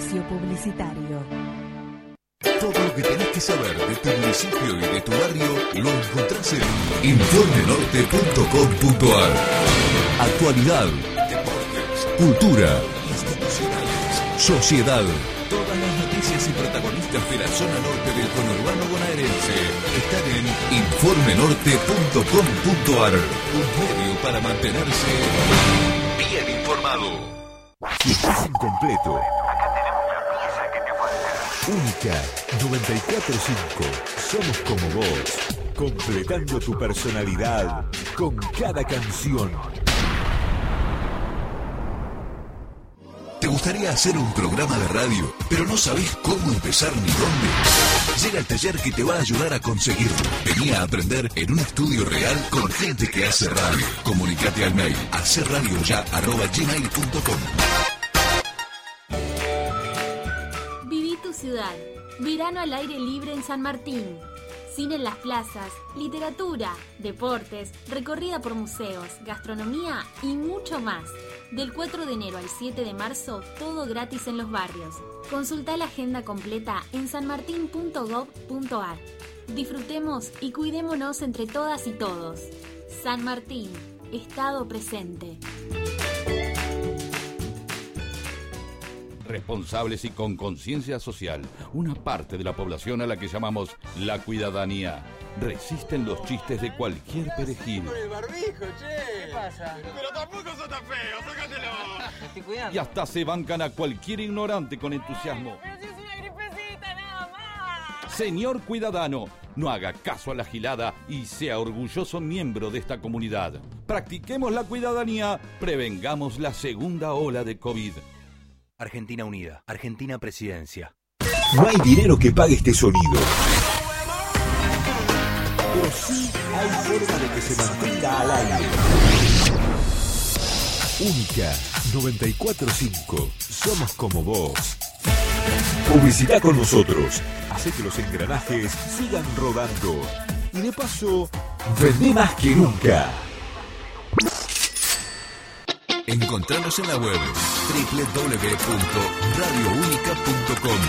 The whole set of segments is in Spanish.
publicitario. Todo lo que tenés que saber de tu municipio y de tu barrio lo encontrás en informenorte.com.ar. Actualidad, deportes, cultura, institucionales, sociedad. Todas las noticias y protagonistas de la zona norte del conurbano bonaerense están en informenorte.com.ar. Un medio para mantenerse bien informado. Si estás incompleto, Única 945. Somos como vos. Completando tu personalidad con cada canción. ¿Te gustaría hacer un programa de radio, pero no sabés cómo empezar ni dónde? Llega el taller que te va a ayudar a conseguirlo. Vení a aprender en un estudio real con gente que hace radio. Comunicate al mail hacerradioya.gmail.com Verano al aire libre en San Martín. Cine en las plazas, literatura, deportes, recorrida por museos, gastronomía y mucho más. Del 4 de enero al 7 de marzo, todo gratis en los barrios. Consulta la agenda completa en sanmartin.gov.ar. Disfrutemos y cuidémonos entre todas y todos. San Martín, Estado presente. Responsables y con conciencia social, una parte de la población a la que llamamos la cuidadanía. Resisten los chistes de cualquier perejil el barbijo, che. ¿Qué pasa? Pero tampoco sos tan feo, sácatelo. Estoy cuidando. y hasta se bancan a cualquier ignorante con entusiasmo. Pero si es una gripecita nada más. Señor Cuidadano, no haga caso a la gilada y sea orgulloso miembro de esta comunidad. Practiquemos la cuidadanía, prevengamos la segunda ola de COVID. Argentina Unida, Argentina Presidencia. No hay dinero que pague este sonido. Pero sí hay forma de que se mantenga al aire. Única 945. Somos como vos. Publicidad con nosotros. Hace que los engranajes sigan rodando. Y de paso, vendé más que nunca. Encontranos en la web www.radiounica.com.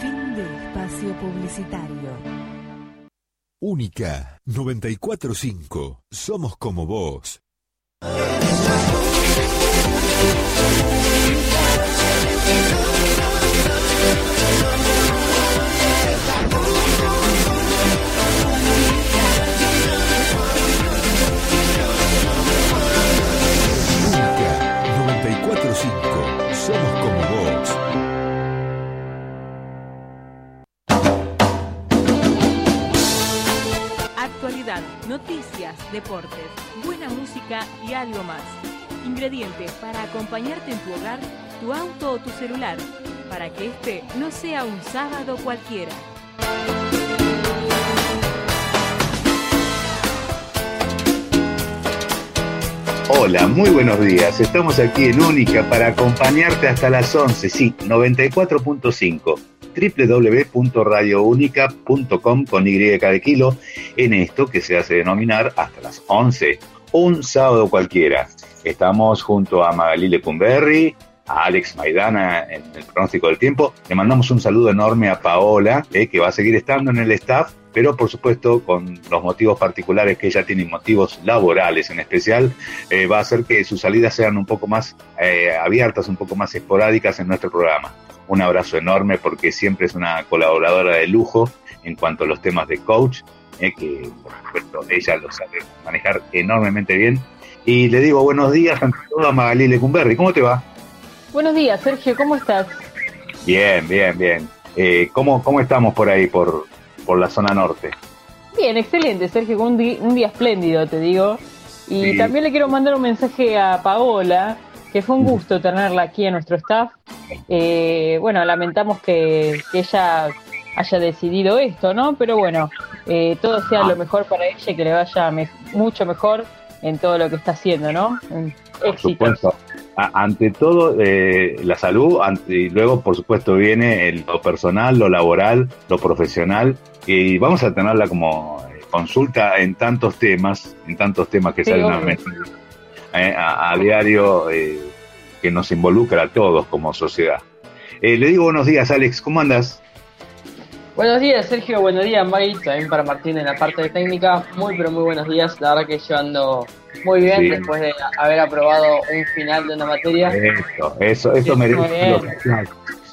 Fin del espacio publicitario. Única 945. Somos como vos. 945. Somos como vos. Actualidad, noticias, deportes, buena música y algo más. Ingredientes para acompañarte en tu hogar, tu auto o tu celular, para que este no sea un sábado cualquiera. Hola, muy buenos días. Estamos aquí en Única para acompañarte hasta las 11, sí, 94.5 www.radiounica.com con Y de kilo en esto que se hace denominar hasta las 11, un sábado cualquiera. Estamos junto a Magalí Lecumberri, a Alex Maidana en el pronóstico del tiempo. Le mandamos un saludo enorme a Paola, eh, que va a seguir estando en el staff, pero por supuesto con los motivos particulares que ella tiene, motivos laborales en especial, eh, va a hacer que sus salidas sean un poco más eh, abiertas, un poco más esporádicas en nuestro programa. Un abrazo enorme porque siempre es una colaboradora de lujo en cuanto a los temas de coach, eh, que por supuesto ella lo sabe manejar enormemente bien. Y le digo buenos días ante todo a Magalí Lecumberri. ¿Cómo te va? Buenos días, Sergio, ¿cómo estás? Bien, bien, bien. Eh, ¿cómo, ¿Cómo estamos por ahí, por, por la zona norte? Bien, excelente, Sergio, un, un día espléndido, te digo. Y Sí. también le quiero mandar un mensaje a Paola, que fue un gusto tenerla aquí en nuestro staff. Eh, bueno, lamentamos que, que ella haya decidido esto, ¿no? Pero bueno, eh, todo sea lo mejor para ella y que le vaya me- mucho mejor en todo lo que está haciendo, ¿no? En- Por supuesto. A- ante todo, eh, la salud, ante- y luego, por supuesto, viene el- lo personal, lo laboral, lo profesional, y vamos a tenerla como eh, consulta en tantos temas, en tantos temas que Sí, salen a, eh, a- a diario, eh, que nos involucra a todos como sociedad. Eh, le digo buenos días, Alex, ¿cómo andas? Buenos días, Sergio. Buenos días, Maggie. También para Martín en la parte de técnica. Muy, pero muy buenos días. La verdad que yo ando muy bien después de haber aprobado un final de una materia. Eso, eso, eso merece los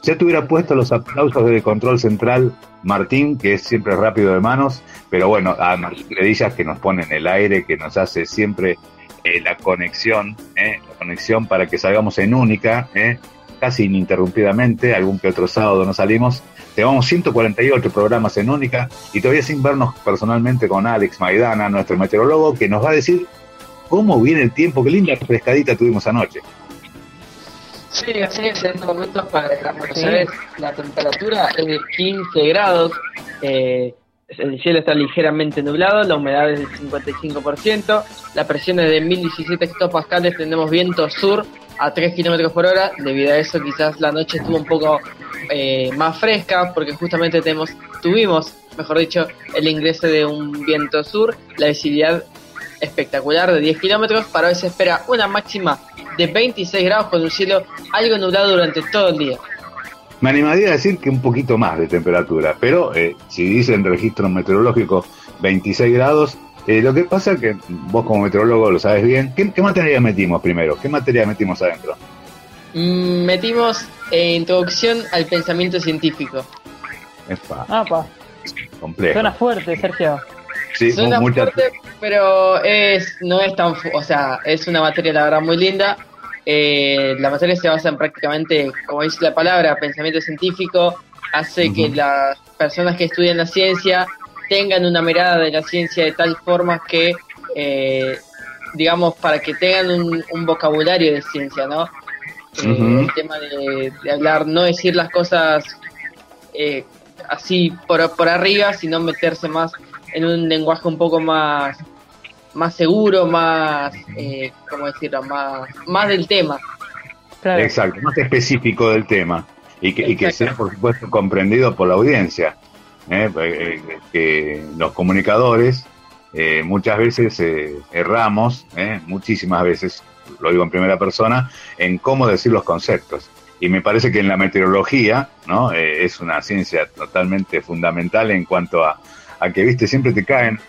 Ya te hubiera puesto los aplausos de control central, Martín, que es siempre rápido de manos, pero bueno, a Martín Credillas que nos pone en el aire, que nos hace siempre eh, la conexión, eh, la conexión para que salgamos en única, eh, casi ininterrumpidamente, algún que otro sábado no salimos. Llevamos 148 programas en única y todavía sin vernos personalmente con Alex Maidana, nuestro meteorólogo, que nos va a decir cómo viene el tiempo, qué linda pescadita tuvimos anoche. Sí, así es, en estos momentos para la, la temperatura es de 15 grados, eh, el cielo está ligeramente nublado, la humedad es del 55%, la presión es de 1017 hectopascales, tenemos viento sur a 3 kilómetros por hora, debido a eso quizás la noche estuvo un poco eh, más fresca, porque justamente tenemos, tuvimos, mejor dicho, el ingreso de un viento sur, la visibilidad espectacular de 10 kilómetros, para hoy se espera una máxima de 26 grados con un cielo algo nublado durante todo el día. Me animaría a decir que un poquito más de temperatura, pero eh, si dicen registro meteorológico 26 grados, eh, lo que pasa es que vos como meteorólogo lo sabes bien. ¿Qué, materia metimos primero? ¿Qué materia metimos adentro? Mm, metimos eh, introducción al pensamiento científico. Ah, pa. Complejo. Suena fuerte, Sergio. Sí, Suena fuerte, pero es no es tan... O sea, es una materia, la verdad, muy linda eh, la materia se basa en prácticamente, como dice la palabra, pensamiento científico, hace que las personas que estudian la ciencia tengan una mirada de la ciencia de tal forma que, eh, digamos, para que tengan un, vocabulario de ciencia, ¿no? Eh, el tema de, hablar, no decir las cosas así por, por arriba, sino meterse más en un lenguaje un poco más más seguro, más, eh, ¿cómo decirlo? Más, más del tema. Exacto, más específico del tema y que, y que sea, por supuesto, comprendido por la audiencia. ¿Eh? Eh, que los comunicadores eh, muchas veces erramos, muchísimas veces, lo digo en primera persona, en cómo decir los conceptos. Y me parece que en la meteorología ¿no? es una ciencia totalmente fundamental en cuanto a, a que, viste, siempre te caen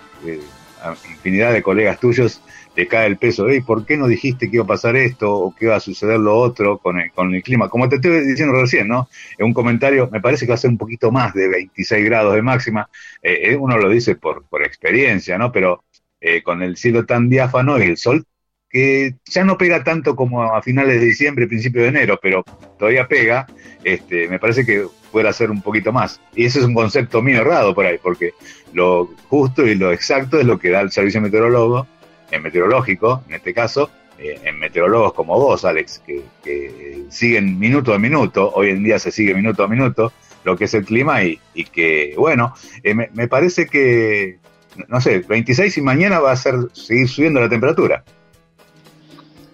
infinidad de colegas tuyos te cae el peso, ¿y ¿por qué no dijiste que iba a pasar esto o que iba a suceder lo otro con el, con el clima? Como te estoy diciendo recién, ¿no? En un comentario, me parece que va a ser un poquito más de 26 grados de máxima, eh, eh, uno lo dice por, por experiencia, ¿no? Pero eh, con el cielo tan diáfano y el sol que ya no pega tanto como a finales de diciembre, principio de enero, pero todavía pega, este, me parece que puede ser un poquito más. Y ese es un concepto mío errado por ahí, porque lo justo y lo exacto es lo que da el servicio meteorólogo, en meteorológico, en este caso, eh, en meteorólogos como vos, Alex, que, siguen minuto a minuto, hoy en día se sigue minuto a minuto, lo que es el clima y, que, bueno, eh, me, parece que, no sé, 26 y mañana va a ser seguir subiendo la temperatura.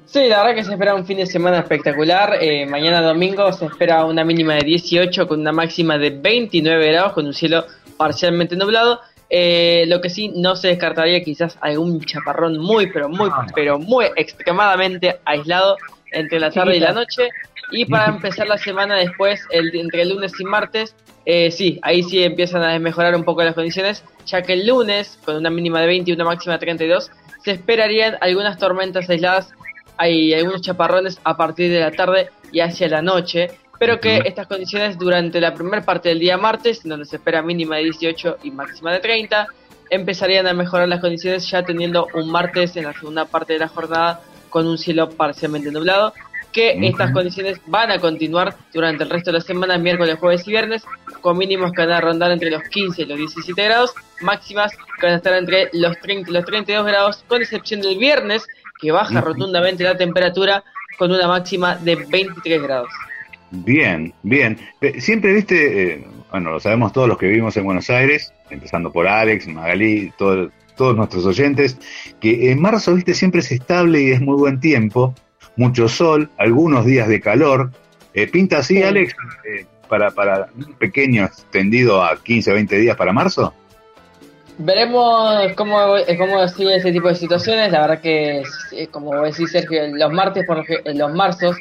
Sí, la verdad que se espera un fin de semana espectacular. Eh, mañana domingo se espera una mínima de 18 con una máxima de 29 grados con un cielo parcialmente nublado. Eh, lo que sí no se descartaría quizás algún chaparrón muy, pero muy, pero muy extremadamente aislado entre la tarde y la noche. Y para empezar la semana después, el, entre el lunes y martes, eh, sí, ahí sí empiezan a mejorar un poco las condiciones, ya que el lunes, con una mínima de 20 y una máxima de 32, se esperarían algunas tormentas aisladas hay algunos chaparrones a partir de la tarde y hacia la noche, pero que estas condiciones durante la primera parte del día martes, donde se espera mínima de 18 y máxima de 30, empezarían a mejorar las condiciones ya teniendo un martes en la segunda parte de la jornada con un cielo parcialmente nublado, que estas condiciones van a continuar durante el resto de la semana, miércoles, jueves y viernes, con mínimos que van a rondar entre los 15 y los 17 grados, máximas que van a estar entre los 30 y los 32 grados, con excepción del viernes, que baja rotundamente la temperatura con una máxima de 23 grados. Bien, bien. Siempre viste, eh, bueno, lo sabemos todos los que vivimos en Buenos Aires, empezando por Alex, Magalí, todos nuestros oyentes, que en marzo, viste, siempre es estable y es muy buen tiempo, mucho sol, algunos días de calor. Eh, ¿Pinta así, Alex, eh, para, para un pequeño extendido a 15 o 20 días para marzo? Veremos cómo, cómo sigue ese tipo de situaciones. La verdad que, como decís Sergio, los martes, por los marzos,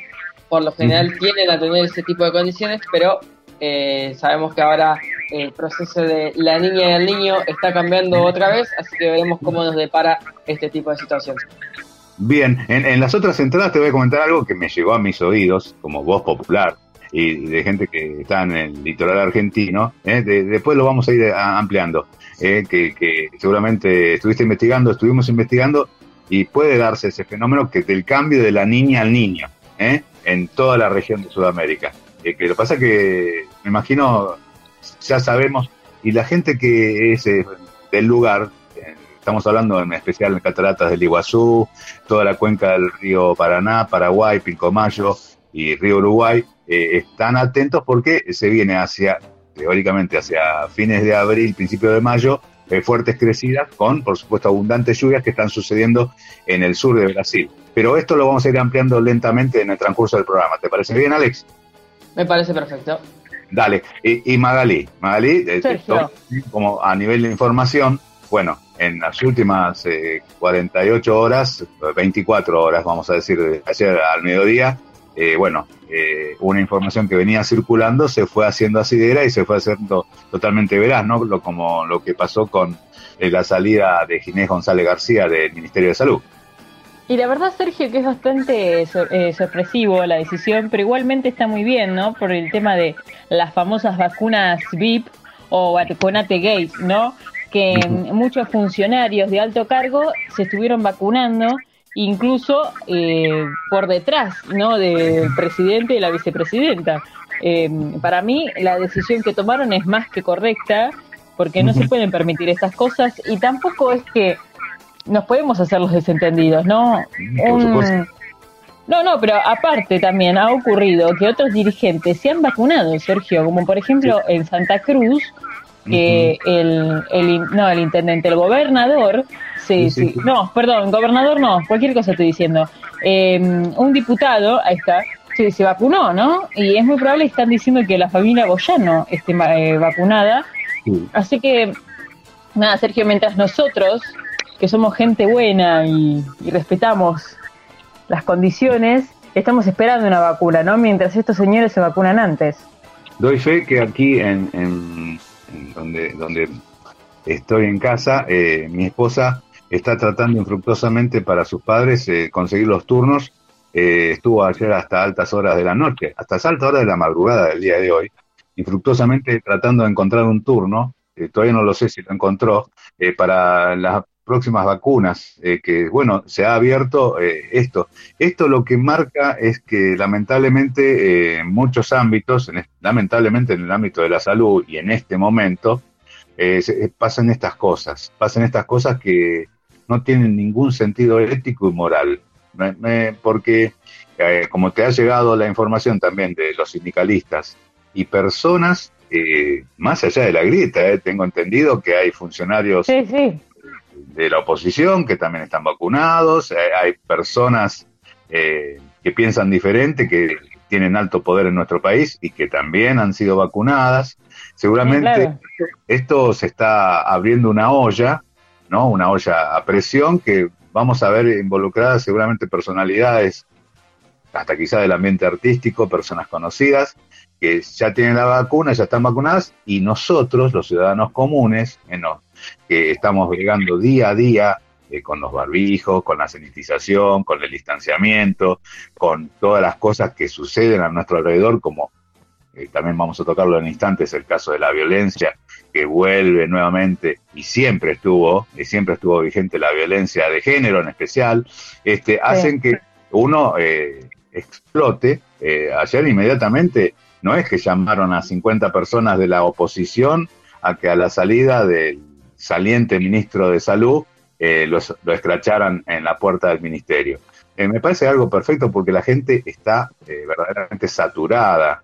por lo general tienden a tener ese tipo de condiciones, pero eh, sabemos que ahora el proceso de la niña y el niño está cambiando otra vez, así que veremos cómo nos depara este tipo de situaciones. Bien, en, las otras entradas te voy a comentar algo que me llegó a mis oídos como voz popular y de gente que está en el litoral argentino. ¿eh? después lo vamos a ir ampliando. ¿eh? que, que, seguramente estuviste investigando, estuvimos investigando y puede darse ese fenómeno que del cambio de la niña al niño ¿eh? En toda la región de Sudamérica. que lo pasa que me imagino ya sabemos y la gente que es del lugar Estamos hablando en especial de cataratas del Iguazú, toda la cuenca del río Paraná, Paraguay, Pilcomayo y río Uruguay. Eh, están atentos porque se viene hacia, teóricamente, hacia fines de abril, principio de mayo, eh, fuertes crecidas con, por supuesto, abundantes lluvias que están sucediendo en el sur de Brasil. Pero esto lo vamos a ir ampliando lentamente en el transcurso del programa. ¿Te parece bien, Alex? Me parece perfecto. Dale. Y, Magalí, Magalí, eh, como a nivel de información, bueno, en las últimas 48 eh, horas, 24 horas, vamos a decir, de ayer al mediodía, eh, bueno, eh, una información que venía circulando se fue haciendo asidera y se fue haciendo totalmente veraz, ¿no? Lo, como lo que pasó con la salida de Ginés González García del Ministerio de Salud. Y la verdad, Sergio, que es bastante sorpresivo la decisión, pero igualmente está muy bien, ¿no? Por el tema de las famosas vacunas VIP o vacunate gays, ¿no? que muchos funcionarios de alto cargo se estuvieron vacunando, incluso eh, por detrás ¿no? del presidente y la vicepresidenta. Em, para mí la decisión que tomaron es más que correcta, porque no se pueden permitir estas cosas y tampoco es que nos podemos hacer los desentendidos, ¿no? no, no, pero aparte también ha ocurrido que otros dirigentes se han vacunado, Sergio, como por ejemplo en Santa Cruz, que el, el, no, el intendente, el gobernador, sí, sí, no, perdón, gobernador no, cualquier cosa estoy diciendo, em, un diputado, ahí está, se, se vacunó, ¿no? Y es muy probable que están diciendo que la familia Boyano esté eh, vacunada. Así que, nada, Sergio, mientras nosotros, que somos gente buena y, respetamos las condiciones, estamos esperando una vacuna, ¿no? Mientras estos señores se vacunan antes. Doy fe que aquí en, en donde, donde estoy en casa, eh, mi esposa está tratando infructuosamente para sus padres eh, conseguir los turnos. Eh, estuvo ayer hasta altas horas de la noche, hasta altas horas de la madrugada del día de hoy, infructuosamente tratando de encontrar un turno, todavía no lo sé si lo encontró, para las próximas vacunas, que bueno, se ha abierto esto. Esto lo que marca es que lamentablemente en muchos ámbitos, lamentablemente en el ámbito de la salud y en este momento, pasan estas cosas, pasan estas cosas que no tienen ningún sentido ético y moral. porque, eh, como te ha llegado la información también de los sindicalistas y personas, eh, más allá de la grieta, eh, tengo entendido que hay funcionarios de la oposición que también están vacunados, hay personas que piensan diferente, que tienen alto poder en nuestro país y que también han sido vacunadas. Seguramente esto se está abriendo una olla ¿no? Una olla a presión que vamos a ver involucradas seguramente personalidades, hasta quizá del ambiente artístico, personas conocidas, que ya tienen la vacuna, ya están vacunadas, y nosotros, los ciudadanos comunes, que estamos llegando día a día eh, con los barbijos, con la sanitización, con el distanciamiento, con todas las cosas que suceden a nuestro alrededor, como eh, también vamos a tocarlo en instantes, el caso de la violencia, que vuelve nuevamente y siempre estuvo, y siempre estuvo vigente la violencia de género en especial, este, hacen que uno eh, explote. Eh, ayer inmediatamente no es que llamaron a 50 personas de la oposición a que a la salida del saliente ministro de Salud eh, lo escracharan en la puerta del ministerio. me parece algo perfecto porque la gente está verdaderamente saturada,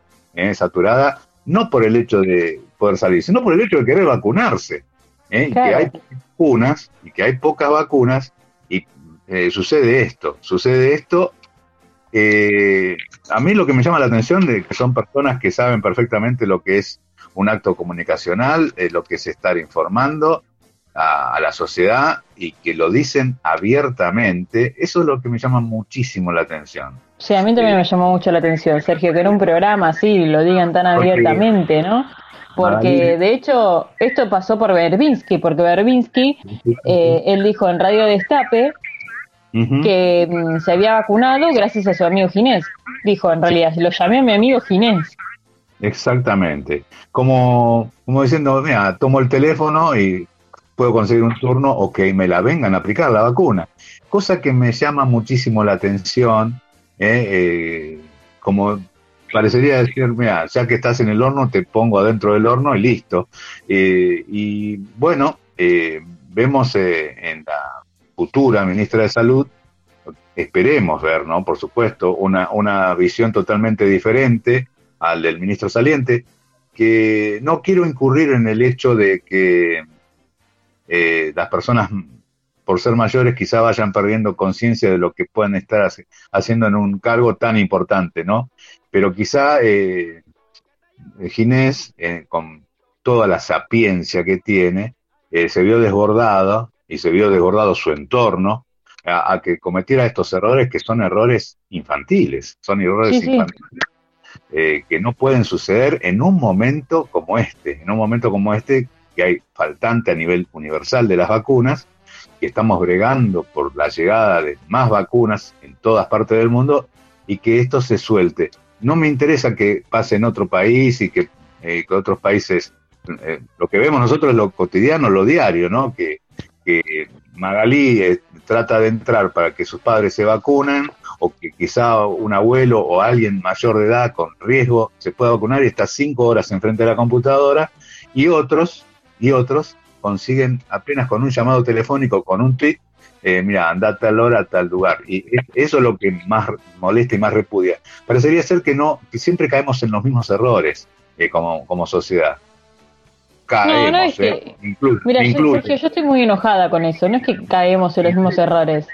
saturada no por el hecho de poder salir, sino por el hecho de querer vacunarse. ¿eh? que hay vacunas y que hay pocas vacunas y eh, sucede esto, sucede esto. Eh, a mí lo que me llama la atención es que son personas que saben perfectamente lo que es un acto comunicacional, lo que es estar informando a, la sociedad y que lo dicen abiertamente, eso es lo que me llama muchísimo la atención. Sí, a mí también me llamó mucho la atención, Sergio, que en un programa así lo digan tan abiertamente, ¿no? Porque de hecho esto pasó por Berbinsky, porque Berbinsky, eh, él dijo en Radio Destape que mm, se había vacunado gracias a su amigo Ginés. Dijo, en realidad, lo llamé a mi amigo Ginés. Exactamente. Como, como diciendo, mira, tomo el teléfono y puedo conseguir un turno o que me la vengan a aplicar la vacuna. Cosa que me llama muchísimo la atención, ¿eh? Eh, como parecería decir, mira, ya que estás en el horno, te pongo adentro del horno y listo. Eh, y bueno, vemos en la futura ministra de Salud, esperemos ver, ¿no? Por supuesto, una, una visión totalmente diferente al del ministro saliente, que no quiero incurrir en el hecho de que eh, las personas por ser mayores quizá vayan perdiendo conciencia de lo que pueden estar haciendo en un cargo tan importante, ¿no? Pero quizá eh, Ginés, eh, con toda la sapiencia que tiene, se vio desbordado y se vio desbordado su entorno a, que cometiera estos errores que son errores infantiles, son errores infantiles. Que no pueden suceder en un momento como este, en un momento como este que hay faltante a nivel universal de las vacunas, que estamos bregando por la llegada de más vacunas en todas partes del mundo y que esto se suelte. No me interesa que pase en otro país y que, eh, otros países, eh, lo que vemos nosotros es lo cotidiano, lo diario, ¿no? Que, que Magalí eh, trata de entrar para que sus padres se vacunen o que quizá un abuelo o alguien mayor de edad con riesgo se pueda vacunar y está cinco horas enfrente de la computadora y otros y otros consiguen apenas con un llamado telefónico, con un tweet, eh, mira, anda a tal hora a tal lugar. Y eso es lo que más molesta y más repudia. Parecería ser que no, que siempre caemos en los mismos errores eh, como, como sociedad. Caemos, no, no es que, eh, mira, yo, yo estoy muy enojada con eso, no es que caemos en los mismos errores.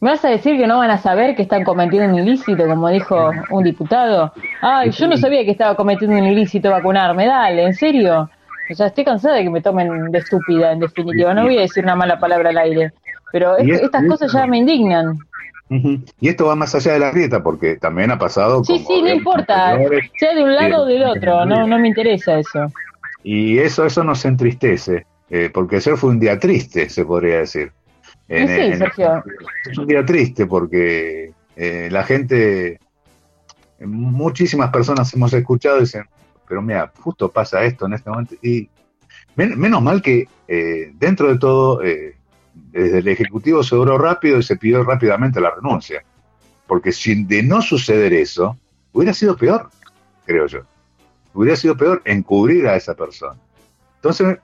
¿Me vas a decir que no van a saber que están cometiendo un ilícito, como dijo un diputado? Ay, yo no sabía que estaba cometiendo un ilícito vacunarme, dale, ¿en serio? O sea, estoy cansada de que me tomen de estúpida, en definitiva. No voy a decir una mala palabra al aire. Pero estas cosas ya me indignan. Y esto va más allá de la grieta, porque también ha pasado. Sí, sí, no importa. Sea de un lado o del otro, no, no me interesa eso. Y eso, eso nos entristece, eh, porque ayer fue un día triste, se podría decir. Sí, Sergio. Es un día triste porque eh, la gente, muchísimas personas hemos escuchado y dicen, pero mira, justo pasa esto en este momento. Y menos mal que eh, dentro de todo, eh, desde el Ejecutivo se obró rápido y se pidió rápidamente la renuncia. Porque si de no suceder eso, hubiera sido peor, creo yo. Hubiera sido peor encubrir a esa persona. Entonces,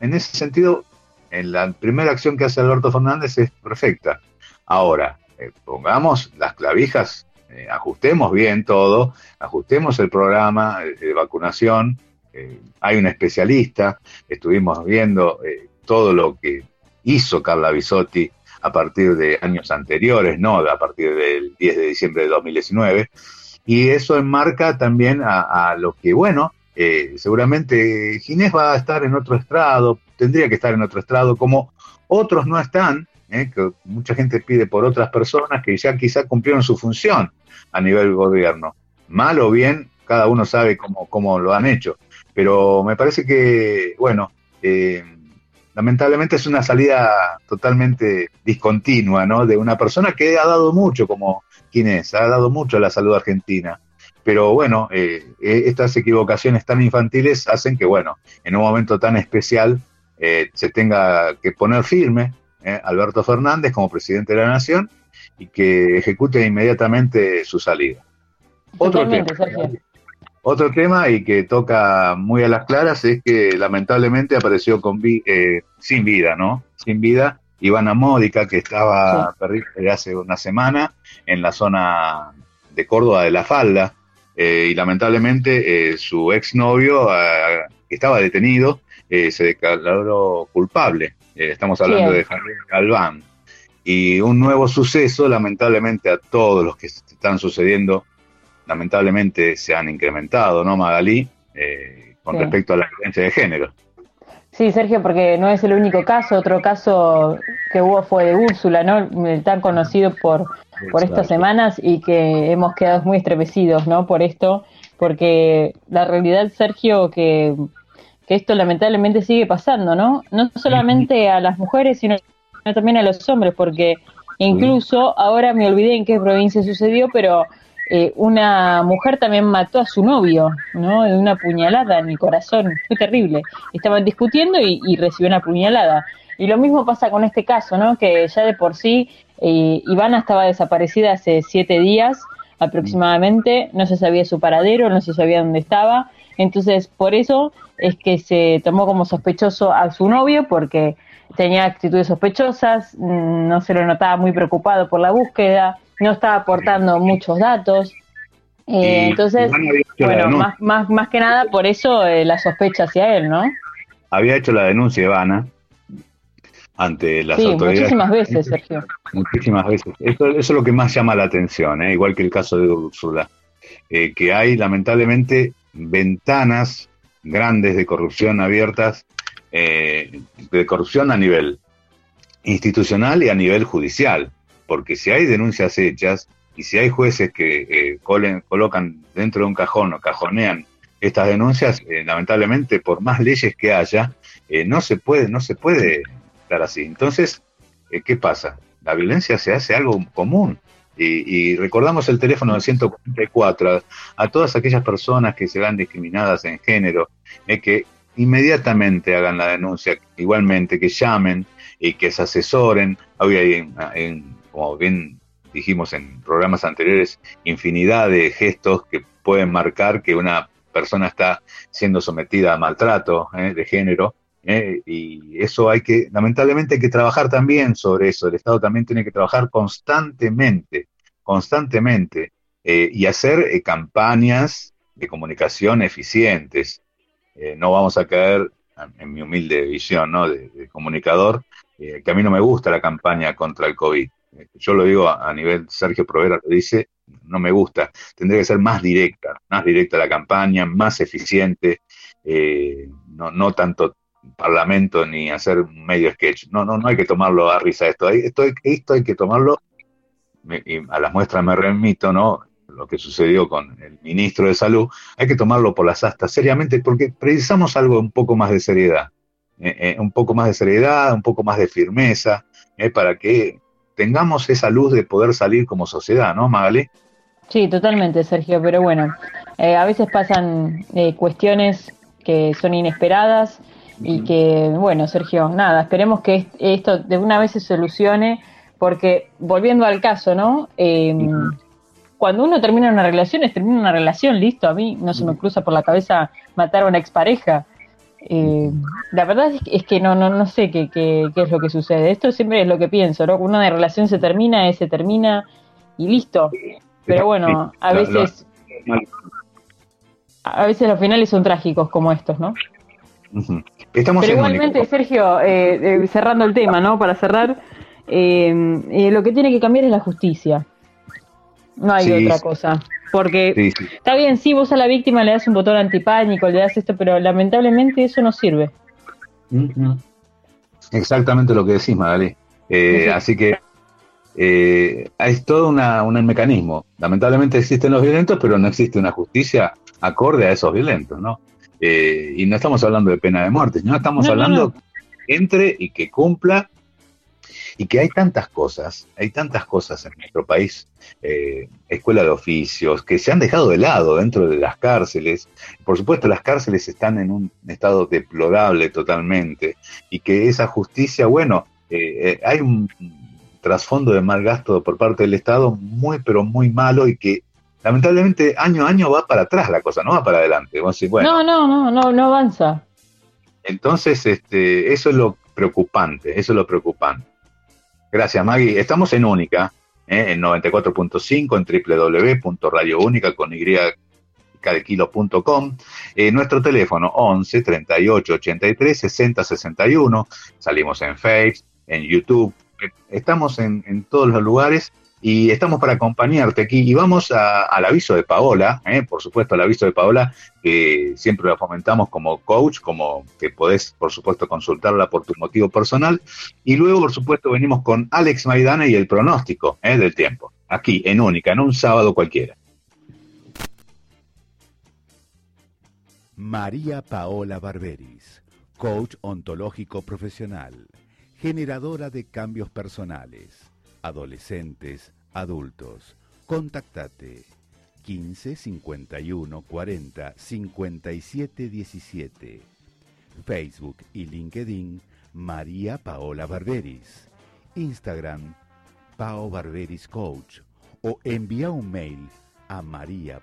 en ese sentido, en la primera acción que hace Alberto Fernández es perfecta. Ahora, eh, pongamos las clavijas eh, ajustemos bien todo, ajustemos el programa de vacunación. Eh, hay un especialista, estuvimos viendo eh, todo lo que hizo Carla Bisotti a partir de años anteriores, no a partir del 10 de diciembre de 2019, y eso enmarca también a, lo que, bueno, seguramente Ginés va a estar en otro estrado, tendría que estar en otro estrado, como otros no están, que mucha gente pide por otras personas que ya quizá cumplieron su función a nivel gobierno. Mal o bien, cada uno sabe cómo, cómo lo han hecho. Pero me parece que, bueno, eh, lamentablemente es una salida totalmente discontinua, ¿no? De una persona que ha dado mucho, como quien es, ha dado mucho a la salud argentina. Pero bueno, eh, eh, estas equivocaciones tan infantiles hacen que, bueno, en un momento tan especial se tenga que poner firme Alberto Fernández como presidente de la Nación y que ejecute inmediatamente su salida. Otro tema, otro tema y que toca muy a las claras es que lamentablemente apareció con eh, sin vida, ¿no? Sin vida Ivana Módica, que estaba perdida hace una semana en la zona de Córdoba de la Falda, eh, y lamentablemente eh, su exnovio, que estaba detenido, se declaró culpable. estamos hablando de Javier Galván. Y un nuevo suceso, lamentablemente a todos los que están sucediendo, lamentablemente se han incrementado, ¿no, Magalí? Eh, con respecto a la violencia de género. Sí, Sergio, porque no es el único caso. Otro caso que hubo fue de Úrsula, ¿no? Tan conocido por, por estas semanas y que hemos quedado muy estremecidos, ¿no? Por esto, porque la realidad, Sergio, que, que esto lamentablemente sigue pasando, ¿no? No solamente a las mujeres, sino también a los hombres, porque incluso ahora me olvidé en qué provincia sucedió, pero eh, una mujer también mató a su novio, ¿no? De una puñalada en el corazón, fue terrible. Estaban discutiendo y, recibió una puñalada. Y lo mismo pasa con este caso, ¿no? Que ya de por sí eh, Ivana estaba desaparecida hace siete días aproximadamente, no se sabía su paradero, no se sabía dónde estaba. Entonces, por eso es que se tomó como sospechoso a su novio, porque tenía actitudes sospechosas, mm, no se lo notaba muy preocupado por la búsqueda, no estaba aportando muchos datos. Eh, entonces, bueno, más, más, más que nada por eso eh, la sospecha hacia él, ¿no? Había hecho la denuncia Ivana ante las sí, autoridades. Muchísimas veces, Sergio. Muchísimas veces. Eso, eso, es lo que más llama la atención, ¿eh? igual que el caso de Ursula, que hay lamentablemente ventanas grandes de corrupción abiertas, de corrupción a nivel institucional y a nivel judicial porque si hay denuncias hechas y si hay jueces que eh, colocan dentro de un cajón o cajonean estas denuncias, eh, lamentablemente, por más leyes que haya, eh, no se puede, no se puede estar así. Entonces, ¿qué pasa? La violencia se hace algo común. Y, recordamos el teléfono del 144 a, a, todas aquellas personas que se van discriminadas en género, que inmediatamente hagan la denuncia, igualmente que llamen y que se asesoren. Hoy en, en como bien dijimos en programas anteriores, infinidad de gestos que pueden marcar que una persona está siendo sometida a maltrato ¿eh? de género. ¿Eh? Y eso hay que, lamentablemente hay que trabajar también sobre eso. El Estado también tiene que trabajar constantemente, constantemente, eh, y hacer campañas de comunicación eficientes. no vamos a caer, en mi humilde visión ¿no? de, comunicador, que a mí no me gusta la campaña contra el COVID yo lo digo a, nivel, Sergio Provera lo dice, no me gusta, tendría que ser más directa, más directa la campaña, más eficiente, eh, no, no tanto parlamento ni hacer un medio sketch, no, no, no hay que tomarlo a risa esto, esto, esto hay que tomarlo, y a las muestras me remito, ¿no? lo que sucedió con el ministro de Salud, hay que tomarlo por las astas seriamente porque precisamos algo un poco más de seriedad, eh, eh, un poco más de seriedad, un poco más de firmeza, para que tengamos esa luz de poder salir como sociedad, ¿no, Magali? Sí, totalmente, Sergio, pero bueno, eh, a veces pasan eh, cuestiones que son inesperadas y que, bueno, Sergio, nada, esperemos que esto de una vez se solucione, porque volviendo al caso, ¿no? Em, cuando uno termina una relación, es termina una relación, listo, a mí no se me cruza por la cabeza matar a una expareja. Eh, la verdad es que, no, no, no sé qué, qué, es lo que sucede. Esto siempre es lo que pienso, ¿no? Una relación se termina, se termina y listo. Pero bueno, a veces a veces los finales son trágicos como estos, ¿no? Pero igualmente, Sergio, eh, eh, cerrando el tema, ¿no? Para cerrar, eh, lo que tiene que cambiar es la justicia. No hay otra cosa. Porque está bien, si vos a la víctima le das un botón antipánico, le das esto, pero lamentablemente eso no sirve. Exactamente lo que decís, Magali. Eh, así que eh, es todo una, un mecanismo. Lamentablemente existen los violentos, pero no existe una justicia acorde a esos violentos, ¿no? Eh, y no estamos hablando de pena de muerte, no estamos hablando que entre y que cumpla y que hay tantas cosas, hay tantas cosas en nuestro país, eh, escuela de oficios, que se han dejado de lado dentro de las cárceles. Por supuesto, las cárceles están en un estado deplorable totalmente y que esa justicia, bueno, eh, eh, hay un trasfondo de mal gasto por parte del Estado muy, pero muy malo y que lamentablemente año a año va para atrás la cosa, no va para adelante. no, no, no, no, no avanza. Entonces, este, eso es lo preocupante, eso es lo preocupante. Gracias, Maggie. Estamos en Única, ¿eh? en 94.5, en www.radiounica con y eh, nuestro teléfono 11 38 83 60 61. Salimos en Facebook, en YouTube. Estamos en, todos los lugares y estamos para acompañarte aquí. Y vamos al aviso de Paola, ¿eh? por supuesto, al aviso de Paola, que siempre lo fomentamos como coach, como que podés, por supuesto, consultarla por tu motivo personal. Y luego, por supuesto, venimos con Alex Maidana y el pronóstico ¿eh? del tiempo, aquí en Única, en un sábado cualquiera. María Paola Barberis, coach ontológico profesional, generadora de cambios personales adolescentes, adultos. Contactate 15 51 40 57 17. Facebook y LinkedIn María Paola Barberis. Instagram Pao Barberis Coach o envía un mail a María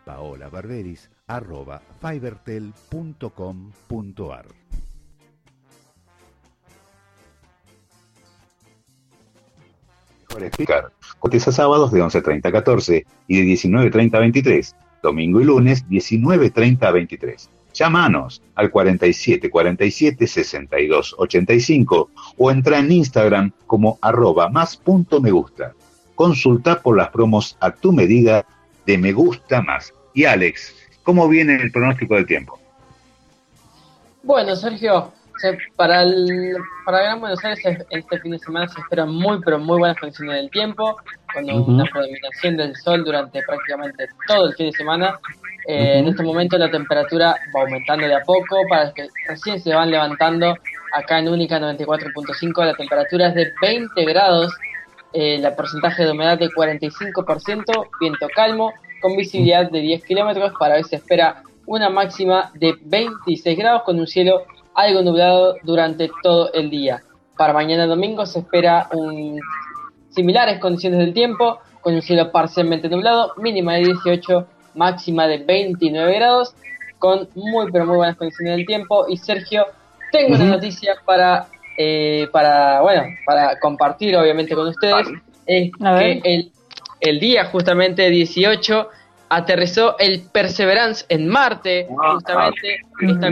explicar. Cotiza sábados de 11.30 a 14 y de 19.30 a 23. Domingo y lunes 19.30 a 23. Llámanos al 47 47 62 85 o entra en Instagram como arroba más punto me gusta. Consulta por las promos a tu medida de me gusta más. Y Alex, ¿cómo viene el pronóstico del tiempo? Bueno, Sergio, para el para Gran Buenos Aires este fin de semana se esperan muy pero muy buenas condiciones del tiempo, con una predominación del sol durante prácticamente todo el fin de semana. Eh, en este momento la temperatura va aumentando de a poco, para que recién se van levantando. Acá en Única 94.5 la temperatura es de 20 grados, eh, la porcentaje de humedad de 45%, viento calmo, con visibilidad de 10 kilómetros, para hoy se espera una máxima de 26 grados con un cielo algo nublado durante todo el día. Para mañana domingo se espera un similares condiciones del tiempo, con un cielo parcialmente nublado, mínima de 18, máxima de 29 grados, con muy pero muy buenas condiciones del tiempo. Y Sergio, tengo una noticia para, eh, para, bueno, para compartir obviamente con ustedes, es que el, el día justamente 18 aterrizó el Perseverance en Marte, ah, justamente esta,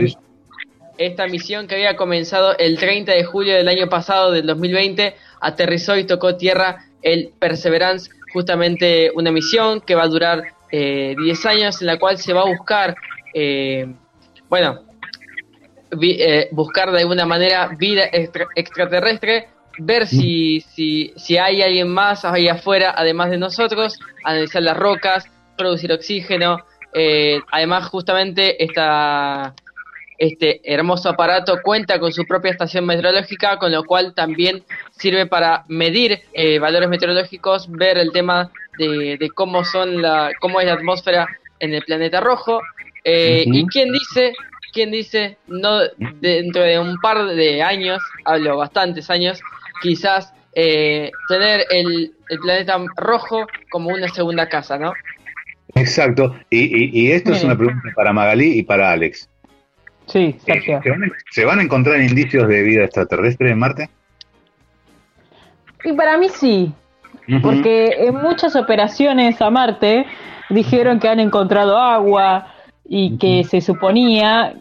esta misión que había comenzado el 30 de julio del año pasado, del 2020, aterrizó y tocó tierra el Perseverance, justamente una misión que va a durar 10 eh, años, en la cual se va a buscar, eh, bueno, eh, buscar de alguna manera vida extraterrestre, ver si, si, si hay alguien más ahí afuera, además de nosotros, analizar las rocas, producir oxígeno. además, justamente esta este hermoso aparato cuenta con su propia estación meteorológica, con lo cual también sirve para medir eh, valores meteorológicos, ver el tema de, cómo son la, cómo es la atmósfera en el planeta rojo. Eh, y quién dice, quién dice, no dentro de un par de años, hablo bastantes años, quizás eh, tener el, el, planeta rojo como una segunda casa, ¿no? Exacto. Y, y esto es una pregunta para Magalí y para Alex. Sí, ¿Se van a encontrar indicios de vida extraterrestre en Marte? Y para mí sí, porque en muchas operaciones a Marte dijeron que han encontrado agua y que se suponía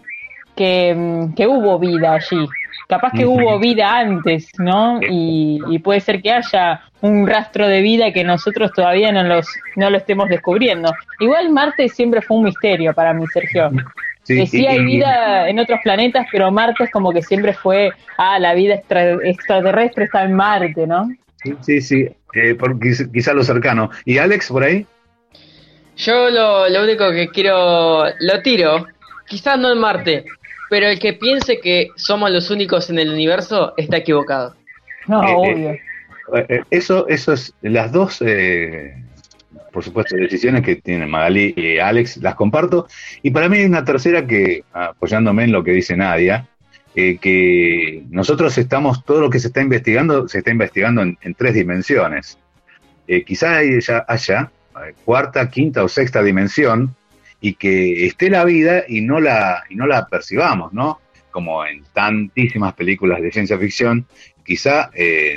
que, mm, que, hubo vida allí. Capaz que hubo vida antes, ¿no? Y, y, puede ser que haya un rastro de vida que nosotros todavía no, los, no lo estemos descubriendo. Igual Marte siempre fue un misterio para mí, Sergio. Sí, sí hay vida en otros planetas, pero Marte es como que siempre fue, ah, la vida extraterrestre está en Marte, ¿no? Sí, sí, eh, por, quizá, lo cercano. ¿Y Alex por ahí? Yo lo, lo único que quiero, lo tiro, quizás no en Marte, pero el que piense que somos los únicos en el universo está equivocado. No, eh, obvio. Eh, eso, eso es, las dos por supuesto, decisiones que tienen Magali y Alex, las comparto. Y para mí hay una tercera que, apoyándome en lo que dice Nadia, eh, que nosotros estamos, todo lo que se está investigando, se está investigando en, tres dimensiones. Eh, quizá haya, eh, cuarta, quinta o sexta dimensión y que esté la vida y no la, y no la percibamos, ¿no? Como en tantísimas películas de ciencia ficción, quizá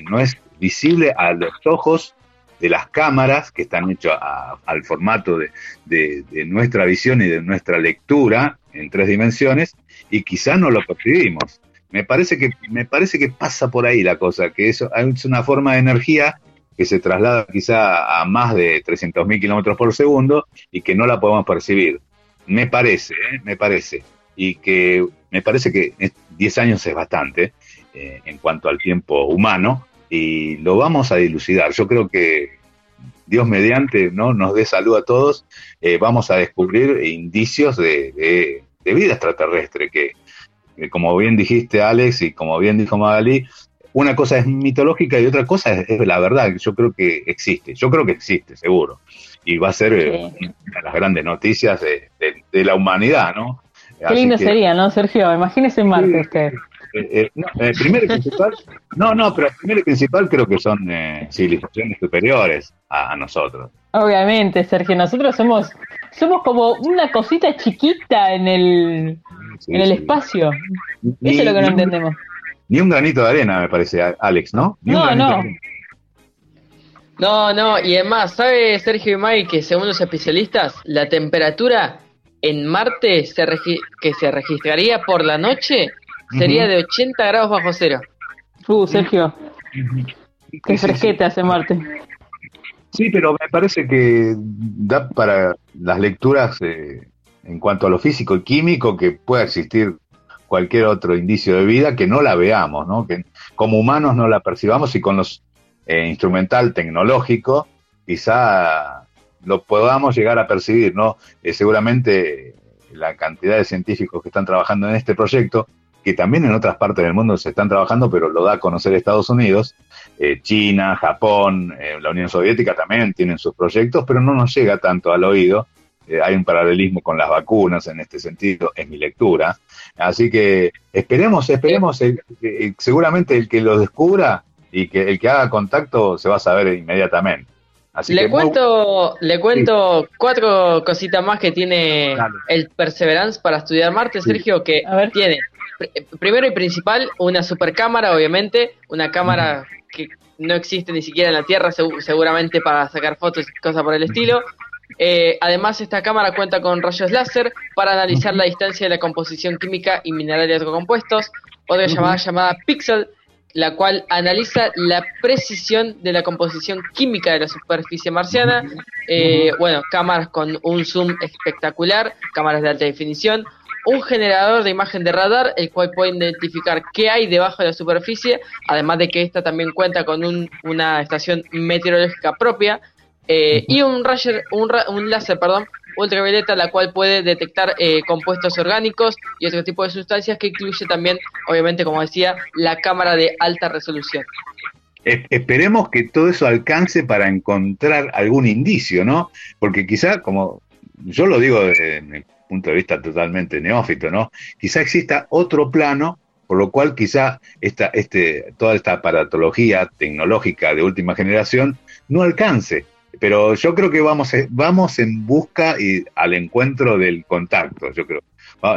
no es visible a los ojos de las cámaras que están hechas al formato de, nuestra visión y de nuestra lectura en tres dimensiones y quizá no lo percibimos. Me parece que, me parece que pasa por ahí la cosa, que eso es una forma de energía que se traslada quizá a más de 300.000 kilómetros por segundo y que no la podemos percibir. Me parece, ¿eh? me parece. Y que me parece que 10 años es bastante eh, en cuanto al tiempo humano y lo vamos a dilucidar. Yo creo que Dios mediante no nos dé salud a todos, eh, vamos a descubrir indicios de, vida extraterrestre que, como bien dijiste Alex y como bien dijo Magali, una cosa es mitológica y otra cosa es, la verdad. Yo creo que existe, yo creo que existe, seguro. Y va a ser eh, una de las grandes noticias de, la humanidad, ¿no? Qué lindo sería, ¿no, Sergio? Imagínese en Marte usted. Eh, no, primero y principal, no, no, pero primero y principal creo que son civilizaciones superiores a, nosotros. Obviamente, Sergio, nosotros somos somos como una cosita chiquita en el, en el espacio. Eso es lo que no entendemos. Ni un granito de arena, me parece, Alex, ¿no? no, no. No, no, y además, ¿sabe Sergio y May que según los especialistas, la temperatura en Marte se que se registraría por la noche sería de 80 grados bajo cero? Uh, Sergio, qué fresquete hace Marte. Sí, pero me parece que da para las lecturas eh, en cuanto a lo físico y químico que pueda existir cualquier otro indicio de vida que no la veamos, ¿no? que como humanos no la percibamos y con los eh, instrumental tecnológico quizá lo podamos llegar a percibir, ¿no? Eh, seguramente la cantidad de científicos que están trabajando en este proyecto, que también en otras partes del mundo se están trabajando, pero lo da a conocer Estados Unidos, eh, China, Japón, la Unión Soviética también tienen sus proyectos, pero no nos llega tanto al oído. Eh, hay un paralelismo con las vacunas en este sentido, es mi lectura. Así que esperemos, esperemos, seguramente el que lo descubra y que el que haga contacto se va a saber inmediatamente. Así le cuento, le cuento cuatro cositas más que tiene el Perseverance para estudiar Marte, Sergio, que tiene primero y principal una super cámara, obviamente, una cámara que no existe ni siquiera en la Tierra, seguramente para sacar fotos y cosas por el estilo. Eh, además, esta cámara cuenta con rayos láser para analizar la distancia de la composición química y minerales de compuestos. Otra llamada llamada Pixel, la cual analiza la precisión de la composición química de la superficie marciana. Eh, bueno, cámaras con un zoom espectacular, cámaras de alta definición, un generador de imagen de radar, el cual puede identificar qué hay debajo de la superficie, además de que esta también cuenta con una estación meteorológica propia, eh, y un, un, un, láser perdón, ultravioleta, la cual puede detectar eh, compuestos orgánicos y otro tipo de sustancias que incluye también, obviamente, como decía, la cámara de alta resolución. Esperemos que todo eso alcance para encontrar algún indicio, ¿no? Porque quizá, como yo lo digo mi punto de vista totalmente neófito, ¿no? Quizá exista otro plano por lo cual quizá esta, este, toda esta aparatología tecnológica de última generación no alcance pero yo creo que vamos, vamos en busca y al encuentro del contacto, yo creo.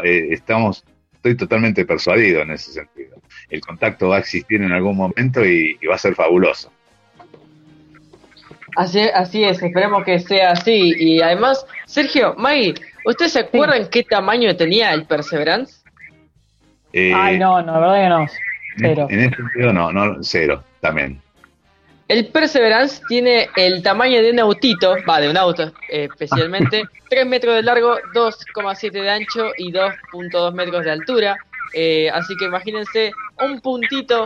Eh, estamos, estoy totalmente persuadido en ese sentido. El contacto va a existir en algún momento y, va a ser fabuloso. Así, así es, esperemos que sea así. Y además, Sergio, Maggie, ¿ustedes se acuerdan qué tamaño tenía el Perseverance? Eh, Ay, no, no, la verdad que no. Cero. En, en ese sentido, no, no, cero, también. El Perseverance tiene el tamaño de un autito, va, de un auto eh, especialmente, 3 metros de largo, 2,7 de ancho y 2.2 metros de altura. Eh, así que imagínense un puntito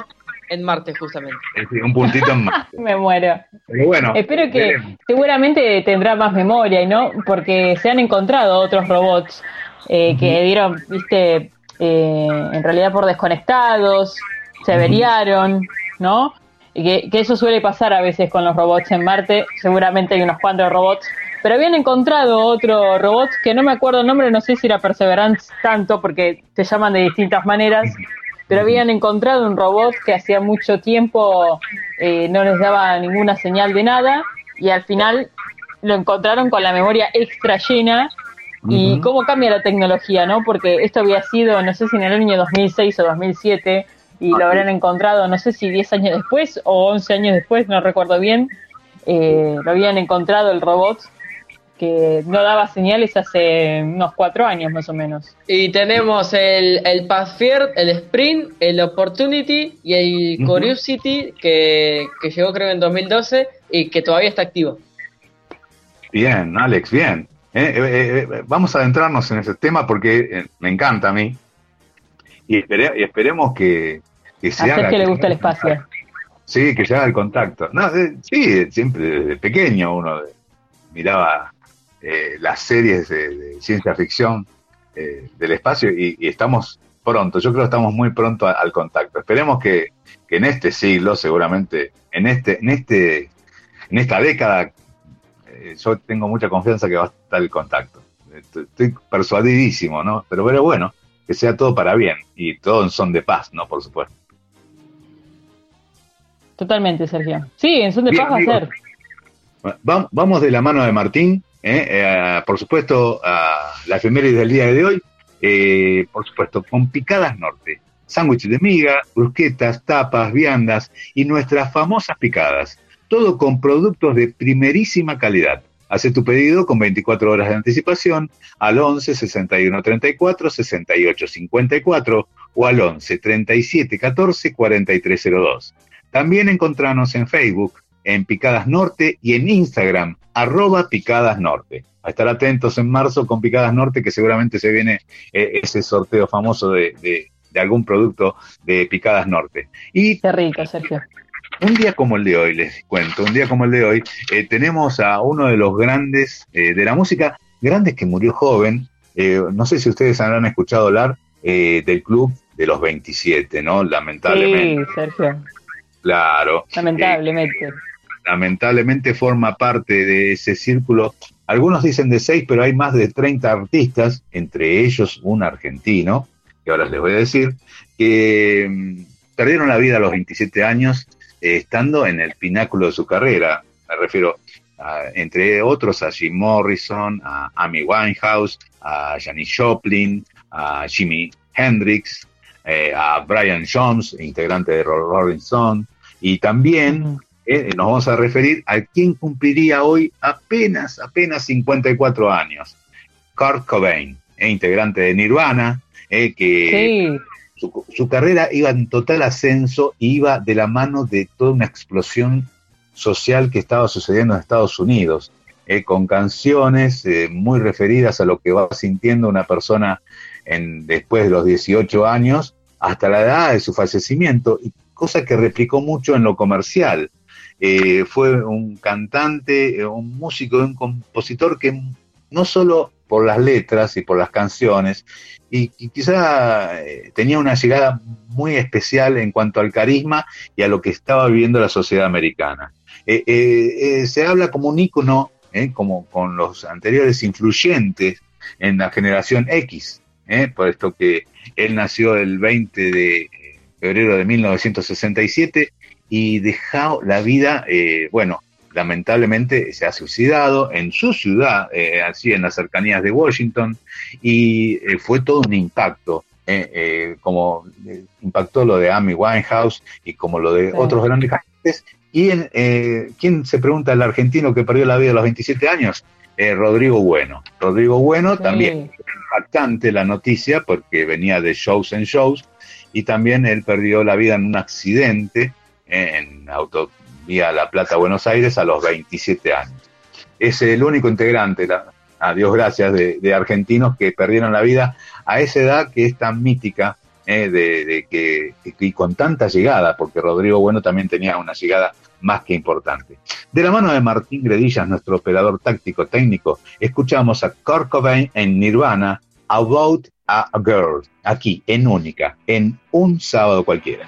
en Marte, justamente. un puntito en Marte. Me muero. Pero bueno. Espero que seguramente tendrá más memoria, y ¿no? Porque se han encontrado otros robots eh, que dieron, viste, en realidad por desconectados, se averiaron, ¿no? que, eso suele pasar a veces con los robots en Marte, seguramente hay unos cuantos robots, pero habían encontrado otro robot que no me acuerdo el nombre, no sé si era Perseverance tanto, porque se llaman de distintas maneras, pero habían encontrado un robot que hacía mucho tiempo eh, no les daba ninguna señal de nada y al final lo encontraron con la memoria extra llena. Y cómo cambia la tecnología, ¿no? Porque esto había sido, no sé si en el año 2006 o 2007, y lo habrán encontrado, no sé si 10 años después o 11 años después, no recuerdo bien, eh, lo habían encontrado el robot que no daba señales hace unos 4 años más o menos. Y tenemos el, el Pathfinder, el Sprint, el Opportunity y el Curiosity que, que llegó creo en 2012 y que todavía está activo. Bien, Alex, bien. Eh, eh, eh, vamos a adentrarnos en ese tema porque me encanta a mí. Y, esperemos que, que se haga. que le gusta el espacio. Sí, que se haga el contacto. No, sí, siempre desde pequeño uno miraba las series de, ciencia ficción del espacio y, estamos pronto, yo creo que estamos muy pronto al contacto. Esperemos que, que en este siglo, seguramente, en este, en este, en esta década eh, yo tengo mucha confianza que va a estar el contacto. Estoy, persuadidísimo, ¿no? Pero, pero bueno, que sea todo para bien y todo en son de paz, ¿no? Por supuesto. Totalmente, Sergio. Sí, en son de paz va a ser. Vamos de la mano de Martín, ¿eh? Eh, por supuesto, la efeméride del día de hoy, por supuesto, con Picadas Norte, sándwiches de miga, brusquetas, tapas, viandas y nuestras famosas picadas todo con productos de primerísima calidad. Hace tu pedido con 24 horas de anticipación al 11 61 34 68 54 o al 11 37 14 43 02. También encontranos en Facebook, en Picadas Norte y en Instagram, arroba Picadas Norte. A estar atentos en marzo con Picadas Norte, que seguramente se viene eh, ese sorteo famoso de, de, algún producto de Picadas Norte. Y, Qué rico, Sergio. Un día como el de hoy, les cuento, un día como el de hoy, eh, tenemos a uno de los grandes eh, de la música, grandes que murió joven. No sé si ustedes habrán escuchado hablar del club de los 27, ¿no? Lamentablemente. Sí, Sergio. Claro. Lamentablemente. Lamentablemente forma parte de ese círculo. Algunos dicen de seis, pero hay más de 30 artistas, entre ellos un argentino, que ahora les voy a decir, que mm, perdieron la vida a los 27 años eh, estando en el pináculo de su carrera. Me refiero, entre otros, a Jim Morrison, a Amy Winehouse, a Janis Joplin, a Jimi Hendrix, eh, a Brian Jones, integrante de Rolling Stone, y también eh, nos vamos a referir a quien cumpliría hoy apenas, apenas 54 años, Kurt Cobain, integrante de Nirvana, que su, carrera iba en total ascenso y iba de la mano de toda una explosión social que estaba sucediendo en Estados Unidos, eh, con canciones eh, muy referidas a lo que va sintiendo una persona en, después de los 18 años hasta la edad de su fallecimiento, y cosa que replicó mucho en lo comercial. Eh, fue un cantante, un músico, un compositor que no solo por las letras y por las canciones, y, quizá eh, tenía una llegada muy especial en cuanto al carisma y a lo que estaba viviendo la sociedad americana. Eh, eh, se habla como un ícono, como con los anteriores influyentes en la generación X, por esto que él nació el 20 de febrero de 1967 y dejó la vida, bueno, lamentablemente se ha suicidado en su ciudad, eh, así en las cercanías de Washington, y eh, fue todo un impacto, eh, como impactó lo de Amy Winehouse y como lo de otros grandes cantantes. ¿Y en, quién se pregunta el argentino que perdió la vida a los 27 años? Rodrigo Bueno. Rodrigo Bueno también impactante la noticia porque venía de shows en shows y también él perdió la vida en un accidente en auto vía La Plata, Buenos Aires, a los 27 años. Es el único integrante, a Dios gracias, de, argentinos que perdieron la vida a esa edad que es tan mítica, eh, de, que, y con tanta llegada, porque Rodrigo Bueno también tenía una llegada más que importante. De la mano de Martín Gredillas, nuestro operador táctico técnico, escuchamos a Kurt en Nirvana, About a Girl, aquí en Única, en un sábado cualquiera.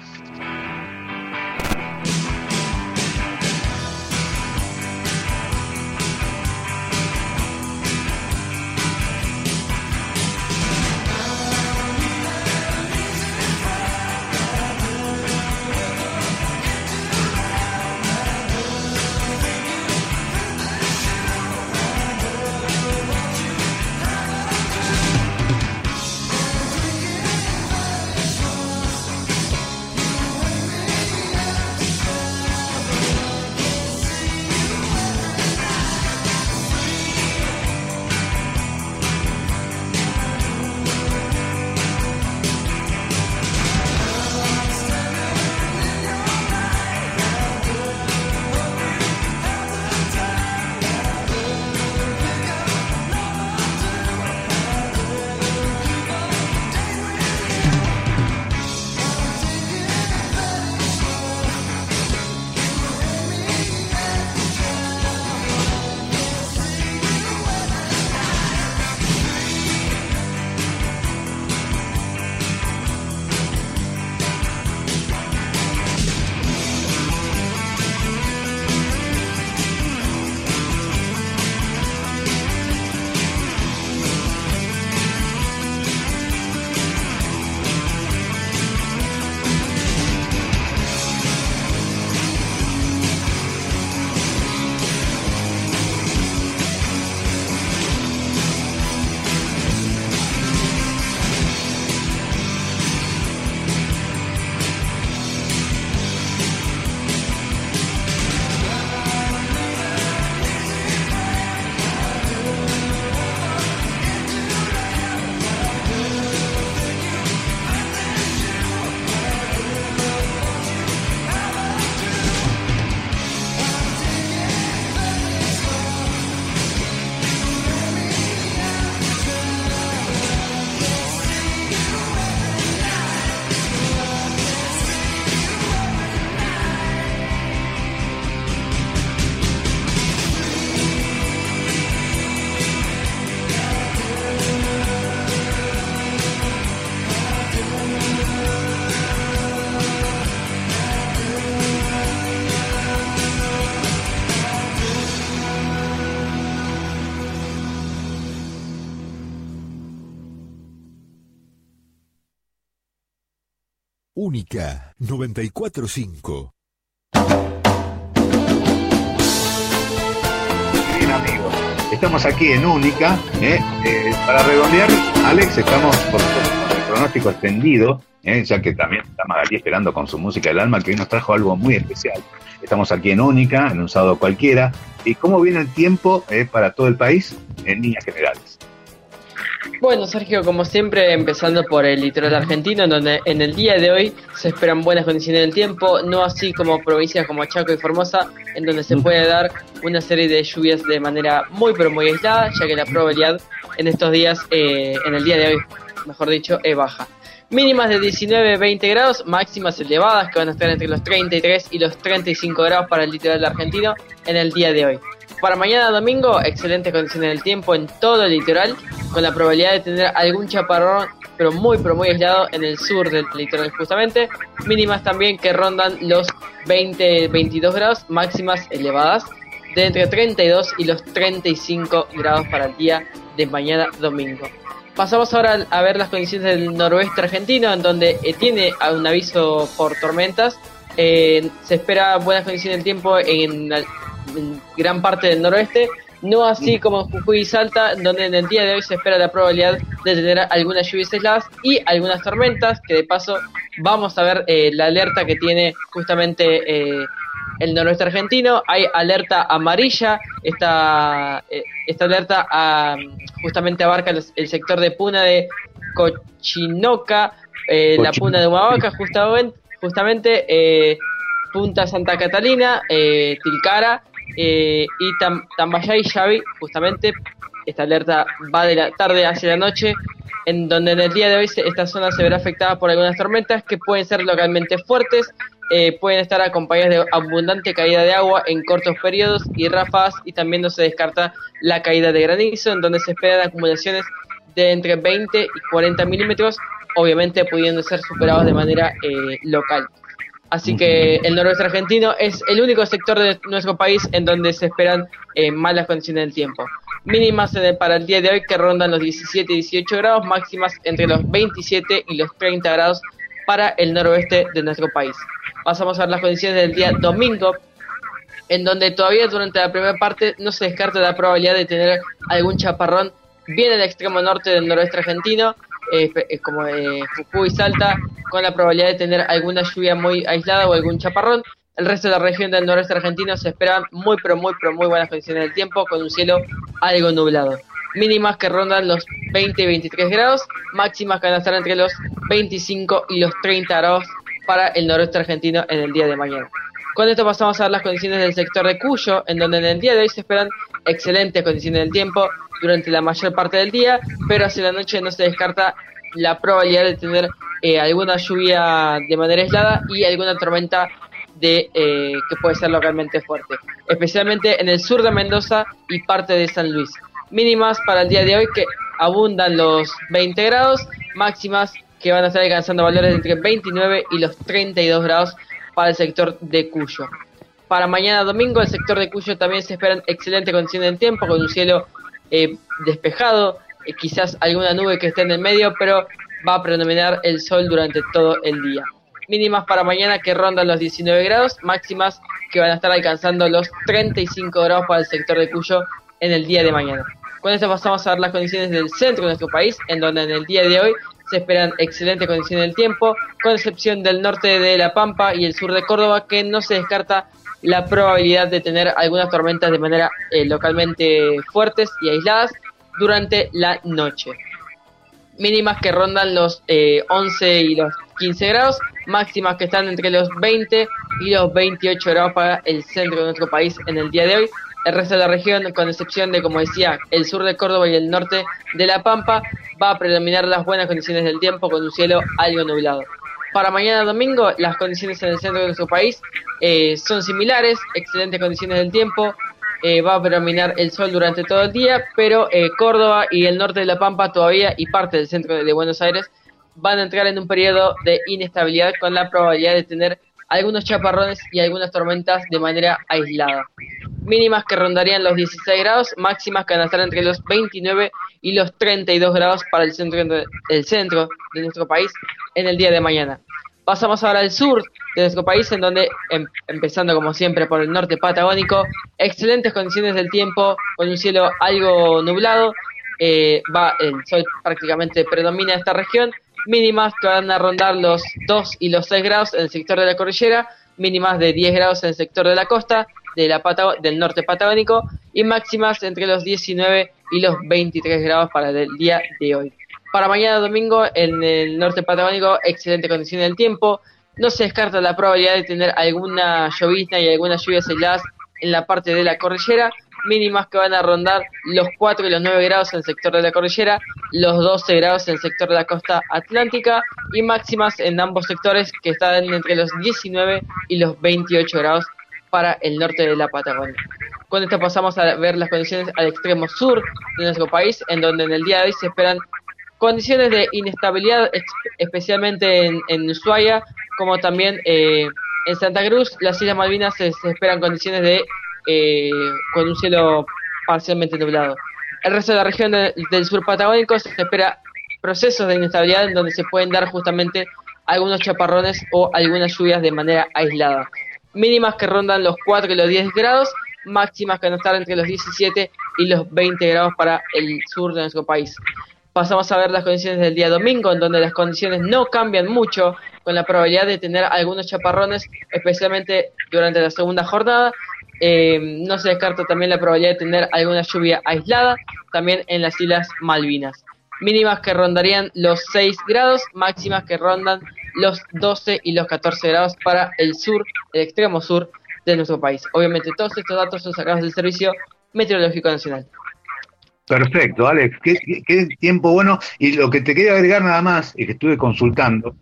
Única 945. Bien amigos, estamos aquí en Única. ¿eh? Eh, para redondear, Alex, estamos por con el pronóstico extendido, ¿eh? ya que también está Magalí esperando con su música del alma, que hoy nos trajo algo muy especial. Estamos aquí en Única, en un sábado cualquiera. ¿Y cómo viene el tiempo para todo el país en líneas generales? Bueno, Sergio, como siempre, empezando por el litoral argentino, en donde en el día de hoy se esperan buenas condiciones del tiempo, no así como provincias como Chaco y Formosa, en donde se puede dar una serie de lluvias de manera muy pero muy aislada, ya que la probabilidad en estos días, eh, en el día de hoy, mejor dicho, es baja. Mínimas de 19-20 grados, máximas elevadas que van a estar entre los 33 y los 35 grados para el litoral argentino en el día de hoy. Para mañana domingo, excelentes condiciones del tiempo en todo el litoral, con la probabilidad de tener algún chaparrón, pero muy, pero muy aislado en el sur del litoral justamente. Mínimas también que rondan los 20-22 grados, máximas elevadas de entre 32 y los 35 grados para el día de mañana domingo. Pasamos ahora a ver las condiciones del noroeste argentino, en donde eh, tiene un aviso por tormentas. Eh, se espera buenas condiciones del tiempo en gran parte del noroeste, no así como Jujuy y Salta, donde en el día de hoy se espera la probabilidad de tener algunas lluvias aisladas y algunas tormentas, que de paso vamos a ver eh, la alerta que tiene justamente eh, el noroeste argentino. Hay alerta amarilla, esta, eh, esta alerta ah, justamente abarca el, sector de Puna de Cochinoca, la Puna de Humahuaca, justamente, justamente Punta Santa Catalina, Tilcara, eh, y Tam y Xavi, justamente, esta alerta va de la tarde hacia la noche, en donde en el día de hoy esta zona se verá afectada por algunas tormentas que pueden ser localmente fuertes, eh, pueden estar acompañadas de abundante caída de agua en cortos periodos y ráfagas, y también no se descarta la caída de granizo, en donde se esperan acumulaciones de entre 20 y 40 milímetros, obviamente pudiendo ser superados de manera eh, local. Así que el noroeste argentino es el único sector de nuestro país en donde se esperan eh, malas condiciones del tiempo. Mínimas para el día de hoy que rondan los 17 y 18 grados, máximas entre los 27 y los 30 grados para el noroeste de nuestro país. Pasamos a ver las condiciones del día domingo, en donde todavía durante la primera parte no se descarta la probabilidad de tener algún chaparrón bien en el extremo norte del noroeste argentino, eh, como eh, Jujuy, Salta, con la probabilidad de tener alguna lluvia muy aislada o algún chaparrón. El resto de la región del noreste argentino se esperan muy, pero muy, pero muy buenas condiciones del tiempo, con un cielo algo nublado. Mínimas que rondan los 20 y 23 grados, máximas que van a estar entre los 25 y los 30 grados para el noroeste argentino en el día de mañana. Con esto pasamos a ver las condiciones del sector de Cuyo, en donde en el día de hoy se esperan excelentes condiciones del tiempo durante la mayor parte del día, pero hacia la noche no se descarta la probabilidad de tener eh, alguna lluvia de manera aislada y alguna tormenta de eh, que puede ser localmente fuerte, especialmente en el sur de Mendoza y parte de San Luis. Mínimas para el día de hoy que abundan los 20 grados, máximas que van a estar alcanzando valores entre 29 y los 32 grados para el sector de Cuyo. Para mañana domingo, el sector de Cuyo también se esperan excelentes condiciones del tiempo, con un cielo eh, despejado, eh, quizás alguna nube que esté en el medio, pero va a predominar el sol durante todo el día. Mínimas para mañana que rondan los 19 grados, máximas que van a estar alcanzando los 35 grados para el sector de Cuyo en el día de mañana. Con esto pasamos a ver las condiciones del centro de nuestro país, en donde en el día de hoy se esperan excelentes condiciones del tiempo, con excepción del norte de La Pampa y el sur de Córdoba, que no se descarta la probabilidad de tener algunas tormentas de manera eh, localmente fuertes y aisladas durante la noche. Mínimas que rondan los 11 eh, y los 15 grados, máximas que están entre los 20 y los 28 grados para el centro de nuestro país en el día de hoy. El resto de la región, con excepción de, como decía, el sur de Córdoba y el norte de La Pampa, va a predominar las buenas condiciones del tiempo con un cielo algo nublado. Para mañana domingo, las condiciones en el centro de nuestro país eh, son similares, excelentes condiciones del tiempo, eh, va a predominar el sol durante todo el día, pero eh, Córdoba y el norte de La Pampa todavía y parte del centro de Buenos Aires van a entrar en un periodo de inestabilidad con la probabilidad de tener algunos chaparrones y algunas tormentas de manera aislada. Mínimas que rondarían los 16 grados, máximas que van a estar entre los 29 y los 32 grados para el centro, el centro de nuestro país en el día de mañana. Pasamos ahora al sur de nuestro país, en donde, em, empezando como siempre por el norte patagónico, excelentes condiciones del tiempo, con un cielo algo nublado, eh, va el sol prácticamente predomina esta región, mínimas que van a rondar los 2 y los 6 grados en el sector de la cordillera, mínimas de 10 grados en el sector de la costa, del norte patagónico, y máximas entre los 19 y los 23 grados para el día de hoy. Para mañana domingo en el norte patagónico, excelente condición del tiempo. No se descarta la probabilidad de tener alguna llovizna y algunas lluvias aisladas en la parte de la cordillera, mínimas que van a rondar los 4 y los 9 grados en el sector de la cordillera, los 12 grados en el sector de la costa atlántica y máximas en ambos sectores que están entre los 19 y los 28 grados para el norte de la Patagonia. Con esto pasamos a ver las condiciones al extremo sur de nuestro país, en donde en el día de hoy se esperan condiciones de inestabilidad, especialmente en, en Ushuaia, como también eh, en Santa Cruz, las Islas Malvinas se, esperan condiciones de eh, con un cielo parcialmente nublado. El resto de la región del sur patagónico se espera procesos de inestabilidad en donde se pueden dar justamente algunos chaparrones o algunas lluvias de manera aislada. Mínimas que rondan los 4 y los 10 grados, máximas que van a estar entre los 17 y los 20 grados para el sur de nuestro país pasamos a ver las condiciones del día domingo, en donde las condiciones no cambian mucho, con la probabilidad de tener algunos chaparrones, especialmente durante la segunda jornada. Eh, no se descarta también la probabilidad de tener alguna lluvia aislada, también en las Islas Malvinas. Mínimas que rondarían los 6 grados, máximas que rondan los 12 y los 14 grados para el sur, el extremo sur de nuestro país. Obviamente todos estos datos son sacados del Servicio Meteorológico Nacional. Perfecto, Alex, qué, tiempo bueno. Y lo que te quería agregar nada más, es que estuve consultando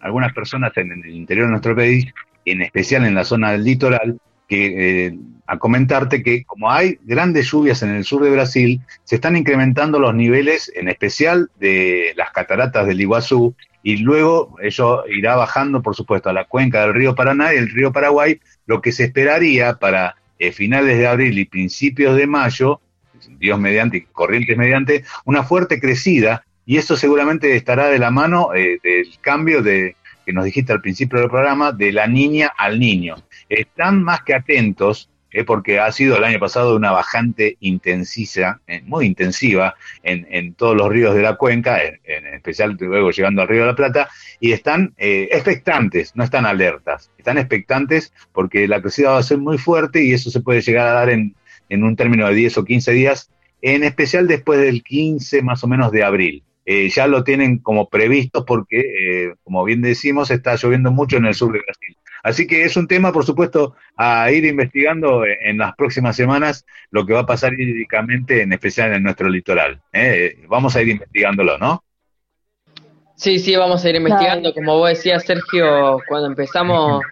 algunas personas en el interior de nuestro país, en especial en la zona del litoral, que eh, a comentarte que como hay grandes lluvias en el sur de Brasil, se están incrementando los niveles, en especial de las cataratas del Iguazú, y luego eso irá bajando, por supuesto, a la cuenca del río Paraná y el río Paraguay, lo que se esperaría para eh, finales de abril y principios de mayo, Dios mediante y corrientes mediante, una fuerte crecida y eso seguramente estará de la mano eh, del cambio de que nos dijiste al principio del programa, de la niña al niño. Están más que atentos, eh, porque ha sido el año pasado una bajante intensiva, eh, muy intensiva en, todos los ríos de la cuenca, en, especial luego llegando al río de la Plata, y están expectantes, no están alertas, están expectantes porque la crecida va a ser muy fuerte y eso se puede llegar a dar en, en un término de 10 o 15 días, en especial después del 15 más o menos de abril. Eh, ya lo tienen como previsto porque, eh, como bien decimos, está lloviendo mucho en el sur de Brasil. Así que es un tema, por supuesto, a ir investigando en las próximas semanas lo que va a pasar hídricamente, en especial en nuestro litoral. ¿eh? Vamos a ir investigándolo, ¿no? Sí, sí, vamos a ir investigando. Como vos decías, Sergio, cuando empezamos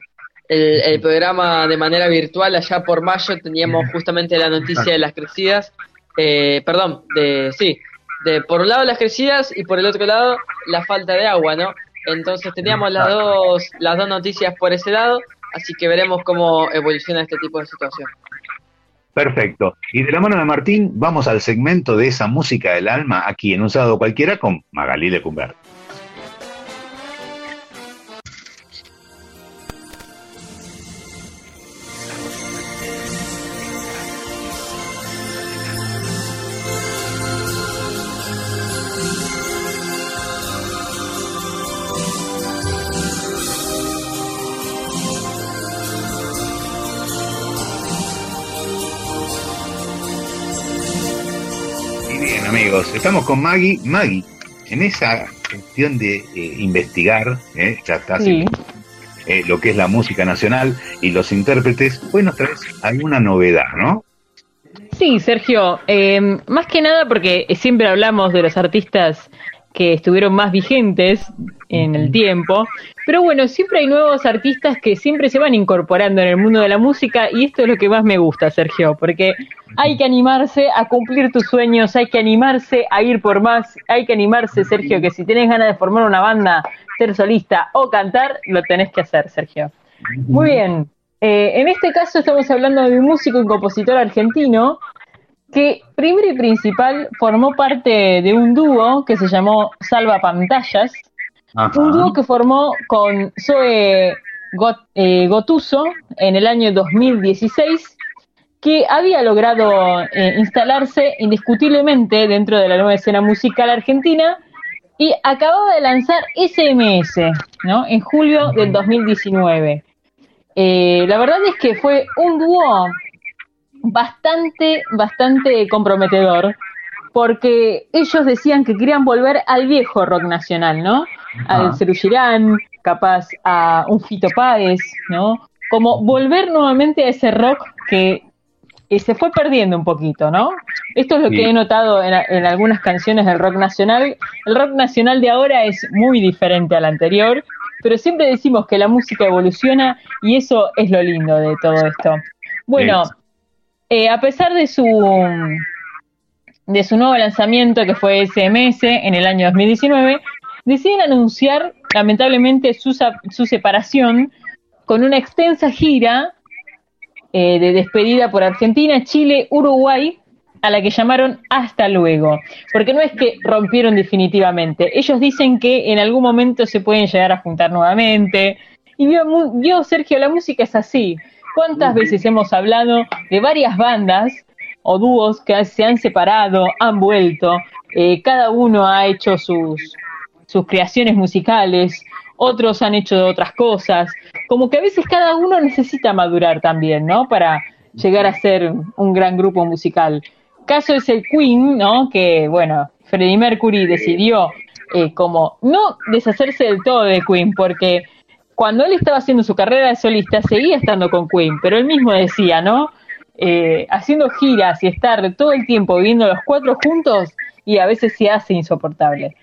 el, programa de manera virtual allá por mayo teníamos justamente la noticia de las crecidas, eh, perdón, de sí, de por un lado las crecidas y por el otro lado la falta de agua, ¿no? Entonces teníamos las dos las dos noticias por ese lado, así que veremos cómo evoluciona este tipo de situación. Perfecto. Y de la mano de Martín, vamos al segmento de esa música del alma aquí en un sábado cualquiera con Magalí de con Maggie. Maggie, en esa cuestión de eh, investigar, eh, ya está eh, lo que es la música nacional y los intérpretes, hoy nos traes alguna novedad, ¿no? Sí, Sergio, más que nada porque siempre hablamos de los artistas que estuvieron más vigentes en el tiempo. Pero bueno, siempre hay nuevos artistas que siempre se van incorporando en el mundo de la música y esto es lo que más me gusta, Sergio, porque hay que animarse a cumplir tus sueños, hay que animarse a ir por más, hay que animarse, Sergio, que si tienes ganas de formar una banda, ser solista o cantar, lo tenés que hacer, Sergio. Muy bien. Eh, en este caso estamos hablando de un músico y compositor argentino que primero y principal formó parte de un dúo que se llamó Salva Pantallas, un dúo que formó con Zoe eh, Gotuso en el año 2016, que había logrado eh, instalarse indiscutiblemente dentro de la nueva escena musical argentina y acababa de lanzar SMS, ¿no? En julio del 2019. Eh, la verdad es que fue un dúo bastante, bastante comprometedor, porque ellos decían que querían volver al viejo rock nacional, ¿no? Al Ceru Girán, capaz a un Fito Páez, ¿no? Como volver nuevamente a ese rock que se fue perdiendo un poquito, ¿no? Esto es lo que he notado en, en, algunas canciones del rock nacional. El rock nacional de ahora es muy diferente al anterior, pero siempre decimos que la música evoluciona y eso es lo lindo de todo esto. Bueno, eh, a pesar de su de su nuevo lanzamiento que fue SMS en el año 2019, deciden anunciar lamentablemente su, su separación con una extensa gira eh, de despedida por Argentina, Chile, Uruguay, a la que llamaron hasta luego, porque no es que rompieron definitivamente, ellos dicen que en algún momento se pueden llegar a juntar nuevamente, y vio, Sergio, la música es así, ¿cuántas veces hemos hablado de varias bandas o dúos que se han separado, han vuelto, eh, cada uno ha hecho sus, sus creaciones musicales, otros han hecho otras cosas, como que a veces cada uno necesita madurar también, ¿no? Para llegar a ser un gran grupo musical. Caso es el Queen, ¿no? Que, bueno, Freddie Mercury decidió eh, como no deshacerse del todo de Queen, porque cuando él estaba haciendo su carrera de solista seguía estando con Queen, pero él mismo decía, ¿no? Eh, haciendo giras y estar todo el tiempo viviendo los cuatro juntos y a veces se hace insoportable.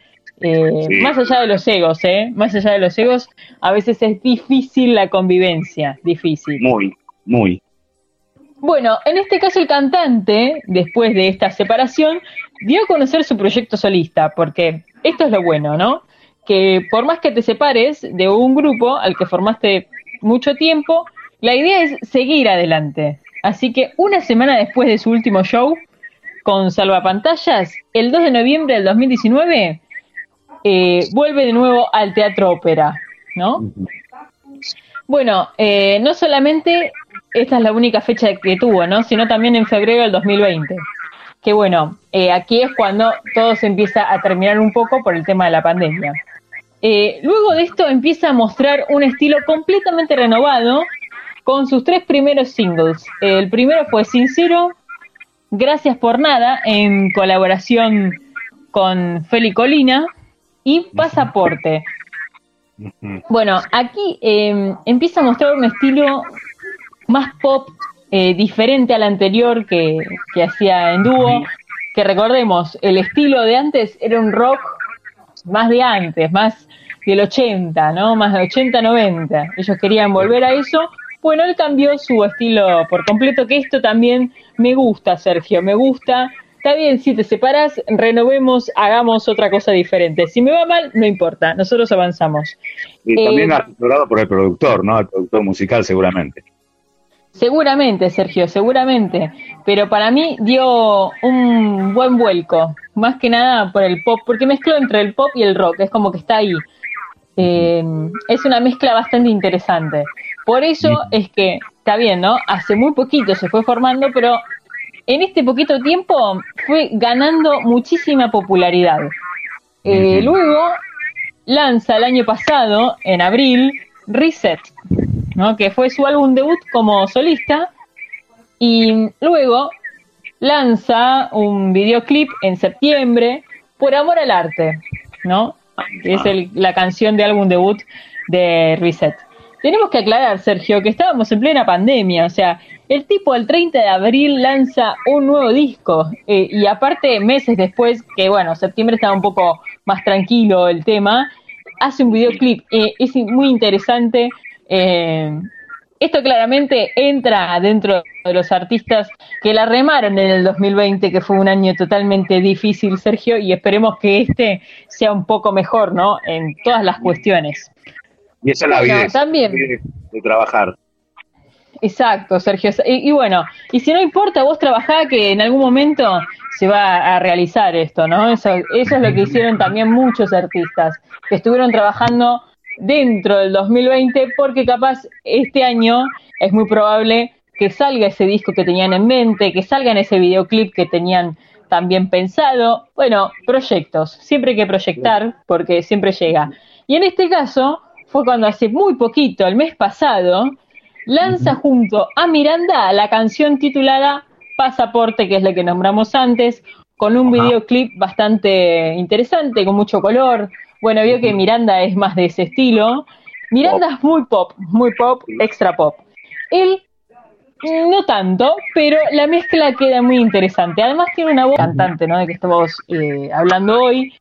Eh, más allá de los egos, ¿eh? Más allá de los egos, a veces es difícil la convivencia, difícil. Muy, muy. Bueno, en este caso el cantante, después de esta separación, dio a conocer su proyecto solista, porque esto es lo bueno, ¿no? Que por más que te separes de un grupo al que formaste mucho tiempo, la idea es seguir adelante. Así que una semana después de su último show, con Salvapantallas, el 2 de noviembre del 2019, eh, vuelve de nuevo al Teatro Ópera, ¿no? Bueno, eh, no solamente esta es la única fecha que tuvo, ¿no? Sino también en febrero del 2020. Que bueno, eh, aquí es cuando todo se empieza a terminar un poco por el tema de la pandemia. Luego de esto empieza a mostrar un estilo completamente renovado con sus tres primeros singles. el primero fue Sincero, Gracias por Nada, en colaboración con Feli Colina, y pasaporte. Bueno, aquí em, empieza a mostrar un estilo más pop, eh, diferente al anterior que, que hacía en dúo, que recordemos, el estilo de antes era un rock más de antes, más del 80, ¿no? Más de 80, 90. Ellos querían volver a eso. Bueno, él cambió su estilo por completo, que esto también me gusta, Sergio, me gusta está bien, si te separas, renovemos, hagamos otra cosa diferente. Si me va mal, no importa, nosotros avanzamos. Y también eh, asesorado por el productor, ¿no? El productor musical, seguramente. Seguramente, Sergio, seguramente. Pero para mí dio un buen vuelco, más que nada por el pop, porque mezcló entre el pop y el rock, es como que está ahí. Eh, es una mezcla bastante interesante. Por eso es que, está bien, ¿no? Hace muy poquito se fue formando, pero en este poquito tiempo fue ganando muchísima popularidad. Eh, luego lanza el año pasado, en abril, Reset, ¿no? que fue su álbum debut como solista, y luego lanza un videoclip en septiembre, Por Amor al Arte, ¿no? Es la canción de álbum debut de Reset. Tenemos que aclarar, Sergio, que estábamos en plena pandemia, o sea, el tipo el 30 de abril lanza un nuevo disco eh, y aparte meses después, que bueno, septiembre estaba un poco más tranquilo el tema, hace un videoclip, eh, es muy interesante. Eh, esto claramente entra dentro de los artistas que la remaron en el 2020, que fue un año totalmente difícil, Sergio, y esperemos que este sea un poco mejor, ¿no? En todas las cuestiones. Y esa es la vida también. de trabajar. Exacto, Sergio. Y, bueno, y si no importa, vos trabajá que en algún momento se va a realizar esto, ¿no? Eso, eso es lo que hicieron también muchos artistas, que estuvieron trabajando dentro del 2020 porque capaz este año es muy probable que salga ese disco que tenían en mente, que salga en ese videoclip que tenían también pensado. Bueno, proyectos, siempre hay que proyectar porque siempre llega. Y en este caso fue cuando hace muy poquito, el mes pasado, lanza junto a Miranda la canción titulada Pasaporte, que es la que nombramos antes, con un videoclip bastante interesante, con mucho color. Bueno, vio que Miranda es más de ese estilo. Miranda es muy pop, muy pop, extra pop. Él no tanto, pero la mezcla queda muy interesante. Además tiene una voz cantante, ¿no? De que estamos eh, hablando hoy,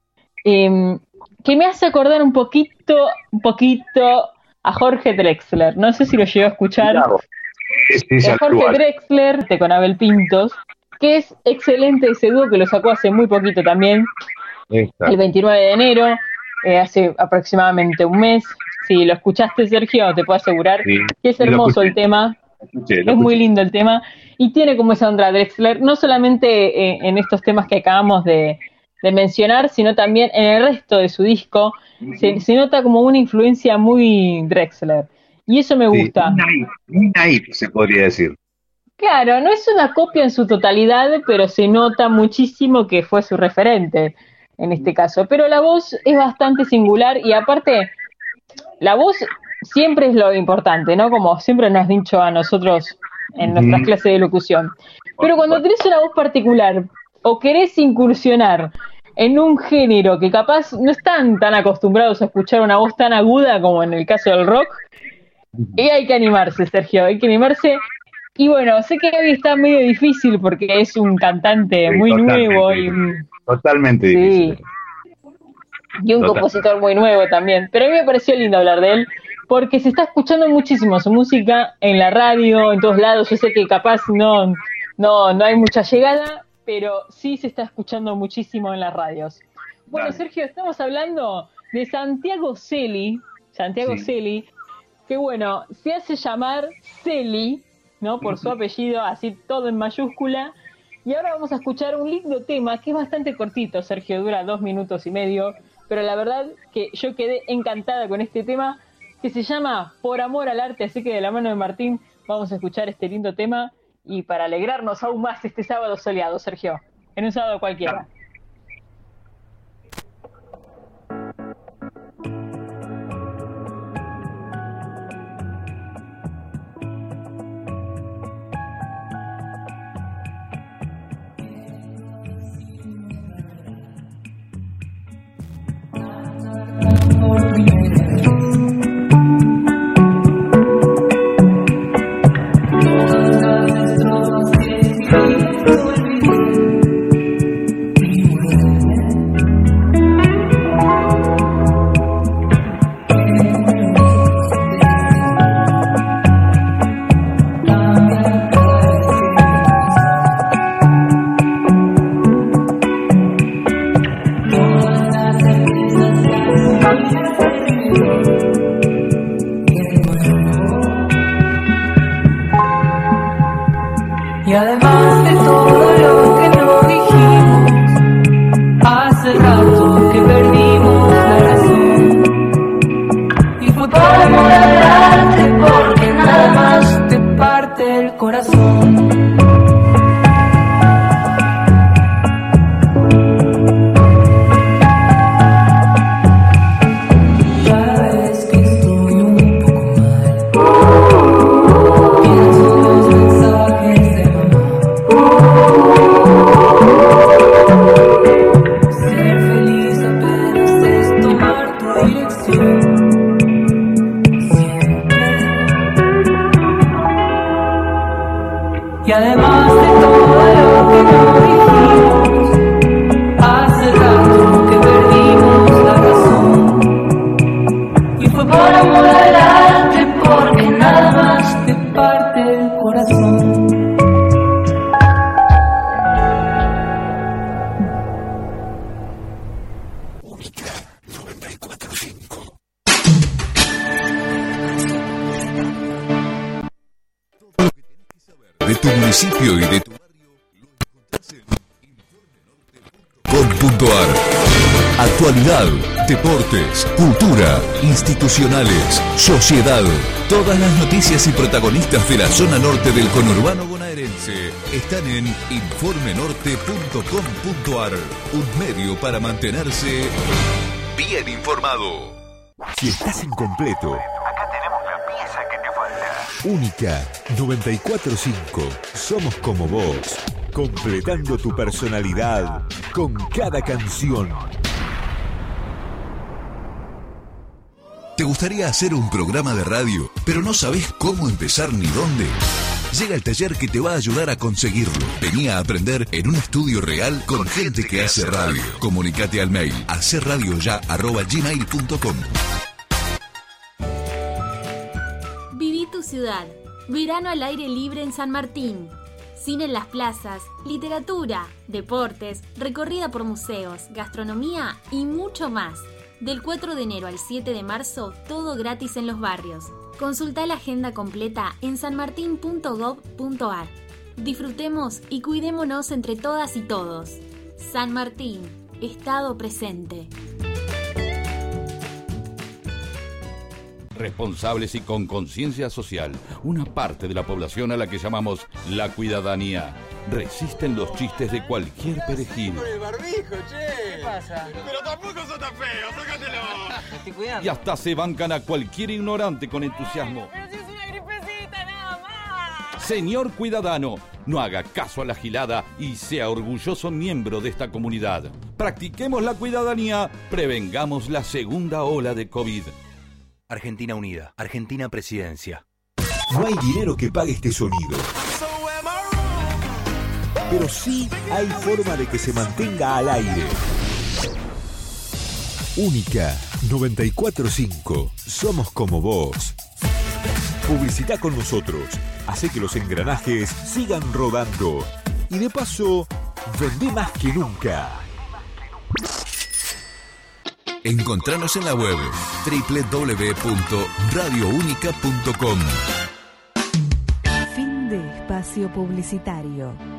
em, que me hace acordar un poquito, un poquito a Jorge Drexler. No sé si lo llegó a escuchar. Jorge Drexler con Abel Pintos, que es excelente ese dúo que lo sacó hace muy poquito también, el 29 de enero, eh, hace aproximadamente un mes. Si lo escuchaste, Sergio, te puedo asegurar que es hermoso el tema. es muy lindo el tema y tiene como esa onda Drexler, no solamente eh, en estos temas que acabamos de, de mencionar, sino también en el resto de su disco. Se, nota como una influencia muy Drexler. Y eso me gusta. muy naive, se podría decir. Claro, no es una copia en su totalidad, pero se nota muchísimo que fue su referente en este caso. Pero la voz es bastante singular y aparte, la voz siempre es lo importante, ¿no? Como siempre nos has dicho a nosotros en nuestras clases de locución. Pero cuando tenés una voz particular o querés incursionar en un género que capaz no están tan acostumbrados a escuchar una voz tan aguda como en el caso del rock, y hay que animarse, Sergio, hay que animarse. Y bueno, sé que hoy está medio difícil porque es un cantante muy nuevo y totalmente difícil. Y un compositor muy nuevo también. Pero a mí me pareció lindo hablar de él porque se está escuchando muchísimo su música en la radio, en todos lados. Yo sé que capaz no, no, no hay mucha llegada, pero sí se está escuchando muchísimo en las radios. Bueno, Sergio, estamos hablando de Santiago Celi, Santiago Celi, que bueno, se hace llamar Celi, ¿no? Por su apellido, así todo en mayúscula. Y ahora vamos a escuchar un lindo tema que es bastante cortito, Sergio, dura dos minutos y medio, pero la verdad que yo quedé encantada con este tema que se llama Por Amor al Arte, así que de la mano de Martín vamos a escuchar este lindo tema y para alegrarnos aún más este sábado soleado, Sergio, en un sábado cualquiera. was created. Sociedad. Todas las noticias y protagonistas de la zona norte del conurbano bonaerense están en informenorte.com.ar. Un medio para mantenerse bien informado. Si estás incompleto, Acá tenemos la pieza que te falta. Única 945. Somos como vos. Completando tu personalidad con cada canción. Gustaría hacer un programa de radio, pero no sabes cómo empezar ni dónde? Llega el taller que te va a ayudar a conseguirlo. Vení a aprender en un estudio real con gente que hace radio. Comunicate al mail hacerradioya@gmail.com. Viví tu ciudad. Verano al aire libre en San Martín. Cine en las plazas, literatura, deportes, recorrida por museos, gastronomía y mucho más. Del 4 de enero al 7 de marzo, todo gratis en los barrios. Consulta la agenda completa en sanmartin.gov.ar. Disfrutemos y cuidémonos entre todas y todos. San Martín, Estado presente. Responsables y con conciencia social, una parte de la población a la que llamamos la cuidadanía, resisten los chistes de cualquier perejil. Con el barbijo, che. ¿Qué pasa? Pero tampoco sos tan feo, sácatelo. Me estoy cuidando. Y hasta se bancan a cualquier ignorante con entusiasmo. Pero si es una gripecita nada más. Señor Cuidadano, no haga caso a la gilada y sea orgulloso miembro de esta comunidad. Practiquemos la cuidadanía, prevengamos la segunda ola de COVID. Argentina Unida, Argentina Presidencia. No hay dinero que pague este sonido. Pero sí hay forma de que se mantenga al aire. Única 945. Somos como vos. Publicita con nosotros. Hace que los engranajes sigan rodando. Y de paso, vendé más que nunca. Encontranos en la web www.radiounica.com. Fin de espacio publicitario.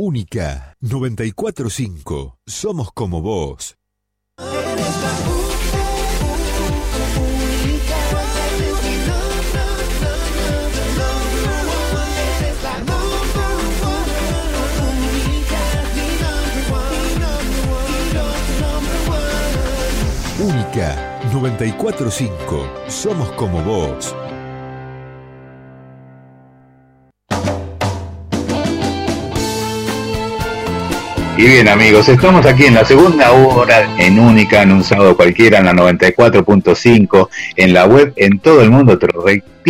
Única 945. Somos como vos. Única 945. Somos como vos. Y bien amigos, estamos aquí en la segunda hora en Única, en un sábado cualquiera, en la 94.5, en la web, en todo el mundo,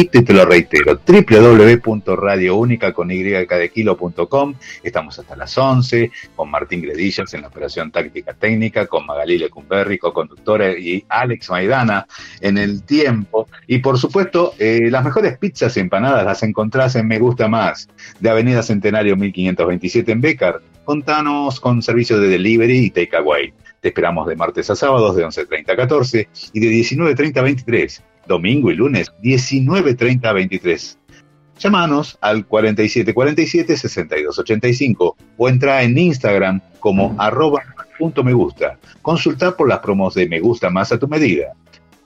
y te lo reitero, www.radiounica.com, estamos hasta las 11, con Martín Gredillas en la operación táctica técnica, con Magalí Lecumberri, conductora y Alex Maidana en el tiempo, y por supuesto, eh, las mejores pizzas empanadas las encontrás en Me Gusta Más, de Avenida Centenario 1527 en Becar, Contanos con servicios de delivery y takeaway. Te esperamos de martes a sábados de 11.30 a 14 y de 19.30 a 23. Domingo y lunes 19.30 a 23. Llámanos al 4747-6285 o entra en Instagram como arroba punto me gusta. Consulta por las promos de Me Gusta Más a tu medida.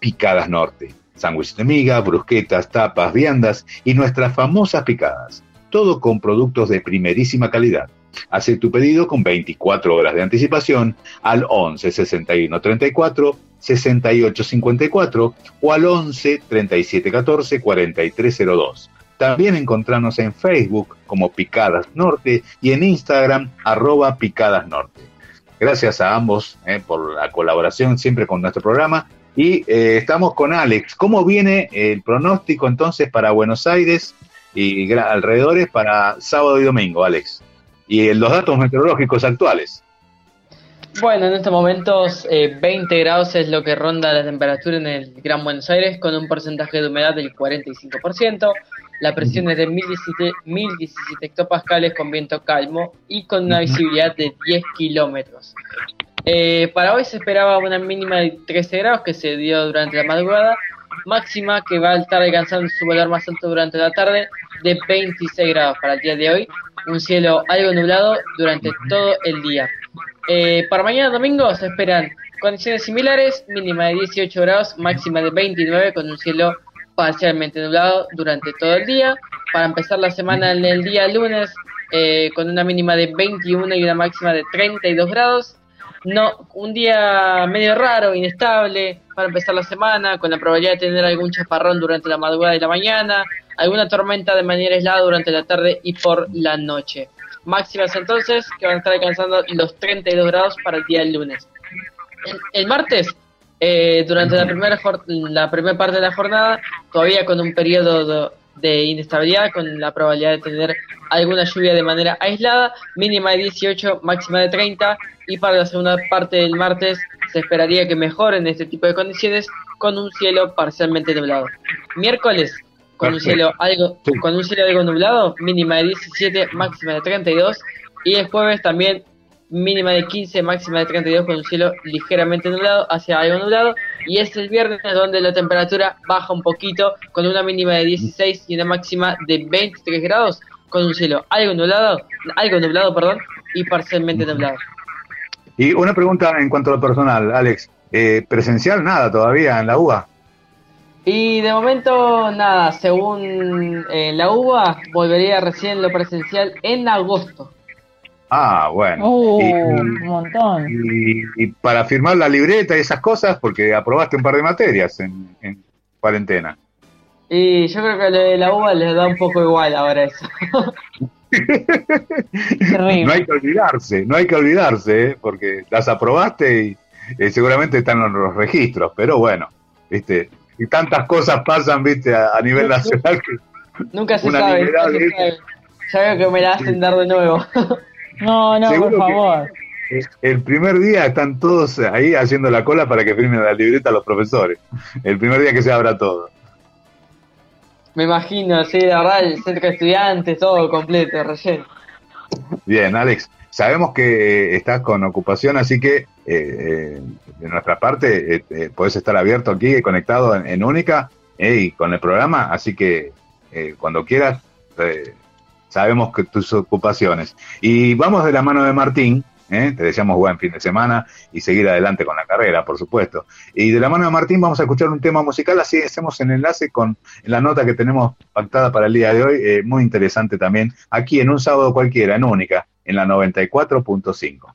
Picadas Norte. Sándwich de miga, brusquetas, tapas, viandas y nuestras famosas picadas. Todo con productos de primerísima calidad. Hace tu pedido con 24 horas de anticipación al 11 61 34 68 54 o al 11 37 14 43 02. También encontrarnos en Facebook como Picadas Norte y en Instagram arroba Picadas Norte. Gracias a ambos eh, por la colaboración siempre con nuestro programa. Y eh, estamos con Alex. ¿Cómo viene el pronóstico entonces para Buenos Aires y alrededores para sábado y domingo, Alex? Y eh, los datos meteorológicos actuales. Bueno, en estos momentos eh, 20 grados es lo que ronda la temperatura en el Gran Buenos Aires con un porcentaje de humedad del 45%. La presión es de 1017, 1017 hectopascales con viento calmo y con una visibilidad de 10 kilómetros. Eh, para hoy se esperaba una mínima de 13 grados que se dio durante la madrugada máxima que va a estar alcanzando su valor más alto durante la tarde de 26 grados para el día de hoy. Un cielo algo nublado durante todo el día. Eh, para mañana domingo se esperan condiciones similares, mínima de 18 grados, máxima de 29 con un cielo parcialmente nublado durante todo el día. Para empezar la semana en el día lunes eh, con una mínima de 21 y una máxima de 32 grados. No, un día medio raro, inestable para empezar la semana, con la probabilidad de tener algún chaparrón durante la madrugada y la mañana, alguna tormenta de manera aislada durante la tarde y por la noche. Máximas entonces que van a estar alcanzando los 32 grados para el día del lunes. El, martes, eh, durante la primera, la primera parte de la jornada, todavía con un periodo de inestabilidad, con la probabilidad de tener alguna lluvia de manera aislada, mínima de 18, máxima de 30, y para la segunda parte del martes se esperaría que mejoren este tipo de condiciones con un cielo parcialmente nublado. Miércoles, con un cielo algo con un cielo algo nublado, mínima de 17, máxima de 32, y el jueves también mínima de 15, máxima de 32 con un cielo ligeramente nublado hacia algo nublado y es el viernes donde la temperatura baja un poquito con una mínima de 16 y una máxima de 23 grados con un cielo algo nublado, algo nublado, perdón, y parcialmente nublado. Y una pregunta en cuanto a lo personal, Alex, eh, presencial nada todavía en la UBA. Y de momento nada, según eh, la UBA volvería recién lo presencial en agosto. Ah, bueno. Uh, un montón. Y, para firmar la libreta y esas cosas, porque aprobaste un par de materias en, cuarentena. Y yo creo que la UBA les da un poco igual ahora eso. no hay que olvidarse, no hay que olvidarse, ¿eh? porque las aprobaste y eh, seguramente están en los registros, pero bueno, viste, y tantas cosas pasan, viste, a, nivel nacional que nunca se sabe. Ya veo que me la hacen dar de nuevo. No, no, por favor. El primer día están todos ahí haciendo la cola para que firmen la libreta a los profesores. El primer día que se abra todo. Me imagino, sí, la verdad, el centro de estudiantes, todo completo, relleno. Bien, Alex, sabemos que estás con ocupación, así que eh, eh de nuestra parte eh, eh, puedes estar abierto aquí, conectado en, Única y con el programa, así que cuando quieras sabemos que tus ocupaciones. Y vamos de la mano de Martín, ¿eh? te deseamos buen fin de semana y seguir adelante con la carrera, por supuesto. Y de la mano de Martín vamos a escuchar un tema musical, así hacemos el enlace con la nota que tenemos pactada para el día de hoy, eh, muy interesante también, aquí en un sábado cualquiera, en Única, en la 94.5.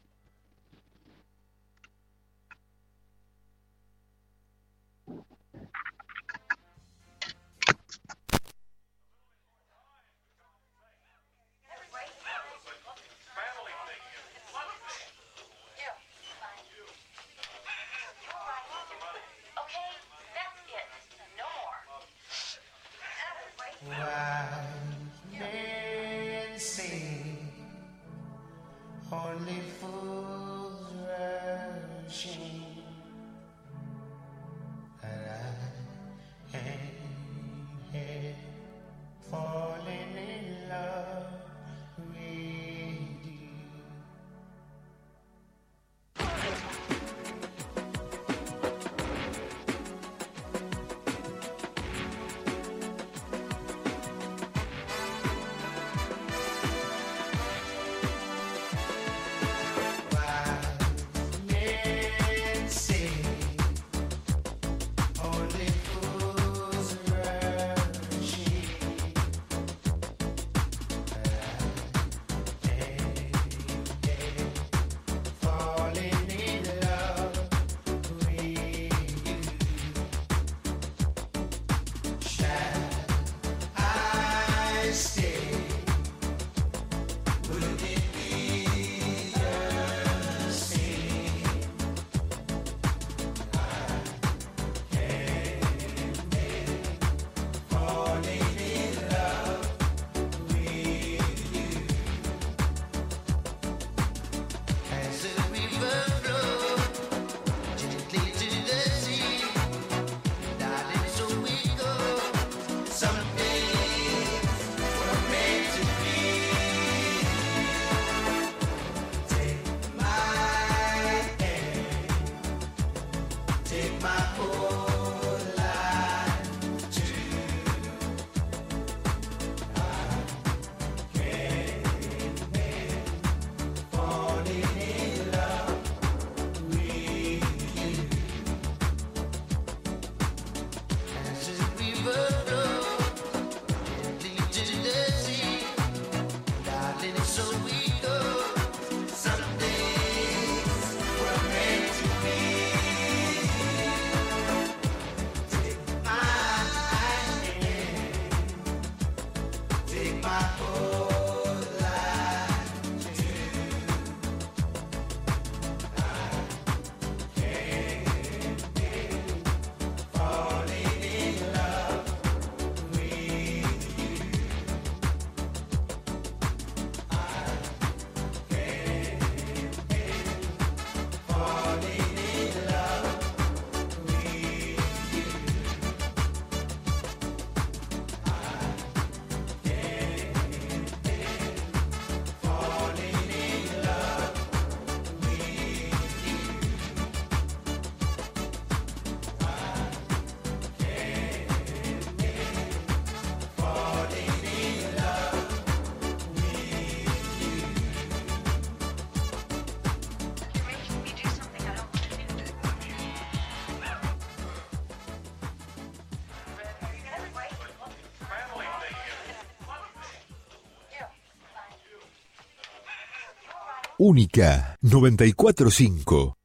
Única 945.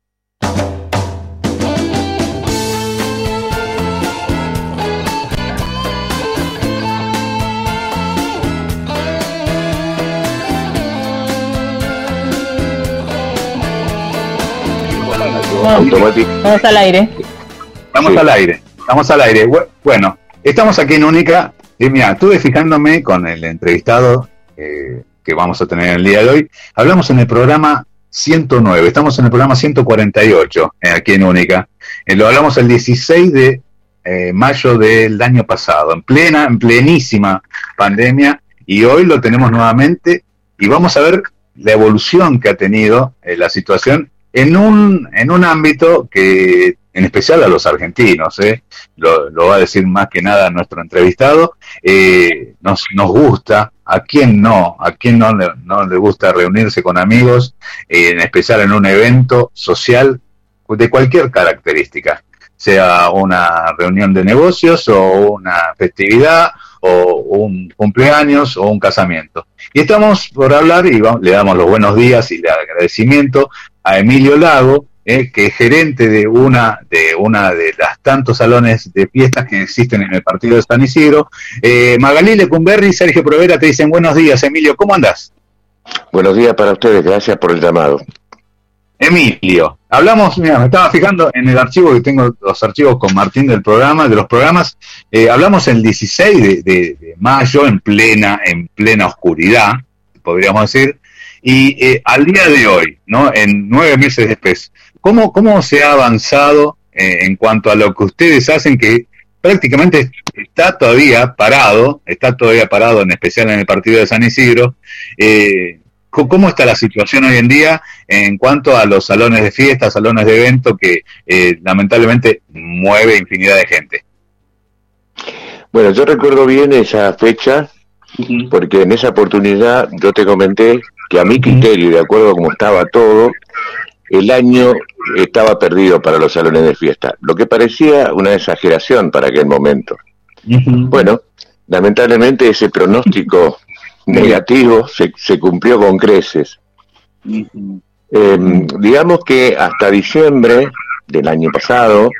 Vamos al aire. Estamos al aire, estamos al aire. Bu- Bueno, estamos aquí en Única. Y mira, estuve fijándome con el entrevistado que vamos a tener el día de hoy. Hablamos en el programa 109, estamos en el programa 148 eh, aquí en Única. Eh, lo hablamos el 16 de eh, mayo del año pasado, en plena, en plenísima pandemia, y hoy lo tenemos nuevamente y vamos a ver la evolución que ha tenido eh, la situación en un, en un ámbito que, en especial a los argentinos, ¿eh? lo, va a decir más que nada nuestro entrevistado, nos, nos gusta, a quién no, a quién no le, no le gusta reunirse con amigos, eh, en especial en un evento social de cualquier característica, sea una reunión de negocios o una festividad o un cumpleaños o un casamiento. Y estamos por hablar y va- le damos los buenos días y el agradecimiento a Emilio Lago, eh, que es gerente de una de una de las tantos salones de fiestas que existen en el partido de San Isidro. Eh, Magalí Lecumberri y Sergio Provera te dicen buenos días, Emilio, ¿cómo andás? Buenos días para ustedes, gracias por el llamado. Emilio, hablamos, mira, me estaba fijando en el archivo que tengo, los archivos con Martín del programa, de los programas, eh, hablamos el 16 de, de- de mayo en plena, en plena oscuridad, podríamos decir, y eh, al día de hoy, ¿no? En nueve meses después, ¿cómo, cómo se ha avanzado eh, en cuanto a lo que ustedes hacen que prácticamente está todavía parado, está todavía parado en especial en el partido de San Isidro, eh, ¿Cómo está la situación hoy en día en cuanto a los salones de fiesta, salones de evento que eh, lamentablemente mueve infinidad de gente? Bueno, yo recuerdo bien esa fecha, porque en esa oportunidad yo te comenté que a mi criterio, de acuerdo a cómo estaba todo, el año estaba perdido para los salones de fiesta, lo que parecía una exageración para aquel momento. Bueno, lamentablemente ese pronóstico negativo se, se cumplió con creces. Eh, digamos que hasta diciembre del año pasado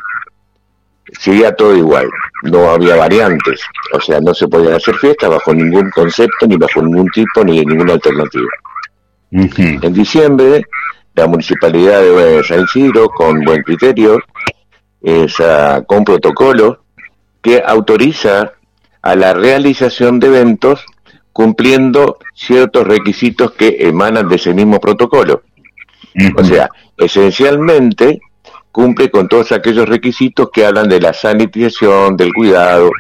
seguía todo igual, no había variantes, o sea, no se podían hacer fiestas bajo ningún concepto, ni bajo ningún tipo, ni de ninguna alternativa. En diciembre, la municipalidad de San Isidro, con buen criterio, esa, con protocolo, que autoriza a la realización de eventos cumpliendo ciertos requisitos que emanan de ese mismo protocolo. O sea, esencialmente cumple con todos aquellos requisitos que hablan de la sanitización, del cuidado,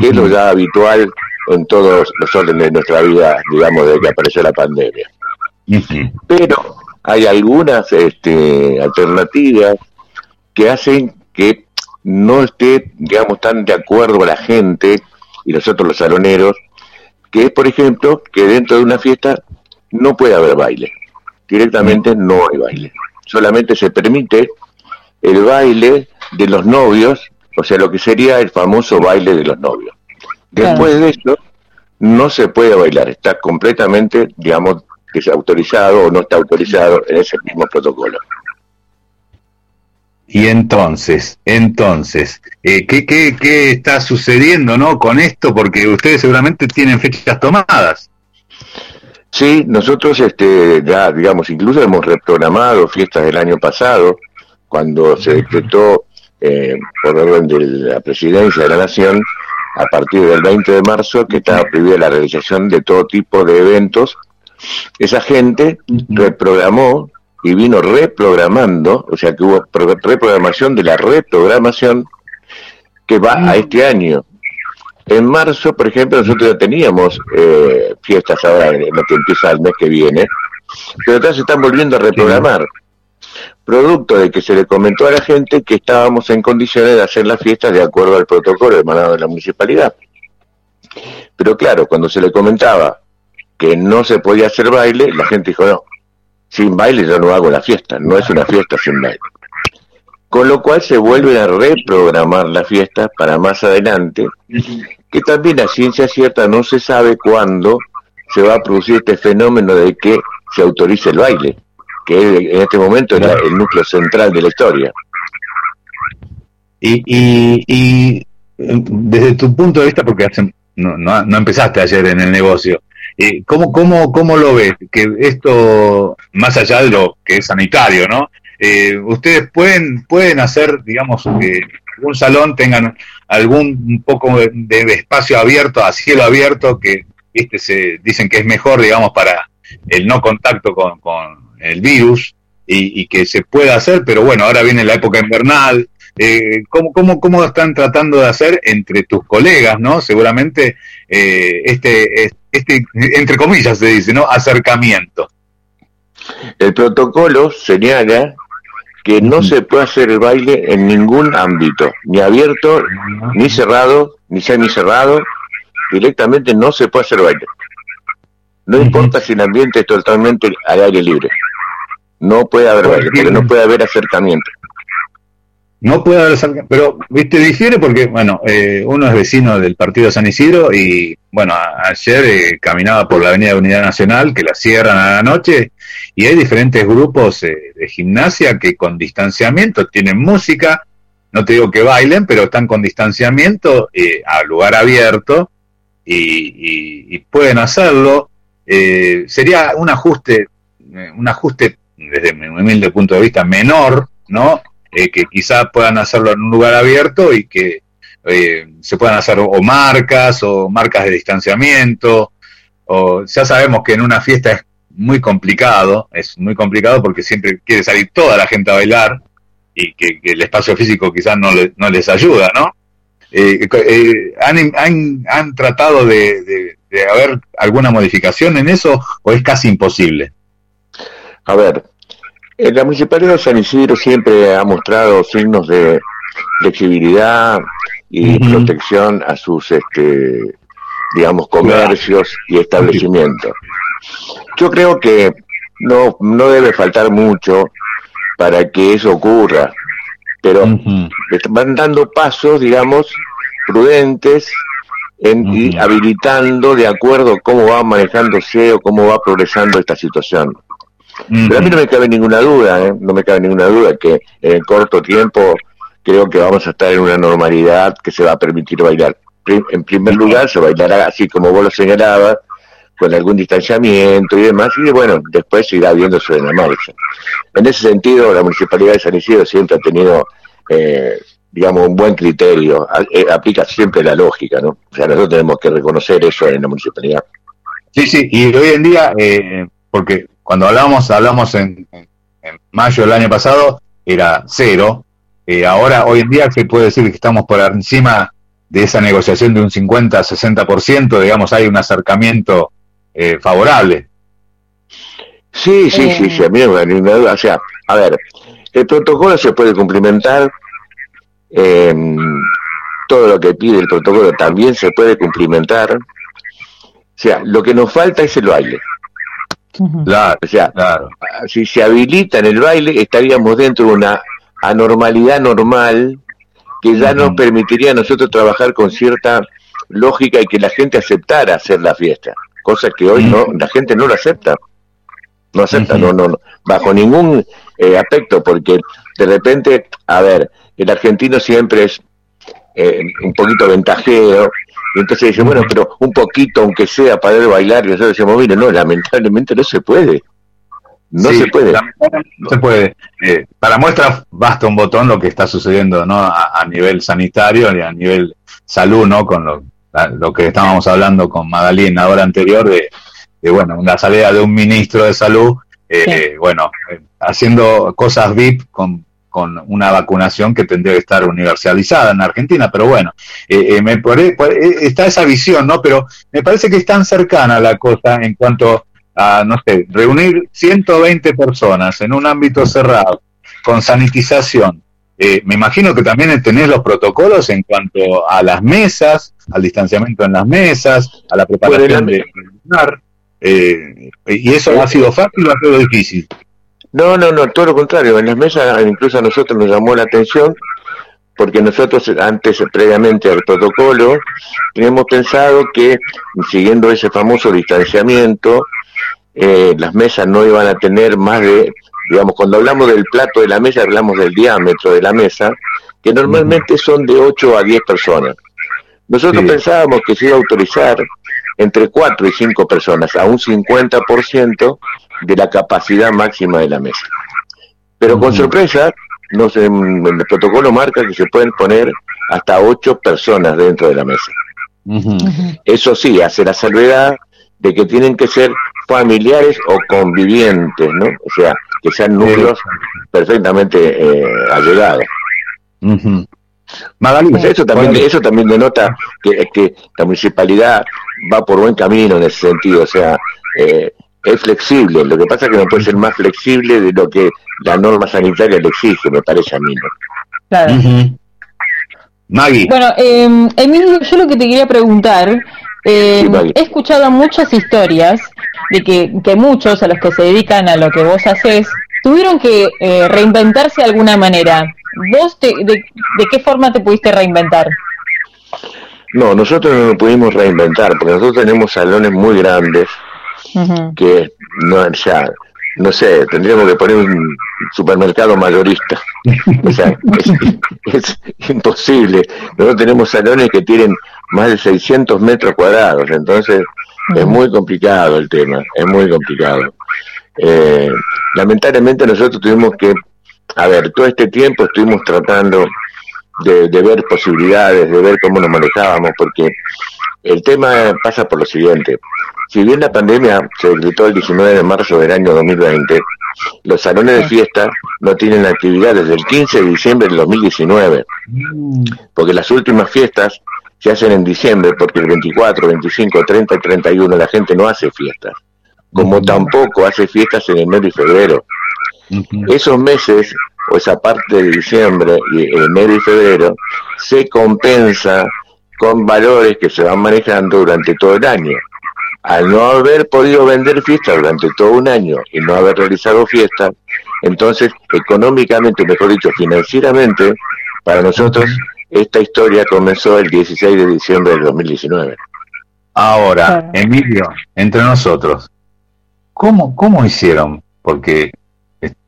que es lo ya habitual en todos los órdenes de nuestra vida, digamos, desde que apareció la pandemia. Pero hay algunas este, alternativas que hacen que no esté, digamos, tan de acuerdo la gente y nosotros los saloneros, que es, por ejemplo, que dentro de una fiesta no puede haber baile. Directamente no hay baile. Solamente se permite el baile de los novios, o sea, lo que sería el famoso baile de los novios. Después de eso, no se puede bailar, está completamente, digamos, desautorizado o no está autorizado en ese mismo protocolo. Y entonces, entonces, eh, ¿qué, qué, qué está sucediendo no con esto? Porque ustedes seguramente tienen fechas tomadas. Sí, nosotros este, ya, digamos, incluso hemos reprogramado fiestas del año pasado, cuando se decretó eh, por orden de la presidencia de la Nación, a partir del 20 de marzo, que estaba prohibida la realización de todo tipo de eventos. Esa gente reprogramó y vino reprogramando, o sea que hubo pro- reprogramación de la reprogramación que va a este año. En marzo, por ejemplo, nosotros ya teníamos eh, fiestas ahora en lo que empieza el mes que viene, pero ya se están volviendo a reprogramar. Producto de que se le comentó a la gente que estábamos en condiciones de hacer las fiestas de acuerdo al protocolo emanado de la municipalidad. Pero claro, cuando se le comentaba que no se podía hacer baile, la gente dijo, no, sin baile yo no hago la fiesta, no es una fiesta sin baile. Con lo cual se vuelven a reprogramar las fiestas para más adelante, que también a ciencia cierta no se sabe cuándo se va a producir este fenómeno de que se autorice el baile. que en este momento es el núcleo central de la historia. Y, y, y eh, desde tu punto de vista, porque hace- no, no, no empezaste ayer en el negocio, eh, ¿cómo, cómo, ¿cómo lo ves? Que esto, más allá de lo que es sanitario, ¿no? Eh, ustedes pueden, pueden hacer, digamos, que algún salón tengan algún un poco de, de espacio abierto, a cielo abierto, que este se dicen que es mejor, digamos, para el no contacto con, con el virus y, y que se pueda hacer, pero bueno, ahora viene la época invernal. Eh, ¿cómo, cómo, ¿Cómo están tratando de hacer entre tus colegas, no? Seguramente eh, este, este, entre comillas se dice, ¿no? Acercamiento. El protocolo señala que no se puede hacer el baile en ningún ámbito, ni abierto, ni cerrado, ni semicerrado, directamente no se puede hacer baile. No importa si el ambiente es totalmente al aire libre. No puede haber baile, porque no puede haber acercamiento. No puede haber pero viste difiere porque bueno eh, uno es vecino del partido de San Isidro y bueno ayer eh, caminaba por la Avenida de Unidad Nacional que la cierran a la noche y hay diferentes grupos eh, de gimnasia que con distanciamiento tienen música. No te digo que bailen pero están con distanciamiento eh, a lugar abierto y, y- y pueden hacerlo. Eh, sería un ajuste eh, un ajuste desde mi humilde punto de vista menor no eh, que quizás puedan hacerlo en un lugar abierto y que eh, se puedan hacer o marcas o marcas de distanciamiento. O ya sabemos que en una fiesta es muy complicado es muy complicado porque siempre quiere salir toda la gente a bailar y que, el espacio físico quizás no, le- no les ayuda no Eh, eh, ¿han, han, han tratado de haber alguna modificación en eso o es casi imposible A ver, la Municipalidad de San Isidro siempre ha mostrado signos de flexibilidad y protección a sus, este, digamos, comercios y establecimientos. Yo creo que no, no debe faltar mucho para que eso ocurra, pero van dando pasos, digamos, prudentes en ir habilitando de acuerdo cómo va manejándose o cómo va progresando esta situación. Pero a mí no me cabe ninguna duda, ¿eh? no me cabe ninguna duda que en el corto tiempo creo que vamos a estar en una normalidad que se va a permitir bailar. En primer lugar, se bailará así como vos lo señalabas, con algún distanciamiento y demás, y bueno, después se irá viendo sobre la marcha. En ese sentido, la Municipalidad de San Isidro siempre ha tenido, eh, digamos, un buen criterio, eh, aplica siempre la lógica, ¿no? O sea, nosotros tenemos que reconocer eso en la Municipalidad. Sí, sí, y hoy en día, eh, porque cuando hablamos, hablamos en, en- en mayo del año pasado, era cero. Eh, ahora, hoy en día, se puede decir que estamos por encima de esa negociación de un 50-60%, digamos, hay un acercamiento eh, favorable. Sí, sí, sí, sí, a mí no me da ninguna duda. O sea, a ver, el protocolo se puede cumplimentar, eh, todo lo que pide el protocolo también se puede cumplimentar. O sea, lo que nos falta es el baile. Claro, o sea, si se habilita en el baile, estaríamos dentro de una anormalidad normal que ya nos permitiría a nosotros trabajar con cierta lógica y que la gente aceptara hacer la fiesta, cosa que hoy no, la gente no lo acepta, no acepta, no, no, no, bajo ningún eh, aspecto, porque de repente, a ver, el argentino siempre es eh, un poquito ventajero, y entonces dice, bueno, pero un poquito, aunque sea, para poder bailar, y nosotros decimos, mire, no, lamentablemente no se puede, no Sí, se puede. No se puede. Eh, para muestra basta un botón lo que está sucediendo ¿no? a, a nivel sanitario y a nivel salud, ¿no? Con lo, la- lo que estábamos hablando con Magalí en la hora anterior de, de, bueno, la salida de un ministro de salud, eh, bueno, eh, haciendo cosas VIP con, con una vacunación que tendría que estar universalizada en Argentina, pero bueno, eh, eh, me pare- eh, está esa visión, ¿no? Pero me parece que es tan cercana la cosa en cuanto a, no sé, reunir 120 personas en un ámbito cerrado, con sanitización. Eh, me imagino que también tenés los protocolos en cuanto a las mesas, al distanciamiento en las mesas, a la preparación de celular, eh, y eso ha sido fácil o ha sido difícil. No, no, no, todo lo contrario. En las mesas incluso a nosotros nos llamó la atención porque nosotros antes, previamente al protocolo, teníamos pensado que siguiendo ese famoso distanciamiento, eh, las mesas no iban a tener más de digamos, cuando hablamos del plato de la mesa, hablamos del diámetro de la mesa, que normalmente son de 8 a 10 personas. Nosotros Sí. pensábamos que se iba a autorizar entre 4 y 5 personas, a un 50% de la capacidad máxima de la mesa. Pero con sorpresa, no sé, en el protocolo marca que se pueden poner hasta 8 personas dentro de la mesa. Eso sí, hace la salvedad de que tienen que ser familiares o convivientes, ¿no? O sea, que sean núcleos perfectamente eh, allegados. Magali, Pues eso también, eso también denota que, que la municipalidad va por buen camino en ese sentido, o sea, eh, es flexible. Lo que pasa es que no puede ser más flexible de lo que la norma sanitaria le exige, me parece a mí. ¿no? Claro. Maggie. Bueno, eh, Emilio, yo lo que te quería preguntar, eh, Sí, he escuchado muchas historias de que, que muchos a los que se dedican a lo que vos haces tuvieron que eh, reinventarse de alguna manera. ¿Vos te- de, de qué forma te pudiste reinventar? No, nosotros no nos pudimos reinventar, porque nosotros tenemos salones muy grandes que no, ya, no sé, tendríamos que poner un supermercado mayorista. O sea, es, es imposible. Nosotros tenemos salones que tienen más de 600 metros cuadrados, entonces es muy complicado el tema, es muy complicado. Eh, lamentablemente nosotros tuvimos que, a ver, todo este tiempo estuvimos tratando de, de ver posibilidades, de ver cómo nos manejábamos, porque el tema pasa por lo siguiente. Si bien la pandemia se decretó el 19 de marzo del año 2020, los salones de fiesta no tienen actividad desde el 15 de diciembre del 2019, porque las últimas fiestas se hacen en diciembre, porque el 24, 25, 30 y 31 la gente no hace fiestas, como tampoco hace fiestas en enero y febrero. Esos meses, o esa parte de diciembre, y enero y febrero, se compensa con valores que se van manejando durante todo el año. Al no haber podido vender fiestas durante todo un año y no haber realizado fiestas, entonces económicamente, mejor dicho, financieramente, para nosotros esta historia comenzó el 16 de diciembre del 2019. Ahora, Emilio, entre nosotros, ¿cómo, cómo hicieron? Porque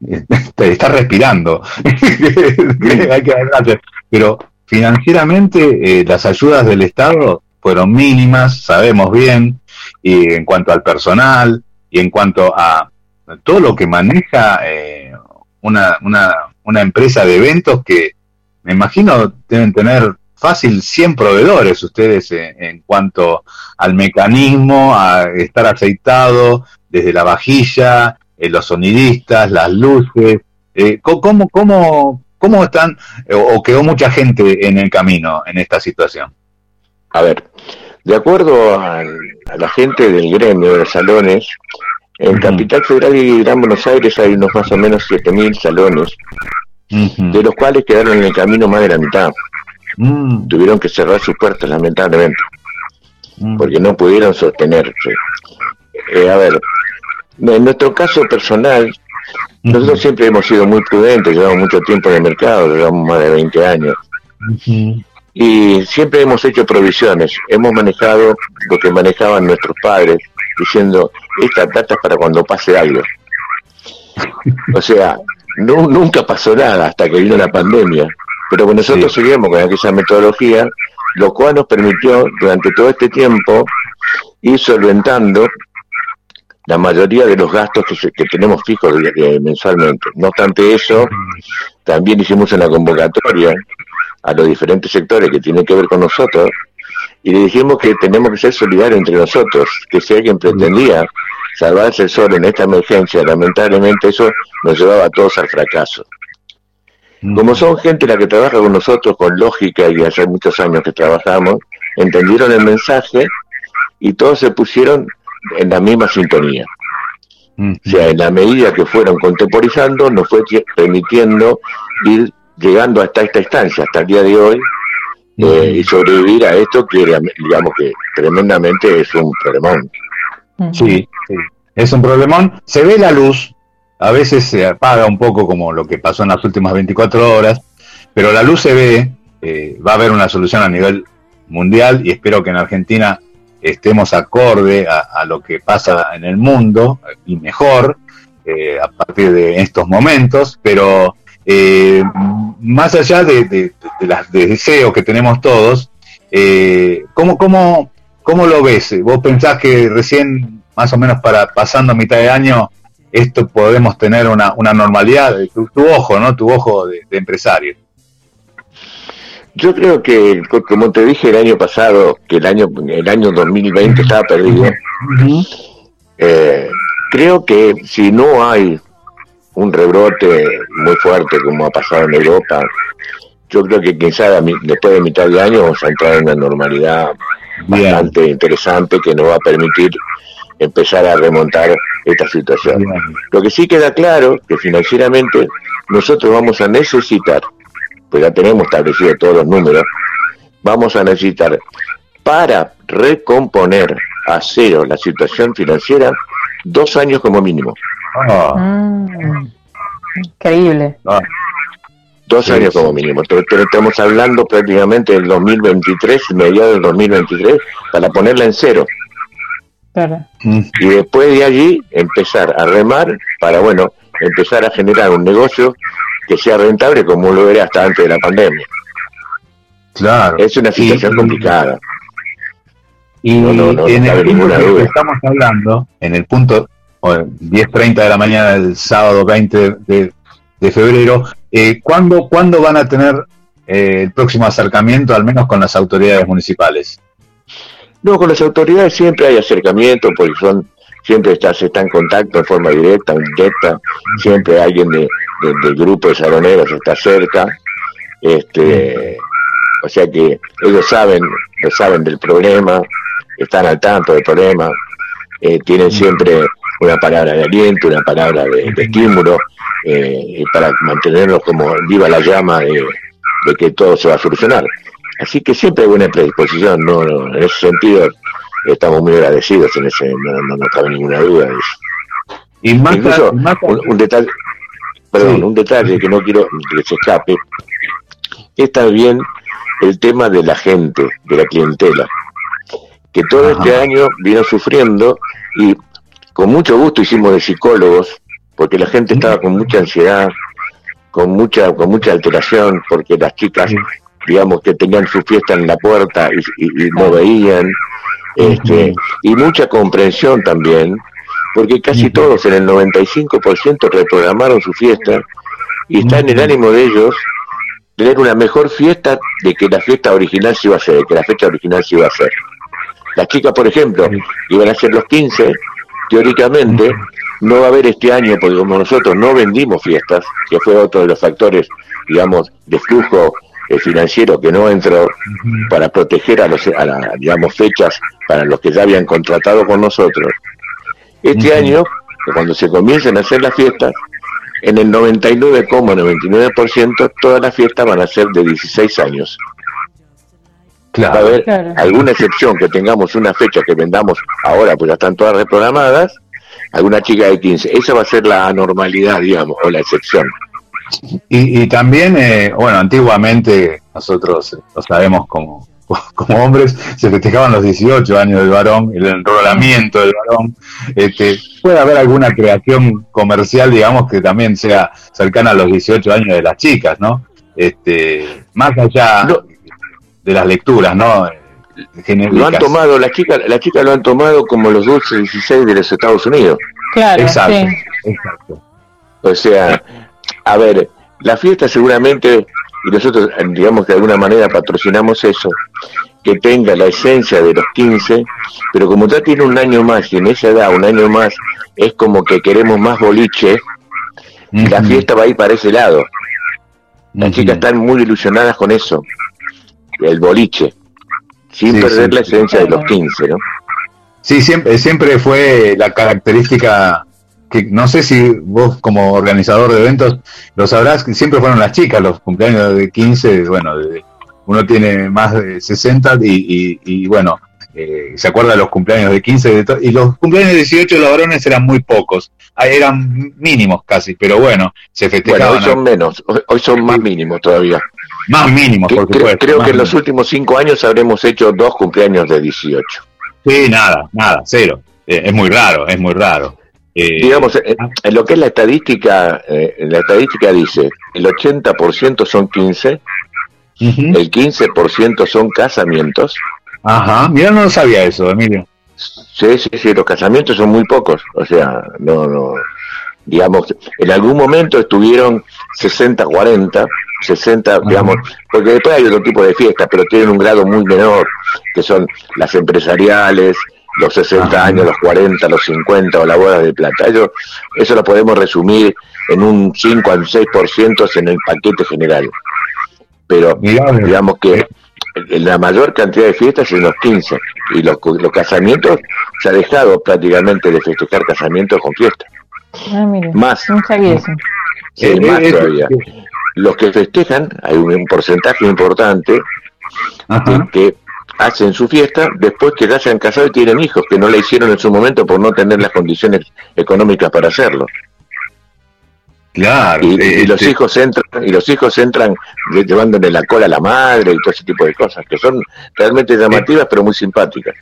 está respirando. Hay que adelante. Pero financieramente eh, las ayudas del Estado fueron mínimas, sabemos bien, y en cuanto al personal y en cuanto a todo lo que maneja eh, una, una, una empresa de eventos que me imagino deben tener fácil 100 proveedores ustedes en, en cuanto al mecanismo, a estar aceitado desde la vajilla, eh, los sonidistas, las luces. Eh, ¿cómo, cómo, ¿Cómo están eh, o, o quedó mucha gente en el camino en esta situación? A ver, de acuerdo al- a, la gente del gremio de los salones, en Capital Federal y Gran Buenos Aires hay unos más o menos 7.000 salones, de los cuales quedaron en el camino más de la mitad. Tuvieron que cerrar sus puertas, lamentablemente, porque no pudieron sostenerse. Eh, a ver, en nuestro caso personal, nosotros siempre hemos sido muy prudentes, llevamos mucho tiempo en el mercado, llevamos más de 20 años. Y siempre hemos hecho provisiones, hemos manejado lo que manejaban nuestros padres, diciendo, esta plata es para cuando pase algo. O sea, no, nunca pasó nada hasta que vino la pandemia, pero nosotros seguimos con aquella metodología, lo cual nos permitió durante todo este tiempo ir solventando la mayoría de los gastos que, se- que tenemos fijos mensualmente. No obstante eso, también hicimos una convocatoria a los diferentes sectores que tienen que ver con nosotros y le dijimos que tenemos que ser solidarios entre nosotros, que si alguien pretendía salvarse el sol en esta emergencia, lamentablemente eso nos llevaba a todos al fracaso. Como son gente la que trabaja con nosotros con lógica y hace muchos años que trabajamos, entendieron el mensaje y todos se pusieron en la misma sintonía. O sea, en la medida que fueron contemporizando, nos fue permitiendo ir llegando hasta esta instancia, hasta el día de hoy, eh, y sobrevivir a esto que, digamos que tremendamente es un problemón. Sí, sí. es un problemón. Se ve la luz, a veces se apaga un poco como lo que pasó en las últimas 24 horas, pero la luz se ve, eh, va a haber una solución a nivel mundial y espero que en Argentina estemos acorde a, lo que pasa en el mundo y mejor. eh, a partir de estos momentos, pero eh, más allá de, de, los deseos que tenemos todos, eh, ¿cómo, cómo, ¿cómo lo ves? ¿Vos pensás que recién, más o menos para pasando mitad de año, esto podemos tener una, una normalidad? Tu, tu ojo, ¿no? Tu ojo de empresario. Yo creo que, como te dije el año pasado, que el año el año 2020 estaba perdido, eh, creo que si no hay un rebrote muy fuerte como ha pasado en Europa, yo creo que quizá a mi- después de mitad de año vamos a entrar en una normalidad bastante interesante que nos va a permitir empezar a remontar esta situación. Lo que sí queda claro que financieramente nosotros vamos a necesitar, pues ya tenemos establecidos todos los números, vamos a necesitar para recomponer a cero la situación financiera dos años como mínimo. Mm, increíble. Dos años como mínimo. Te- Estamos hablando prácticamente del 2023, mediados del 2023, para ponerla en cero. Claro. Y después de allí empezar a remar para, bueno, empezar a generar un negocio que sea rentable como lo era hasta antes de la pandemia. Claro. Es una situación complicada. Y No, no, no, en el punto que estamos hablando, en el punto o, 10.30 de la mañana del sábado 20 de, de febrero, eh, ¿cuándo, ¿cuándo van a tener eh, el próximo acercamiento, al menos con las autoridades municipales? No, con las autoridades siempre hay acercamiento, porque son siempre está, se está en contacto en forma directa o indirecta, siempre alguien de, de- del grupo de saloneros está cerca, este, o sea que ellos saben, lo saben del problema, están al tanto del problema, eh, tienen siempre una palabra de aliento, una palabra de, de estímulo, eh, para mantenerlos como viva la llama de, de que todo se va a solucionar. Así que siempre hay buena predisposición, no, no, en ese sentido estamos muy agradecidos, en ese, no, no, no cabe ninguna duda de eso. Y más Incluso, más un detalle, perdón, un detalle que no quiero que se escape, es también el tema de la gente, de la clientela, que todo este año vino sufriendo y con mucho gusto hicimos de psicólogos, porque la gente estaba con mucha ansiedad, con mucha, con mucha alteración, porque las chicas, digamos, que tenían su fiesta en la puerta y, y- y no veían, este, y mucha comprensión también, porque casi todos, en el 95%, reprogramaron su fiesta y está en el ánimo de ellos tener una mejor fiesta de que la fiesta original se iba a hacer, de que la fecha original se iba a hacer. Las chicas, por ejemplo, iban a ser los 15, teóricamente no va a haber este año, porque como nosotros no vendimos fiestas, que fue otro de los factores, digamos, de flujo eh, financiero que no entró para proteger a los, a la, digamos, fechas para los que ya habían contratado con nosotros. Este año, cuando se comiencen a hacer las fiestas, en el 99,99% todas las fiestas van a ser de 16 años. Va a haber Claro. alguna excepción que tengamos una fecha que vendamos ahora, pues ya están todas reprogramadas, alguna chica de 15. Esa va a ser la anormalidad, digamos, o la excepción. Y, y también, eh, bueno, antiguamente nosotros lo sabemos como, como hombres, se festejaban los 18 años del varón, el enrolamiento del varón. Este, puede haber alguna creación comercial, digamos, que también sea cercana a los 18 años de las chicas, ¿no? Este, más allá de las lecturas, ¿no? Genéricas. Lo han tomado, las chicas, las chicas lo han tomado como los dulces 16 de los Estados Unidos. Claro, Exacto, sí. exacto. O sea, a ver, la fiesta seguramente, y nosotros digamos que de alguna manera patrocinamos eso, que tenga la esencia de los 15, pero como ya tiene un año más y en esa edad un año más es como que queremos más boliche, la fiesta va a ir para ese lado. Las chicas están muy ilusionadas con eso, el boliche, sin Sí, perder sí, la sí. esencia de los 15, ¿no? Sí, siempre, siempre fue la característica que no sé si vos como organizador de eventos lo sabrás, que siempre fueron las chicas los cumpleaños de 15, bueno, de- uno tiene más de 60 y, y, y, bueno, eh, se acuerda de los cumpleaños de 15 de y los cumpleaños de 18 de los varones eran muy pocos, eran mínimos casi, pero bueno, se Bueno, festejaban hoy son menos, hoy, son más mínimos todavía. más mínimos, por Creo- supuesto. creo que en los últimos cinco años habremos hecho dos cumpleaños de 18. Sí, nada, nada, cero. Eh, es muy raro, es muy raro. Eh, Digamos, en, en lo que es la estadística, eh, la estadística dice, el 80% son 15, el 15% son casamientos. Ajá, mira, no sabía eso, Emilio. Sí, sí, sí, los casamientos son muy pocos, o sea, no, no, digamos, en algún momento estuvieron 60-40, 60, digamos, porque después hay otro tipo de fiestas, pero tienen un grado muy menor, que son las empresariales, los 60 años, los 40, los 50 o la boda de plata. Eso, eso lo podemos resumir en un 5 al 6% en el paquete general. Pero digamos que en la mayor cantidad de fiestas en los 15 y los, los casamientos se ha dejado prácticamente de festejar casamientos con fiestas. Ah, mire, Más. no sabía eso. Sí, Eh, más eh, todavía. Los que festejan, hay un porcentaje importante que, que hacen su fiesta después que ya se han casado y tienen hijos, que no la hicieron en su momento por no tener las condiciones económicas para hacerlo. Claro. Y, eh, y los este- hijos entran, y los hijos entran lle- llevándole la cola a la madre y todo ese tipo de cosas, que son realmente llamativas pero muy simpáticas.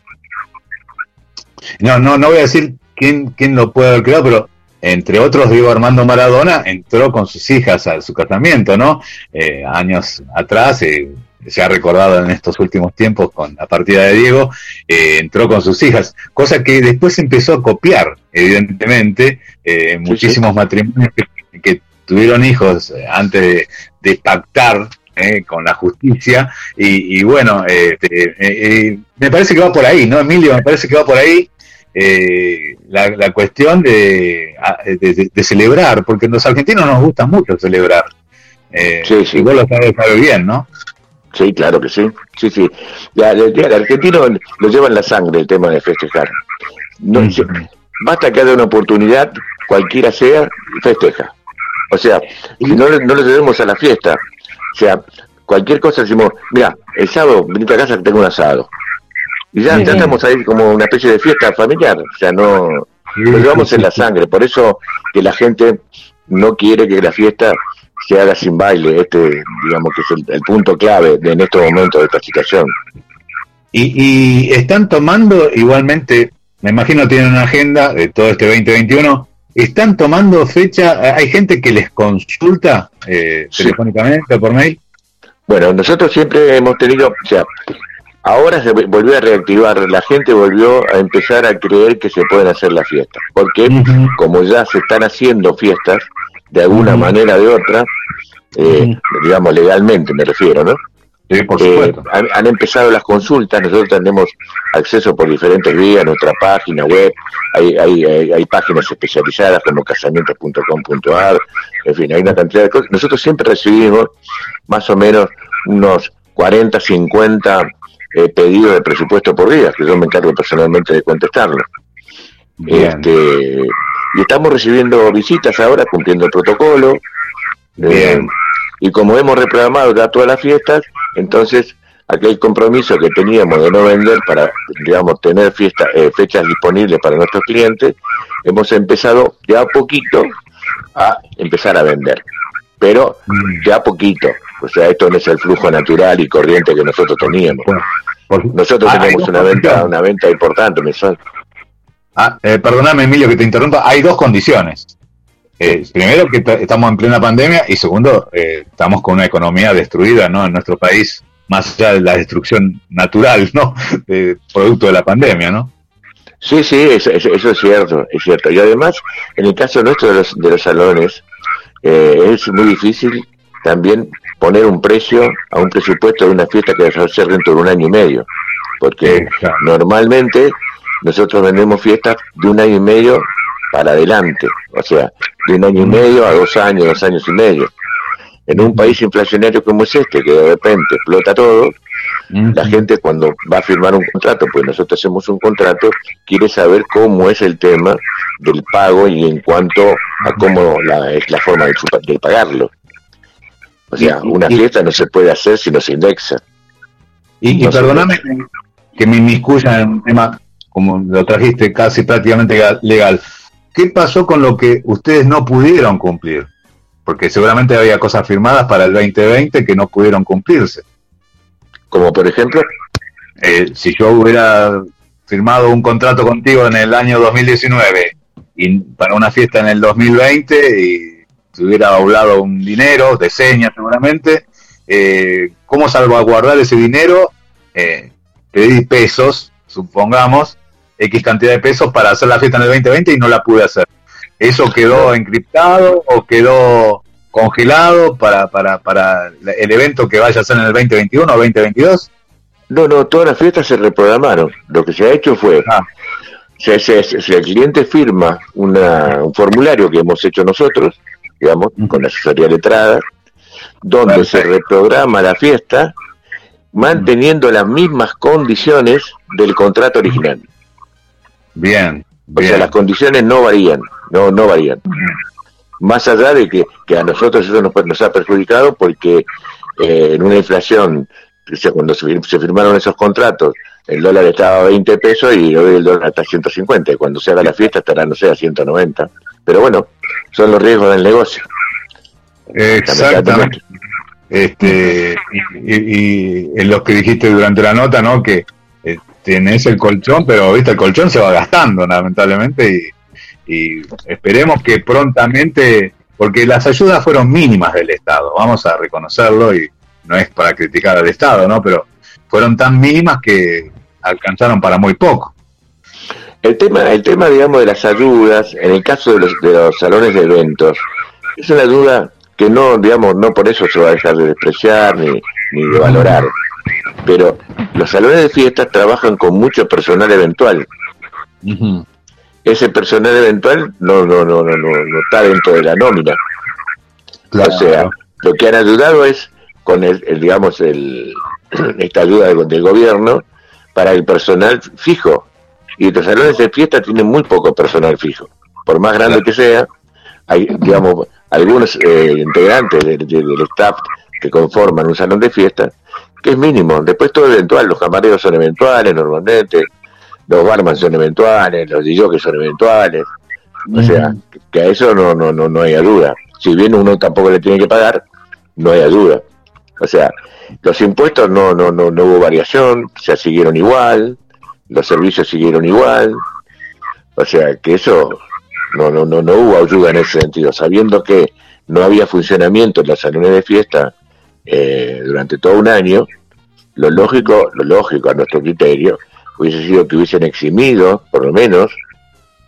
No, no, no voy a decir quién, quién lo puede haber creado, pero entre otros, Diego Armando Maradona entró con sus hijas a su casamiento, ¿no? Eh, años atrás, eh, se ha recordado en estos últimos tiempos con la partida de Diego, eh, entró con sus hijas, cosa que después empezó a copiar, evidentemente, eh, muchísimos matrimonios que, que tuvieron hijos eh, antes de, de pactar eh, con la justicia y, y bueno, eh, este, me parece que va por ahí, ¿no, Emilio? Me parece que va por ahí la, la cuestión de, a- de, celebrar, porque los argentinos nos gusta mucho celebrar. Eh, Sí, sí. y vos lo sabes, sabe bien, ¿no? Sí, claro que sí. Sí, sí. Ya, el argentino lo lleva en la sangre el tema de festejar. No, se- basta que haya una oportunidad, cualquiera sea, festeja. O sea, si no, no le debemos a la fiesta, o sea, cualquier cosa decimos, mira, el sábado venite a casa que tengo un asado. Y ya, ya estamos ahí como una especie de fiesta familiar, o sea, no lo llevamos en la sangre, por eso que la gente no quiere que la fiesta se haga sin baile, este digamos que es el, el punto clave de, en estos momentos de esta situación. Y, y están tomando igualmente, me imagino tienen una agenda de todo este 2021, están tomando fecha, hay gente que les consulta eh, telefónicamente o por mail. Bueno, nosotros siempre hemos tenido, o sea, ahora se volvió a reactivar, la gente volvió a empezar a creer que se pueden hacer las fiestas, porque como ya se están haciendo fiestas, de alguna manera o de otra, eh, digamos legalmente me refiero, ¿no? Sí, por Eh, supuesto. han, han empezado las consultas, nosotros tenemos acceso por diferentes vías, nuestra página web, hay, hay, hay, hay páginas especializadas como casamientos.com.ar, en fin, hay una cantidad de cosas. Nosotros siempre recibimos más o menos unos 40, 50 eh, pedidos de presupuesto por día, que yo me encargo personalmente de contestarlos. Este, y estamos recibiendo visitas ahora, cumpliendo el protocolo. Eh, y como hemos reprogramado ya todas las fiestas, entonces aquel compromiso que teníamos de no vender para, digamos, tener fiesta, eh, fechas disponibles para nuestros clientes, hemos empezado ya a poquito a empezar a vender. Pero ya a poquito. O sea, esto no es el flujo natural y corriente que nosotros teníamos. Nosotros Ah, tenemos una venta, una venta importante mensual. Ah, eh, perdóname, Emilio, que te interrumpa. Hay dos condiciones. Eh, primero, que estamos en plena pandemia y segundo, eh, estamos con una economía destruida ¿no? en nuestro país, más allá de la destrucción natural, ¿no? Producto de la pandemia, ¿no? Sí, sí, eso, eso- eso es cierto, es cierto. Y además, en el caso nuestro de los, de los salones, eh, es muy difícil también poner un precio a un presupuesto de una fiesta que va a ser dentro de un año y medio. Porque normalmente nosotros vendemos fiestas de un año y medio para adelante, o sea, de un año y medio a dos años, dos años y medio. En un país inflacionario como es este, que de repente explota todo, la gente cuando va a firmar un contrato, pues nosotros hacemos un contrato, quiere saber cómo es el tema del pago y en cuanto a cómo la, es la forma de, de pagarlo. O sea, una fiesta no se puede hacer si no se indexa. Y, y perdóname que me inmiscuya en un tema, como lo trajiste casi prácticamente ga- legal. ¿Qué pasó con lo que ustedes no pudieron cumplir? Porque seguramente había cosas firmadas para el 2020 que no pudieron cumplirse. Como por ejemplo, Eh, si yo hubiera firmado un contrato contigo en el año 2019 y para una fiesta en el 2020 y se hubiera hablado un dinero, de señas seguramente, eh, ¿cómo salvaguardar ese dinero? Eh, pedí pesos, supongamos, X cantidad de pesos para hacer la fiesta en el 2020 y no la pude hacer. ¿Eso quedó encriptado o quedó congelado para, para, para el evento que vaya a ser en el 2021 o 2022? No, no, todas las fiestas se reprogramaron. Lo que se ha hecho fue, Ah. el cliente firma una- un formulario que hemos hecho nosotros, digamos, con la asesoría letrada, donde se reprograma la fiesta, manteniendo las mismas condiciones del contrato original. Bien. O sea, las condiciones no varían, no, no varían. Más allá de que, que a nosotros eso nos, nos ha perjudicado porque eh, en una inflación, o sea, cuando se, fir- se firmaron esos contratos, el dólar estaba a 20 pesos y hoy el dólar está a 150. Y cuando se haga la fiesta estará, no sé, a 190. Pero bueno, son los riesgos del negocio. Exactamente. Este, y, y- y en lo que dijiste durante la nota, ¿no? Que eh, tenés el colchón, pero viste, el colchón se va gastando, lamentablemente, y, esperemos que prontamente, porque las ayudas fueron mínimas del Estado, vamos a reconocerlo, y no es para criticar al Estado, ¿no? Pero fueron tan mínimas que alcanzaron para muy poco. El tema, el tema, digamos, de las ayudas, en el caso de los, de los salones de eventos, es una ayuda que no, digamos, no por eso se va a dejar de despreciar ni de valorar. Pero los salones de fiestas trabajan con mucho personal eventual. Ese personal eventual no, no, no, no, no, no está dentro de la nómina. O sea, lo que han ayudado es con el, el, digamos, el, esta ayuda del, del gobierno para el personal fijo. Y los salones de fiesta tienen muy poco personal fijo. Por más grande que sea, hay, digamos, algunos eh, integrantes de- de- del staff que conforman un salón de fiesta, que es mínimo. Después todo eventual, los camareros son eventuales normalmente, los barman son eventuales, los DJs son eventuales. O sea, que a eso no, no, no, no hay duda. Si bien uno tampoco le tiene que pagar, no hay duda. O sea, los impuestos no, no, no, no hubo variación, se siguieron igual, los servicios siguieron igual. O sea, que eso no, no, no, no hubo ayuda en ese sentido, sabiendo que no había funcionamiento en los salones de fiesta eh, durante todo un año, lo lógico, lo lógico a nuestro criterio, hubiese sido que hubiesen eximido, por lo menos,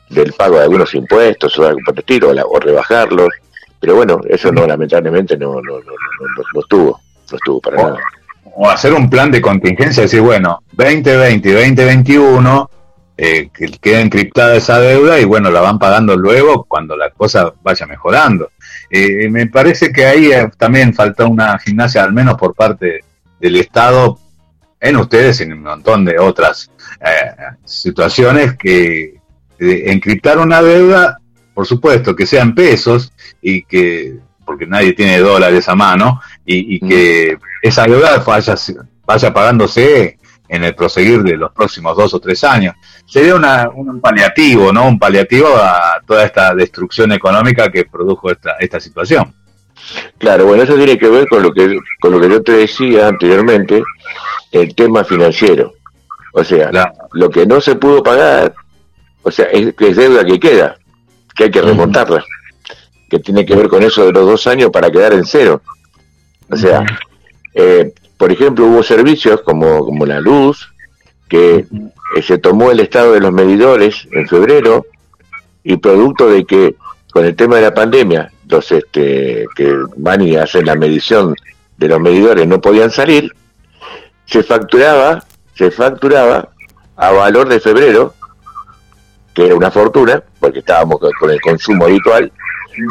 del pago de algunos impuestos o algo por el estilo, o, la- o rebajarlos, pero bueno, eso no, lamentablemente no, no, no, no, estuvo, no estuvo para nada. o hacer un plan de contingencia, decir, bueno, 2020 y 2021, eh, que queda encriptada esa deuda y bueno, la van pagando luego cuando la cosa vaya mejorando. Eh, me parece que ahí eh, también falta una gimnasia, al menos por parte del Estado, en ustedes y en un montón de otras eh, situaciones, que encriptar una deuda, por supuesto, que sean pesos y que, porque nadie tiene dólares a mano, y, y que esa deuda vaya, vaya pagándose en el proseguir de los próximos dos o tres años. Sería una, un paliativo, ¿no? Un paliativo a toda esta destrucción económica que produjo esta, esta situación. Claro, bueno, eso tiene que ver con lo que con lo que yo te decía anteriormente, el tema financiero. O sea, lo que no se pudo pagar, o sea, es, es deuda que queda, que hay que remontarla, que tiene que ver con eso de los dos años para quedar en cero. O sea, eh, por ejemplo, hubo servicios como, como la luz, que se tomó el estado de los medidores en febrero y producto de que con el tema de la pandemia, los este, que van y hacen la medición de los medidores no podían salir, se facturaba, se facturaba a valor de febrero, que era una fortuna, porque estábamos con el consumo habitual,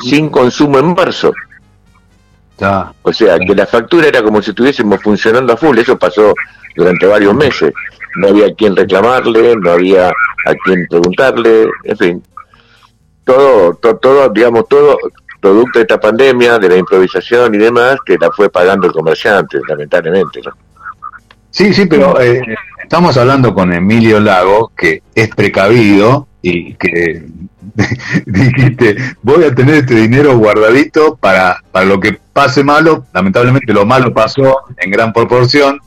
sin consumo en marzo. O sea, que la factura era como si estuviésemos funcionando a full, eso pasó durante varios meses. No había a quien reclamarle, no había a quien preguntarle, en fin. Todo, to- todo, digamos, todo producto de esta pandemia, de la improvisación y demás, que la fue pagando el comerciante, lamentablemente. ¿no? Sí, sí, pero eh, estamos hablando con Emilio Lago, que es precavido y que dijiste, voy a tener este dinero guardadito para, para lo que pase malo. Lamentablemente lo malo pasó en gran proporción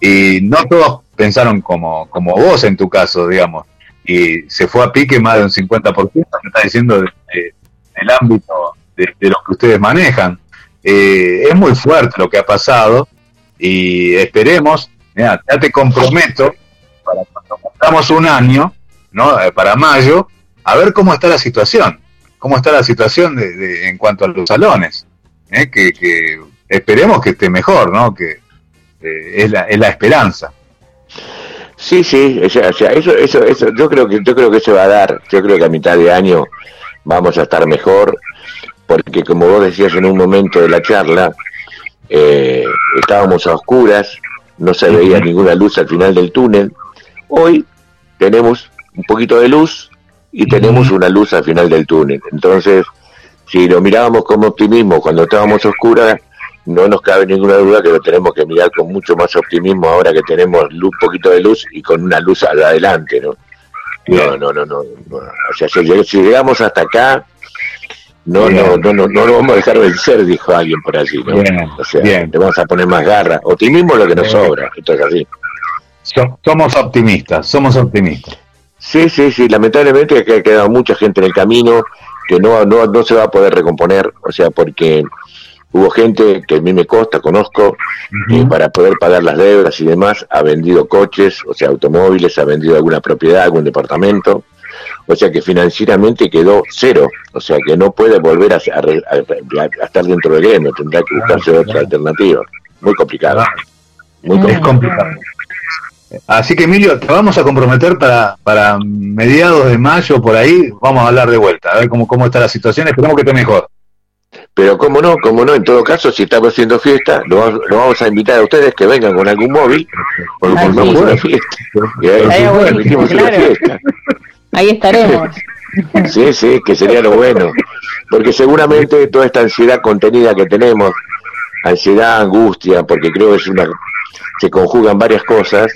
y no todos pensaron como, como vos en tu caso, digamos. y se fue a pique más de un 50%, me está diciendo de- de- del ámbito de, de lo que ustedes manejan. Eh, es muy fuerte lo que ha pasado y esperemos, ya te comprometo, para cuando cumplamos un año, ¿no? Eh, para mayo, a ver cómo está la situación, cómo está la situación de, de- en cuanto a los salones, ¿eh? que, que esperemos que esté mejor, ¿no? Que eh, es, la, es la esperanza. Sí, sí, o sea, o sea, eso, eso, eso, yo creo que, yo creo que se va a dar. Yo creo que a mitad de año vamos a estar mejor, porque como vos decías en un momento de la charla, eh, estábamos a oscuras, no se veía ninguna luz al final del túnel. Hoy tenemos un poquito de luz y tenemos una luz al final del túnel. Entonces, si lo mirábamos con optimismo cuando estábamos oscuras, no nos cabe ninguna duda que lo tenemos que mirar con mucho más optimismo ahora que tenemos luz, poquito de luz y con una luz al adelante, ¿no? No, no, no, no. no. O sea, si, lleg- si llegamos hasta acá, no, no, no, no, no lo vamos a dejar vencer, dijo alguien por allí, ¿no? Bien, o sea, bien. le vamos a poner más garra. Optimismo es lo que nos Bien. sobra, esto es así. So- somos optimistas, somos optimistas. Sí, sí, sí, lamentablemente que ha quedado mucha gente en el camino que no, no, no se va a poder recomponer, o sea, porque hubo gente que a mí me consta, conozco, que para poder pagar las deudas y demás ha vendido coches, o sea, automóviles, ha vendido alguna propiedad, algún departamento, o sea que financieramente quedó cero, o sea que no puede volver a, a a- a estar dentro del gremio, tendrá que buscarse otra alternativa. Muy complicado. Muy Es complicado. Así que Emilio, te vamos a comprometer para, para mediados de mayo, por ahí, vamos a hablar de vuelta, a ver cómo, cómo está la situación, esperamos que esté mejor. Pero cómo no, cómo no, en todo caso, si estamos haciendo fiesta, lo, vamos- lo vamos a invitar a ustedes que vengan con algún móvil, porque formamos sí. una fiesta. Y ahí una claro. fiesta. Ahí estaremos. Sí, sí, que sería lo bueno. Porque seguramente toda esta ansiedad contenida que tenemos, ansiedad, angustia, porque creo que es una, se conjugan varias cosas,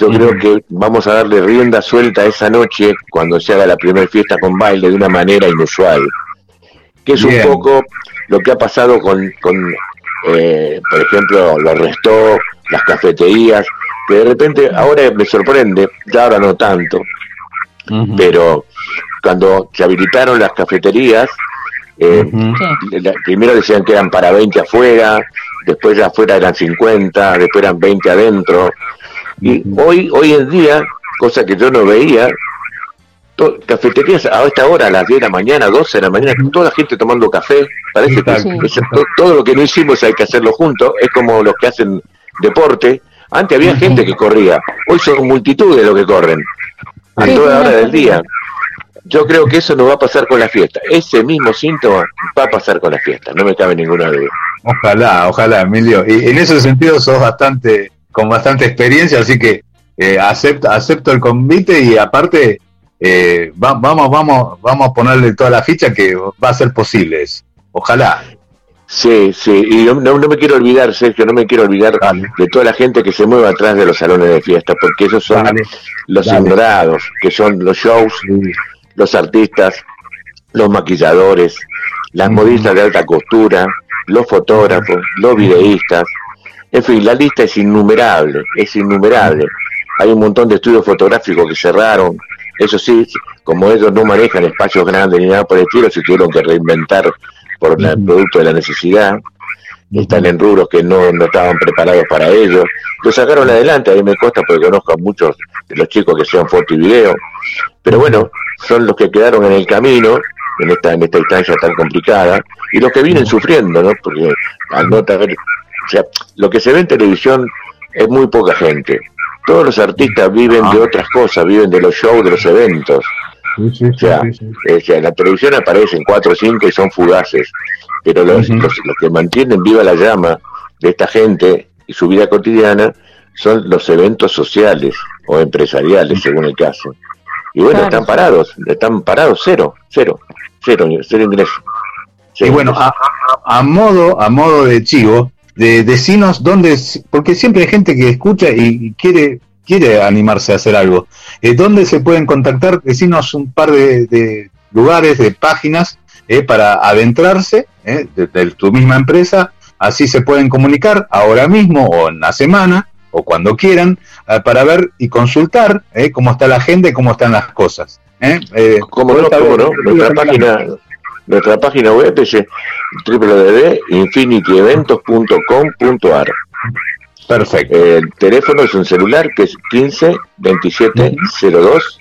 yo creo que vamos a darle rienda suelta esa noche cuando se haga la primera fiesta con baile de una manera inusual. Que es Bien. un poco lo que ha pasado con, con eh, por ejemplo, los restó, las cafeterías, que de repente ahora me sorprende, ya ahora no tanto, pero cuando se habilitaron las cafeterías, eh, la- primero decían que eran para 20 afuera, después ya afuera eran 50, después eran 20 adentro. Y hoy, hoy en día, cosa que yo no veía, cafeterías a esta hora, a las 10 de la mañana, 12 de la mañana, toda la gente tomando café, parece que Sí. todo lo que no hicimos hay que hacerlo juntos, es como los que hacen deporte. Antes había gente que corría, hoy son multitudes los que corren, a toda hora del día. Yo creo que eso no va a pasar con la fiesta. Ese mismo síntoma va a pasar con la fiesta, no me cabe ninguna duda. Ojalá, ojalá, Emilio. Y en ese sentido sos bastante, con bastante experiencia, así que eh, acepto, acepto el convite y aparte eh, va- vamos, vamos, vamos a ponerle toda la ficha que va a ser posible eso. Ojalá. Sí, sí, y no, no, no me quiero olvidar, Sergio, no me quiero olvidar de toda la gente que se mueve atrás de los salones de fiesta, porque esos son Dale, los dale. ignorados, que son los shows, los artistas, los maquilladores, las modistas de alta costura, los fotógrafos, los videístas, en fin, la lista es innumerable, es innumerable. Hay un montón de estudios fotográficos que cerraron, eso sí, como ellos no manejan espacios grandes ni nada por el estilo, se tuvieron que reinventar por el producto de la necesidad, están en rubros que no, no estaban preparados para ello. Lo sacaron adelante, a mí me consta porque conozco a muchos de los chicos que hacían foto y video, pero bueno, son los que quedaron en el camino en esta, en esta instancia tan complicada y los que vienen sufriendo, ¿no? Porque al no tener, o sea, lo que se ve en televisión es muy poca gente. Todos los artistas viven de otras cosas, viven de los shows, de los eventos. O sea, eh, o sea, en la televisión aparecen cuatro o cinco y son fugaces, pero los, los, los que mantienen viva la llama de esta gente y su vida cotidiana son los eventos sociales o empresariales, según el caso. Y bueno, Claro. están parados, están parados cero, cero, cero, cero ingreso. Y bueno, a, a- a modo, a modo de chivo, de decinos dónde, porque siempre hay gente que escucha y, quiere, quiere animarse a hacer algo. Eh, ¿Dónde se pueden contactar? Decinos un par de, de lugares, de páginas, eh, para adentrarse eh, de, de tu misma empresa, así se pueden comunicar ahora mismo o en la semana, o cuando quieran eh, para ver y consultar eh, cómo está la agenda y cómo están las cosas. Eh, ¿Cómo no? ¿Cómo no? Nuestra página, nuestra página web es www.infinityeventos.com.ar. Perfecto. El teléfono es un celular que es 15 27 02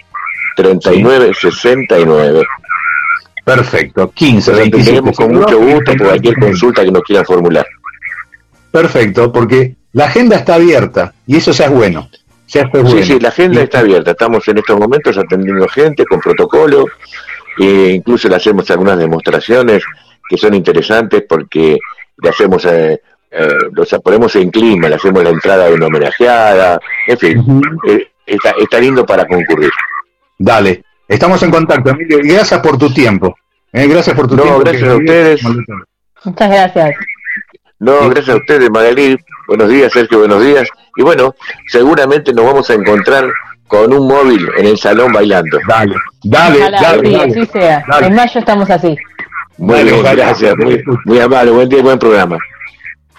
39 69. Perfecto, 15 Nos 27 atenderemos con mucho gusto por cualquier consulta que nos quieran formular. Perfecto, porque la agenda está abierta y eso ya es bueno. Ya es bueno. Sí, sí, la agenda está abierta. Estamos en estos momentos atendiendo gente con protocolo. E incluso le hacemos algunas demostraciones que son interesantes porque le hacemos, eh, eh, los ponemos en clima, le hacemos la entrada de una homenajeada. En fin, eh, está, está lindo para concurrir. Dale, estamos en contacto, Emilio, y gracias por tu tiempo. Eh, gracias por tu No, tiempo. gracias a ustedes. Muchas gracias. No, gracias a ustedes, Magalí. Buenos días, Sergio, buenos días. Y bueno, seguramente nos vamos a encontrar con un móvil en el salón bailando. Dale, dale, Ojalá, sí, así sea. En mayo estamos así. Muy Dale, bien, ojalá. gracias. Muy, muy amable, buen día y buen programa.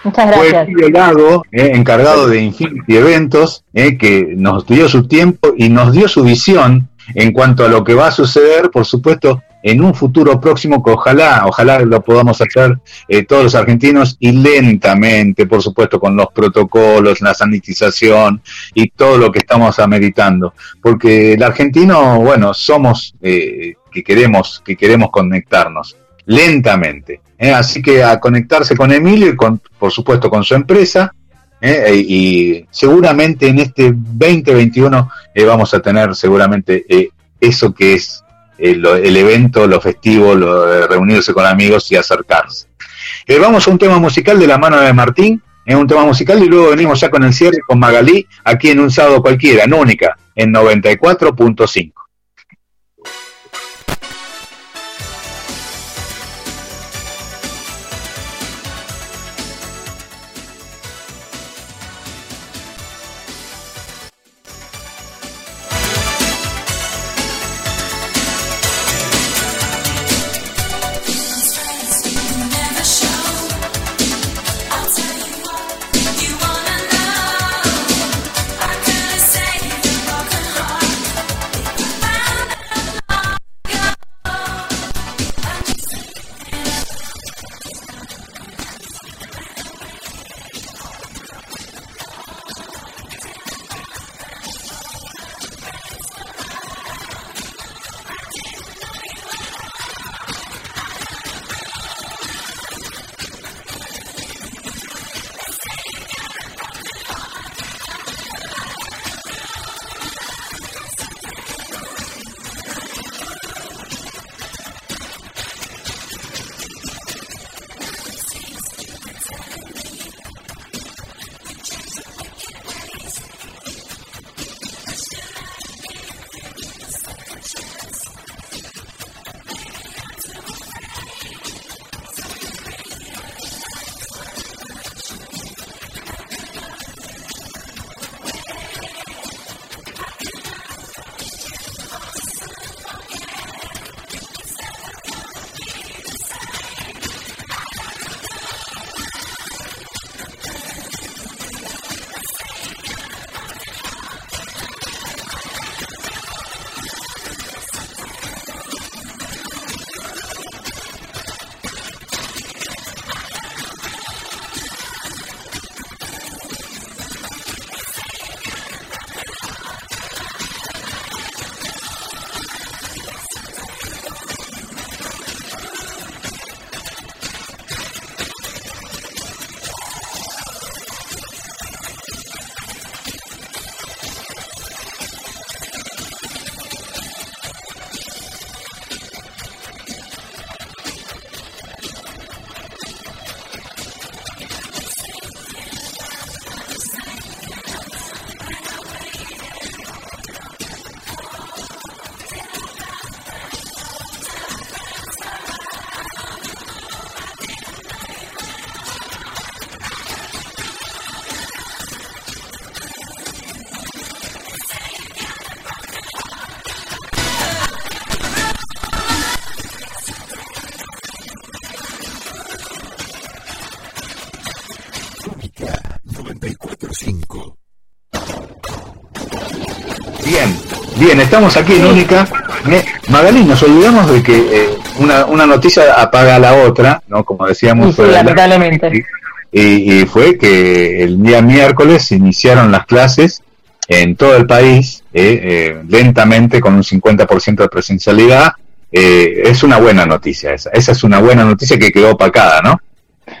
Muchas Fue gracias. Emilio Lago, eh, encargado de Infinity Eventos, eh, que nos dio su tiempo y nos dio su visión en cuanto a lo que va a suceder, por supuesto, en un futuro próximo que ojalá, ojalá lo podamos hacer eh, todos los argentinos y lentamente, por supuesto, con los protocolos, la sanitización y todo lo que estamos ameritando. Porque el argentino, bueno, somos eh, que queremos, que queremos conectarnos lentamente. ¿eh? Así que a conectarse con Emilio y con, por supuesto, con su empresa. ¿eh? E- y seguramente en este 2021 eh, vamos a tener seguramente eso que es eh, el evento, lo festivo, lo de reunirse con amigos y acercarse. Eh, vamos a un tema musical de la mano de Martín, es un tema musical y luego venimos ya con el cierre con Magalí aquí en un sábado cualquiera, en única, en 94.5. Bien, estamos aquí en Única. Magalí, nos olvidamos de que eh, una, una noticia apaga a la otra, ¿no? Como decíamos. Sí, lamentablemente. y, y fue que el día miércoles se iniciaron las clases en todo el país, eh, eh, lentamente con un 50% de presencialidad. Eh, es una buena noticia esa. Esa es una buena noticia que quedó opacada, ¿no?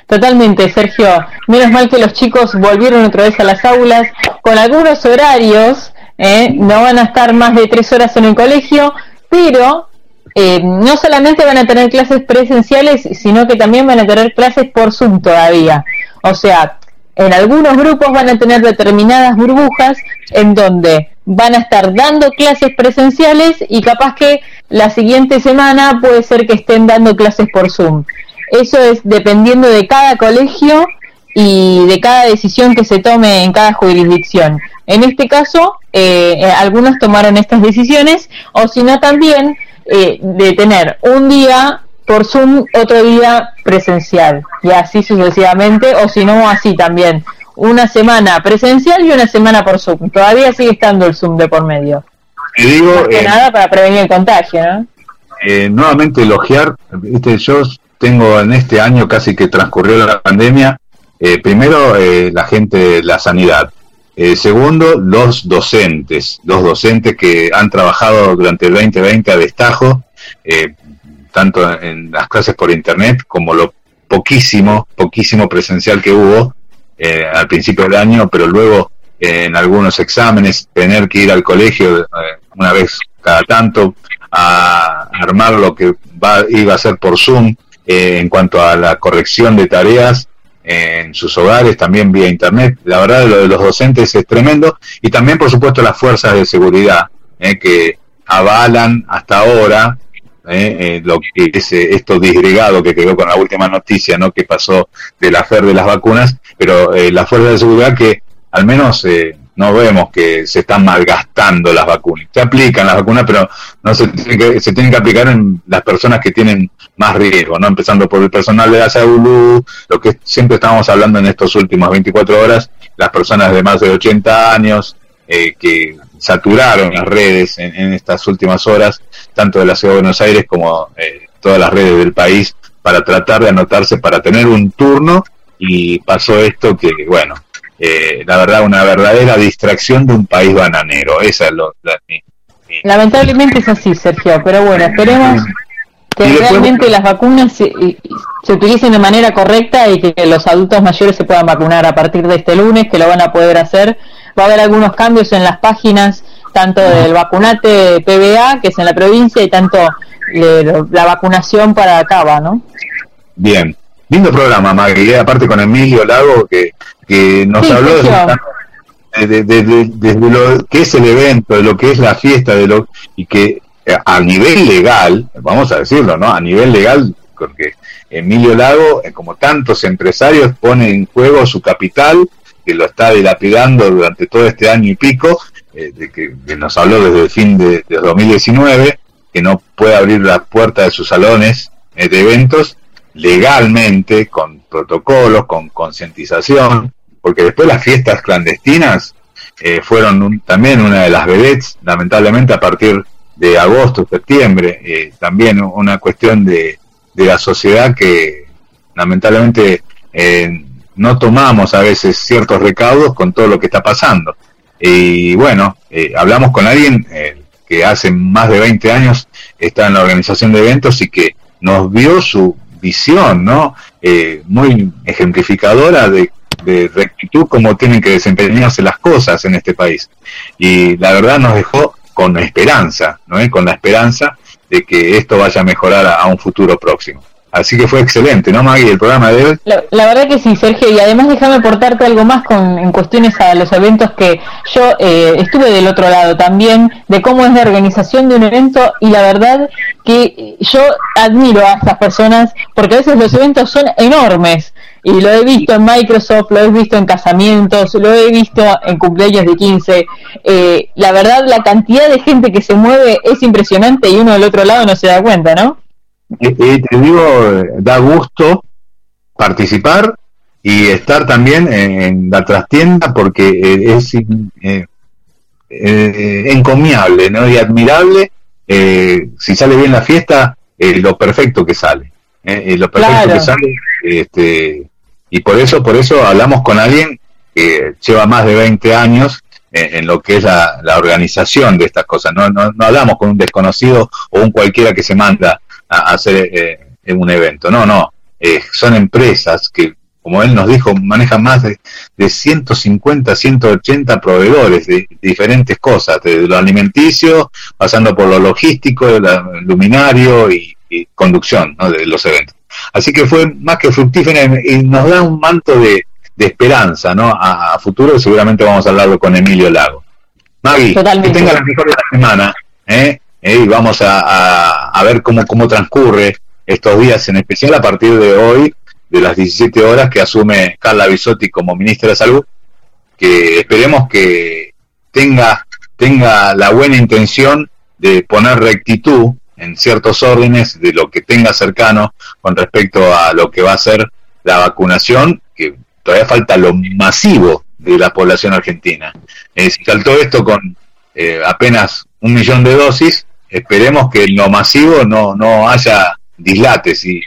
Totalmente, Sergio. Menos mal que los chicos volvieron otra vez a las aulas con algunos horarios. ¿Eh? No van a estar más de tres horas en el colegio, pero eh, no solamente van a tener clases presenciales, sino que también van a tener clases por Zoom todavía. O sea, en algunos grupos van a tener determinadas burbujas en donde van a estar dando clases presenciales y capaz que la siguiente semana puede ser que estén dando clases por Zoom. Eso es dependiendo de cada colegio y de cada decisión que se tome en cada jurisdicción. En este caso, eh, eh, algunos tomaron estas decisiones, o si no también eh, de tener un día por Zoom, otro día presencial, y así sucesivamente, o si no, así también. Una semana presencial y una semana por Zoom. Todavía sigue estando el Zoom de por medio. Te digo, Más que eh, nada para prevenir el contagio, ¿no? eh, nuevamente elogiar, viste, yo tengo en este año casi que transcurrió la pandemia, eh, primero eh, la gente de la sanidad, Eh, segundo los docentes, los docentes que han trabajado durante el 2020 a destajo, eh, tanto en las clases por internet como lo poquísimo, poquísimo presencial que hubo al principio del año, pero luego en algunos exámenes tener que ir al colegio una vez cada tanto a armar lo que va, iba a ser por Zoom eh, en cuanto a la corrección de tareas en sus hogares, también vía internet. La verdad, lo de los docentes es tremendo. Y también, por supuesto, las fuerzas de seguridad eh, que avalan hasta ahora eh, eh, lo que es eh, esto disgregado que quedó con la última noticia, ¿no? Que pasó de la FER de las vacunas, pero eh, las fuerzas de seguridad que al menos no vemos que se están malgastando las vacunas. Se aplican las vacunas, pero no se, tiene que, se tienen que aplicar en las personas que tienen más riesgo, ¿no? Empezando por el personal de la salud, lo que siempre estábamos hablando en estos últimos 24 horas, las personas de más de 80 años eh, que saturaron las redes en, en estas últimas horas, tanto de la Ciudad de Buenos Aires como eh, todas las redes del país, para tratar de anotarse para tener un turno y pasó esto que, bueno, eh, la verdad, una verdadera distracción de un país bananero. Esa es lo, la- mi- Lamentablemente es así, Sergio, pero bueno, esperemos que Y después- realmente las vacunas se, se utilicen de manera correcta y que los adultos mayores se puedan vacunar a partir de este lunes, que lo van a poder hacer. Va a haber algunos cambios en las páginas, tanto del vacunate PBA, que es en la provincia, y tanto eh, la vacunación para Cava, ¿no? Bien, lindo programa, Maggie, eh, aparte con Emilio Lago, que, que nos Sí, habló Sergio. de, de- de- de- desde lo que es el evento, de lo que es la fiesta, de lo y que a nivel legal, vamos a decirlo, ¿no? A nivel legal, porque Emilio Lago, eh, como tantos empresarios, pone en juego su capital, que lo está dilapidando durante todo este año y pico, eh, de que, nos habló desde el fin de, de 2019, que no puede abrir las puertas de sus salones eh, de eventos legalmente, con protocolos, con concientización, porque después las fiestas clandestinas eh, fueron un- también una de las vedettes, lamentablemente a partir de agosto, septiembre, eh, también una cuestión de, de la sociedad que lamentablemente eh, no tomamos a veces ciertos recaudos con todo lo que está pasando. Y bueno, eh, hablamos con alguien que hace más de 20 años está en la organización de eventos y que nos vio su visión, ¿no? Muy ejemplificadora de, de rectitud cómo tienen que desempeñarse las cosas en este país. Y la verdad nos dejó con esperanza, ¿no? Eh, Con la esperanza de que esto vaya a mejorar a, un futuro próximo. Así que fue excelente, ¿no, Maggie? El programa de hoy. La, la verdad que sí, Sergio, y además déjame aportarte algo más con, en cuestiones a los eventos que yo eh, estuve del otro lado también, de cómo es la organización de un evento, y la verdad que yo admiro a estas personas, porque a veces los eventos son enormes, y lo he visto en Microsoft, lo he visto en casamientos, lo he visto en cumpleaños de 15, eh, la verdad la cantidad de gente que se mueve es impresionante y uno del otro lado no se da cuenta, ¿no? Y te digo, eh, da gusto participar y estar también en, en la trastienda porque eh, es, eh, eh, encomiable ¿no? y admirable eh, si sale bien la fiesta, eh, lo perfecto que sale. ¿eh? Eh, lo perfecto Claro. que sale. Este, y por eso, por eso hablamos con alguien que lleva más de 20 años en, lo que es la, organización de estas cosas. No, no, no hablamos con un desconocido o un cualquiera que se manda a, hacer eh, un evento. No, no. Eh, son empresas que, como él nos dijo, manejan más de, de 150, 180 proveedores de diferentes cosas, desde lo alimenticio, pasando por lo logístico, la- luminario y, y conducción ¿no? de los eventos. Así que fue más que fructífera y, nos da un manto de, de esperanza ¿no? a, a futuro. Seguramente vamos a hablarlo con Emilio Lago. Maggie, Totalmente. que tenga la mejor de la semana ¿eh? Eh, y vamos a, a- a ver cómo, cómo transcurre estos días, en especial a partir de hoy, de las 17 horas que asume Carla Bisotti como ministra de Salud, que esperemos que tenga, tenga la buena intención de poner rectitud en ciertos órdenes de lo que tenga cercano con respecto a lo que va a ser la vacunación, que todavía falta lo masivo de la población argentina. Eh, si saltó esto con eh, apenas un millón de dosis, esperemos que en lo masivo no, no haya dislates y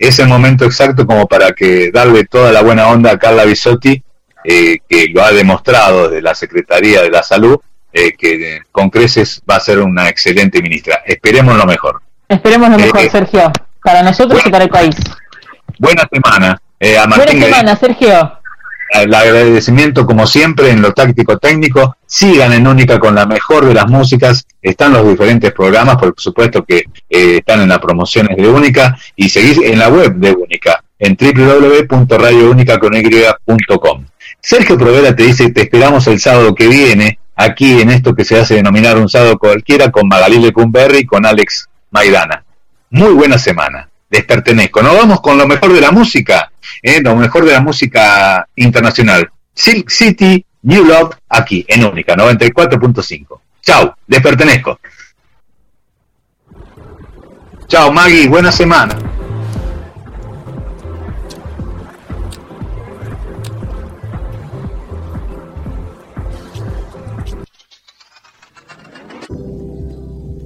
es el momento exacto como para que darle toda la buena onda a Carla Bisotti, eh, que lo ha demostrado desde la Secretaría de la Salud, eh, que con creces va a ser una excelente ministra. Esperemos lo mejor. Esperemos lo mejor, eh, Sergio, para nosotros y para el país. Buena semana. Eh, a Buena Martín semana, Sergio. el agradecimiento como siempre en lo táctico técnico sigan en Única con la mejor de las músicas están los diferentes programas por supuesto que eh, están en las promociones de Única y seguís en la web de Única en www.radiounica.com Sergio Provera te dice te esperamos el sábado que viene aquí en esto que se hace denominar un sábado cualquiera con Magalí Lecumberri y con Alex Maidana muy buena semana. Les pertenezco. Nos vamos con lo mejor de la música, ¿eh? lo mejor de la música internacional. Silk City, New Love, aquí en Única 94.5. Chau, les pertenezco. Chao Maggie, buena semana.